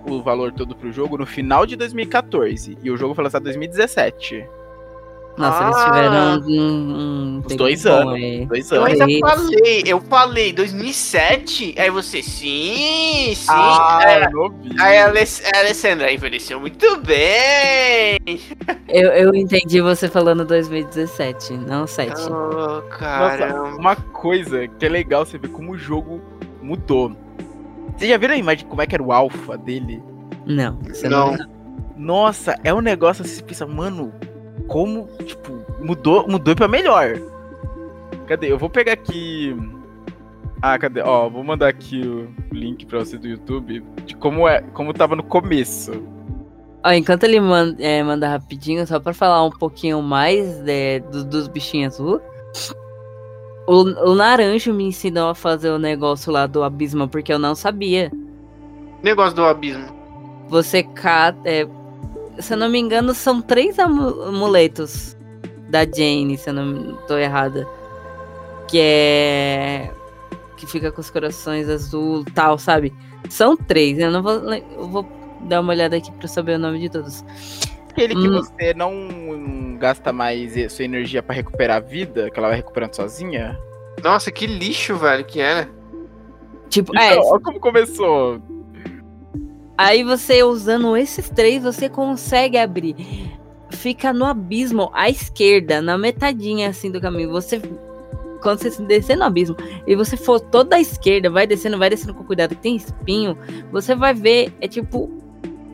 Speaker 3: o valor todo pro jogo no final de 2014. E o jogo foi lançado em 2017.
Speaker 4: Nossa, eles
Speaker 2: Ah.
Speaker 4: tiveram um, um
Speaker 3: Uns
Speaker 4: tempo
Speaker 3: dois anos.
Speaker 4: aí.
Speaker 3: Dois
Speaker 2: Eu
Speaker 3: anos.
Speaker 2: ainda
Speaker 4: Isso.
Speaker 2: falei, eu falei 2007, aí você, sim, sim.
Speaker 3: Ah,
Speaker 2: aí,
Speaker 3: eu
Speaker 2: aí a Aless- a Alessandra envelheceu muito bem.
Speaker 4: Eu, eu entendi você falando 2017, não 7.
Speaker 2: Oh,
Speaker 3: Nossa, uma coisa que é legal você ver como o jogo mudou. Vocês já viram a imagem de como é que era o alpha dele?
Speaker 4: Não, você
Speaker 2: Não.
Speaker 4: não.
Speaker 3: Nossa, é um negócio assim, você pensa, mano, como, tipo, mudou, mudou pra melhor. Cadê? Eu vou pegar aqui. Ah, cadê? Ó, vou mandar aqui o link pra você do YouTube de como é, como tava no começo.
Speaker 4: Ó, enquanto ele manda, é, manda rapidinho, só pra falar um pouquinho mais é, do- dos bichinhos azul. O, o Naranjo me ensinou a fazer o negócio lá do abismo, porque eu não sabia.
Speaker 2: Negócio do abismo.
Speaker 4: Você cata. é, se eu não me engano, são três amu- amuletos da Jane, se eu não tô errada. Que é. Que fica com os corações azul tal, sabe? São três, eu não vou. Eu vou dar uma olhada aqui pra saber o nome de todos.
Speaker 3: Aquele que
Speaker 4: Hum.
Speaker 3: você não gasta mais sua energia pra recuperar a vida, que ela vai recuperando sozinha.
Speaker 2: Nossa, que lixo, velho, que era.
Speaker 4: Tipo,
Speaker 3: Então,
Speaker 4: é,
Speaker 3: olha como começou.
Speaker 4: Aí você usando esses três, você consegue abrir. Fica no abismo à esquerda, na metadinha assim do caminho. Você. Quando você descer no abismo e você for toda à esquerda, vai descendo, vai descendo com cuidado, tem espinho, você vai ver, é tipo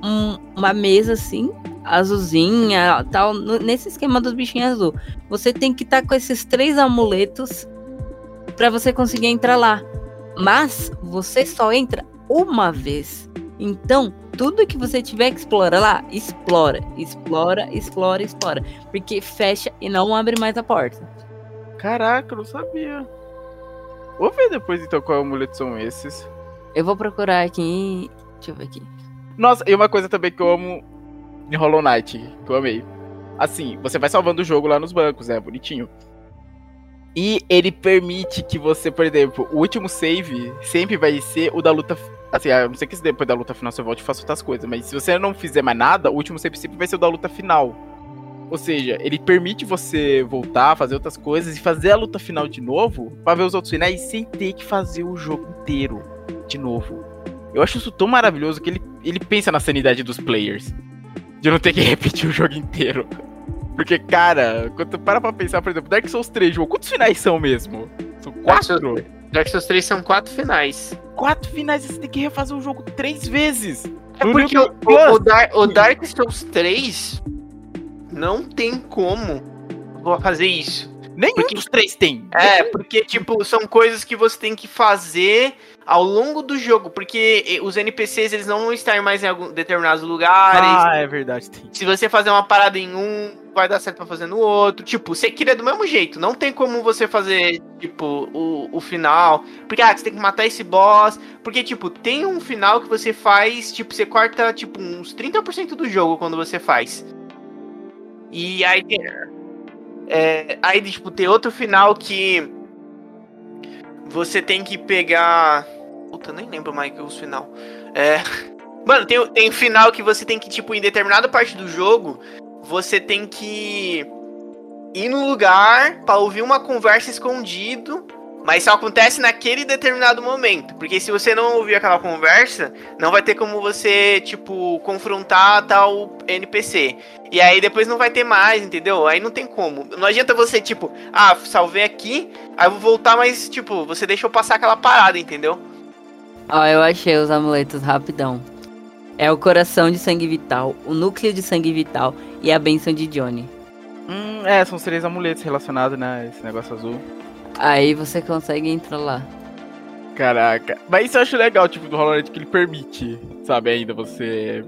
Speaker 4: um- uma mesa assim, azulzinha, tal, no- nesse esquema dos bichinhos azul. Você tem que estar com esses três amuletos pra você conseguir entrar lá. Mas você só entra uma vez. Então, tudo que você tiver que explorar lá, explora, explora, explora, explora. Porque fecha e não abre mais a porta.
Speaker 3: Caraca, eu não sabia. Vou ver depois então qual amuleto são esses.
Speaker 4: Eu vou procurar aqui. Deixa eu ver aqui.
Speaker 3: Nossa, e uma coisa também que eu amo em Hollow Knight, que eu amei. Assim, você vai salvando o jogo lá nos bancos, é bonitinho. E ele permite que você, por exemplo, o último save sempre vai ser o da luta. Assim, a não sei que depois da luta final você volte e faça outras coisas, mas se você não fizer mais nada, o último save sempre vai ser o da luta final. Ou seja, ele permite você voltar, fazer outras coisas e fazer a luta final de novo pra ver os outros finais sem ter que fazer o jogo inteiro de novo. Eu acho isso tão maravilhoso que ele, ele pensa na sanidade dos players. De não ter que repetir o jogo inteiro. Porque, cara, quando tu para pra pensar, por exemplo, Dark Souls 3, jogo, quantos finais são mesmo? São quatro?
Speaker 2: Dark Souls 3 são quatro finais.
Speaker 3: Quatro finais você tem que refazer o jogo três vezes.
Speaker 2: É
Speaker 3: No
Speaker 2: porque o, o, o Dar- o Dark Souls 3 não tem como vou fazer isso.
Speaker 3: Nenhum
Speaker 2: Porque-
Speaker 3: dos três tem.
Speaker 2: É, porque, tipo, são coisas que você tem que fazer ao longo do jogo. Porque eh, os NPCs, eles não vão estar mais em algum, determinados lugares.
Speaker 3: Ah, é verdade, tem.
Speaker 2: Se você fazer uma parada em um, vai dar certo pra fazer no outro. Tipo, você queria do mesmo jeito. Não tem como você fazer, tipo, o, o final. Porque, ah, você tem que matar esse boss. Porque, tipo, tem um final que você faz, tipo, você corta, tipo, uns 30% do jogo quando você faz. E aí tem. É, aí, tipo, tem outro final que. Você tem que pegar. Puta, nem lembro mais que os final. É. Mano, tem, tem final que você tem que, tipo, em determinada parte do jogo, você tem que ir no lugar pra ouvir uma conversa escondido, mas só acontece naquele determinado momento. Porque se você não ouvir aquela conversa, não vai ter como você, tipo, confrontar tal NPC. E aí depois não vai ter mais, entendeu? Aí não tem como. Não adianta você, tipo, ah, salvei aqui, aí eu vou voltar, mas, tipo, você deixou passar aquela parada, entendeu?
Speaker 4: Ó, eu achei os amuletos rapidão. É o coração de sangue vital, o núcleo de sangue vital e a benção de Johnny.
Speaker 3: Hum, é, são os três amuletos relacionados, né? Esse negócio azul.
Speaker 4: Aí você consegue entrar lá.
Speaker 3: Caraca. Mas isso eu acho legal, tipo, do Hollow Knight que ele permite, sabe, ainda você.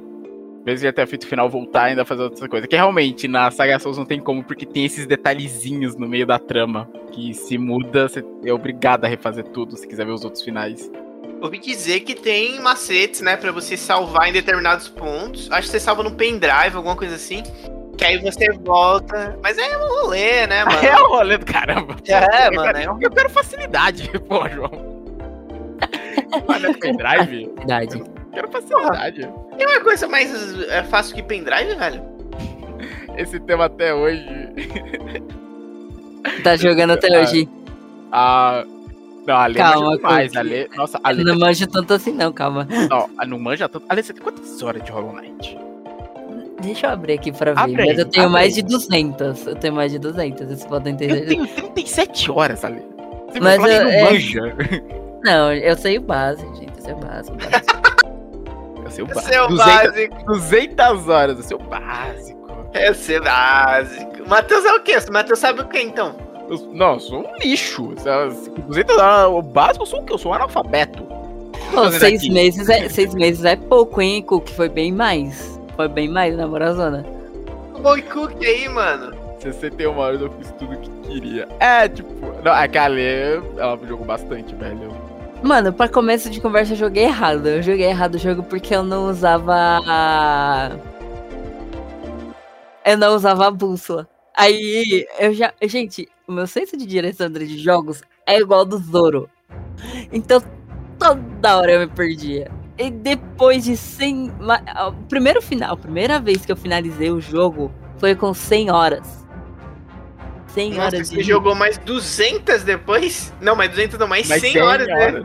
Speaker 3: Mesmo até feito final voltar ainda fazer outras coisas. Que realmente na Saga Souls não tem como, porque tem esses detalhezinhos no meio da trama. Que se muda, você é obrigado a refazer tudo se quiser ver os outros finais.
Speaker 2: Ouvi dizer que tem macetes, né, Pra você salvar em determinados pontos. Acho que você salva no pendrive, alguma coisa assim. Que aí você volta. Mas é um rolê, né, mano?
Speaker 3: É o rolê do caramba.
Speaker 2: É,
Speaker 3: Eu
Speaker 2: mano.
Speaker 3: quero-
Speaker 2: É um...
Speaker 3: Eu quero facilidade, pô, João. Olha o pendrive.
Speaker 4: Verdade.
Speaker 3: Eu quero facilidade.
Speaker 2: Tem uma coisa mais é, fácil que pendrive, velho?
Speaker 3: Esse tema até hoje.
Speaker 4: Tá jogando até
Speaker 3: Ah,
Speaker 4: hoje.
Speaker 3: Ah. Não, a Lê
Speaker 4: Calma,
Speaker 3: manja demais. A Lê, nossa, a Lê
Speaker 4: Eu não manjo tanto assim, não, calma.
Speaker 3: não, a não manja tanto. A Lê, você tem quantas horas de Hollow Knight?
Speaker 4: Deixa eu abrir aqui pra ver.
Speaker 3: Abre
Speaker 4: mas
Speaker 3: aí,
Speaker 4: eu tenho
Speaker 3: abre
Speaker 4: mais
Speaker 3: aí.
Speaker 4: de 200. Eu tenho mais de 200, vocês podem
Speaker 3: Eu
Speaker 4: entender.
Speaker 3: tenho 37 horas, Ale. Você
Speaker 4: Mas eu-
Speaker 3: não
Speaker 4: é-
Speaker 3: manja.
Speaker 4: Não, eu sei o básico, gente. Eu sei o básico. o básico.
Speaker 3: É o seu
Speaker 2: Esse é o
Speaker 3: 200,
Speaker 2: básico.
Speaker 3: 200 horas, é o seu básico.
Speaker 2: Esse é básico. Matheus é o quê? Matheus sabe o quê, então?
Speaker 3: Eu- não, eu sou um lixo. Se- 200 horas, o básico eu sou o quê? Eu sou um analfabeto.
Speaker 4: Pô, seis
Speaker 3: aqui?
Speaker 4: meses, é, seis meses é pouco, hein, Cook? Foi bem mais. Foi bem mais na Morazona.
Speaker 2: Oi, Cook aí, mano.
Speaker 3: 61 horas eu fiz tudo que queria. É, tipo. Não, é que a Ale, ela jogou bastante, velho.
Speaker 4: Mano, pra começo de conversa eu joguei errado. Eu joguei errado o jogo porque eu não usava. a- Eu não usava a bússola. Aí eu já. Gente, o meu senso de direção de jogos é igual ao do Zoro. Então toda hora eu me perdia. E depois de 100. ma- O primeiro final, a primeira vez que eu finalizei o jogo foi com 100 horas. 100
Speaker 2: Nossa,
Speaker 4: horas
Speaker 2: você
Speaker 4: de
Speaker 2: jogou mais 200 depois? Não, mais 200 não, mais
Speaker 3: Mas
Speaker 2: 100,
Speaker 3: 100
Speaker 2: horas, né?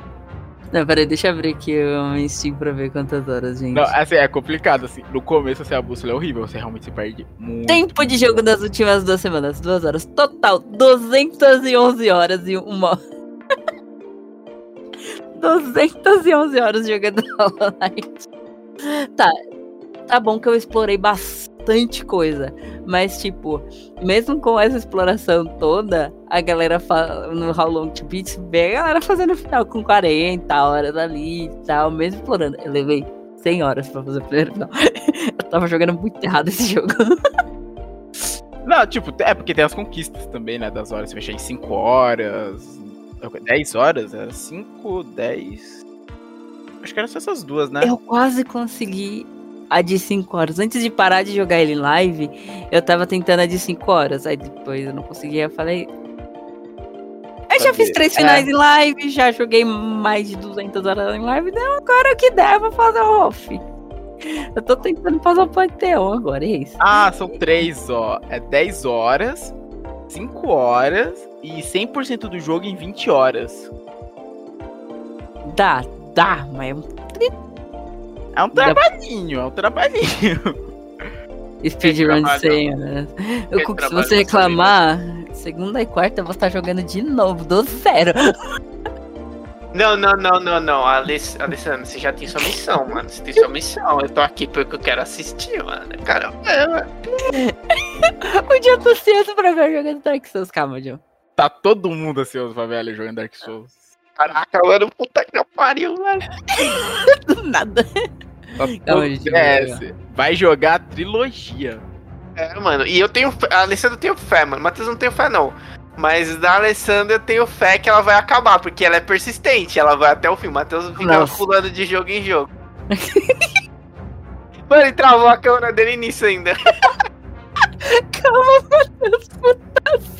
Speaker 4: Não, peraí, deixa eu abrir aqui o Steam pra ver quantas horas, gente.
Speaker 3: Não, assim, é complicado, assim. No começo, assim, a bússola é horrível. Você realmente se perde muito.
Speaker 4: Tempo de jogo das últimas duas semanas, duas horas. Total, 211 horas e uma. 211 horas jogando Hollow Knight. Tá, tá bom que eu explorei bastante coisa. Mas, tipo, mesmo com essa exploração toda, a galera no How Long to Beat vê a galera fazendo final com 40 horas ali e tal, mesmo explorando. Eu levei 100 horas pra fazer o primeiro final. eu tava jogando muito errado esse jogo.
Speaker 3: Não, tipo, é porque tem as conquistas também, né? Das horas. Você fechar em 5 horas. 10 horas? Era 5, 10. Acho que eram só essas duas, né?
Speaker 4: Eu quase consegui a de 5 horas. Antes de parar de jogar ele em live, eu tava tentando a de 5 horas. Aí depois eu não conseguia, eu falei. Eu já fiz três
Speaker 3: é.
Speaker 4: finais em live, já joguei mais de 200 horas em live. Então agora o que der, eu vou fazer o off. Eu tô tentando fazer o Panteão agora, é isso.
Speaker 3: Ah, são 3, ó. É 10 horas, 5 horas e 100% do jogo em 20 horas.
Speaker 4: Dá, dá, mas é um
Speaker 3: É um trabalhinho, é um trabalhinho.
Speaker 4: speedrun de
Speaker 2: trabalho.
Speaker 4: 100 horas. Eu, se você
Speaker 2: você
Speaker 4: reclamar, segunda e quarta eu vou estar jogando de novo, do zero.
Speaker 2: Não, não, não, não, não. Aless- Alessandro, você já tem sua missão, mano. Você tem sua missão. Eu tô aqui porque eu quero assistir, mano. Caramba, mano.
Speaker 4: Um dia eu tô ansioso pra ver jogando Dark Souls. Calma, Joe.
Speaker 3: Tá todo mundo ansioso pra ver ela jogando Dark Souls.
Speaker 2: Caraca, mano, puta que pariu, mano.
Speaker 4: Do nada.
Speaker 3: Tá
Speaker 4: Calma,
Speaker 3: todo-
Speaker 4: gente,
Speaker 3: cê vai jogar a trilogia.
Speaker 2: É, mano, e eu tenho fé. A Alessandra eu tenho fé, mano. Matheus não tenho fé, não. Mas da Alessandra eu tenho fé que ela vai acabar, porque ela é persistente, ela vai até o fim. Matheus fica
Speaker 4: Nossa.
Speaker 2: pulando de jogo em jogo. Mano, ele travou a câmera dele nisso ainda. Calma, Matheus.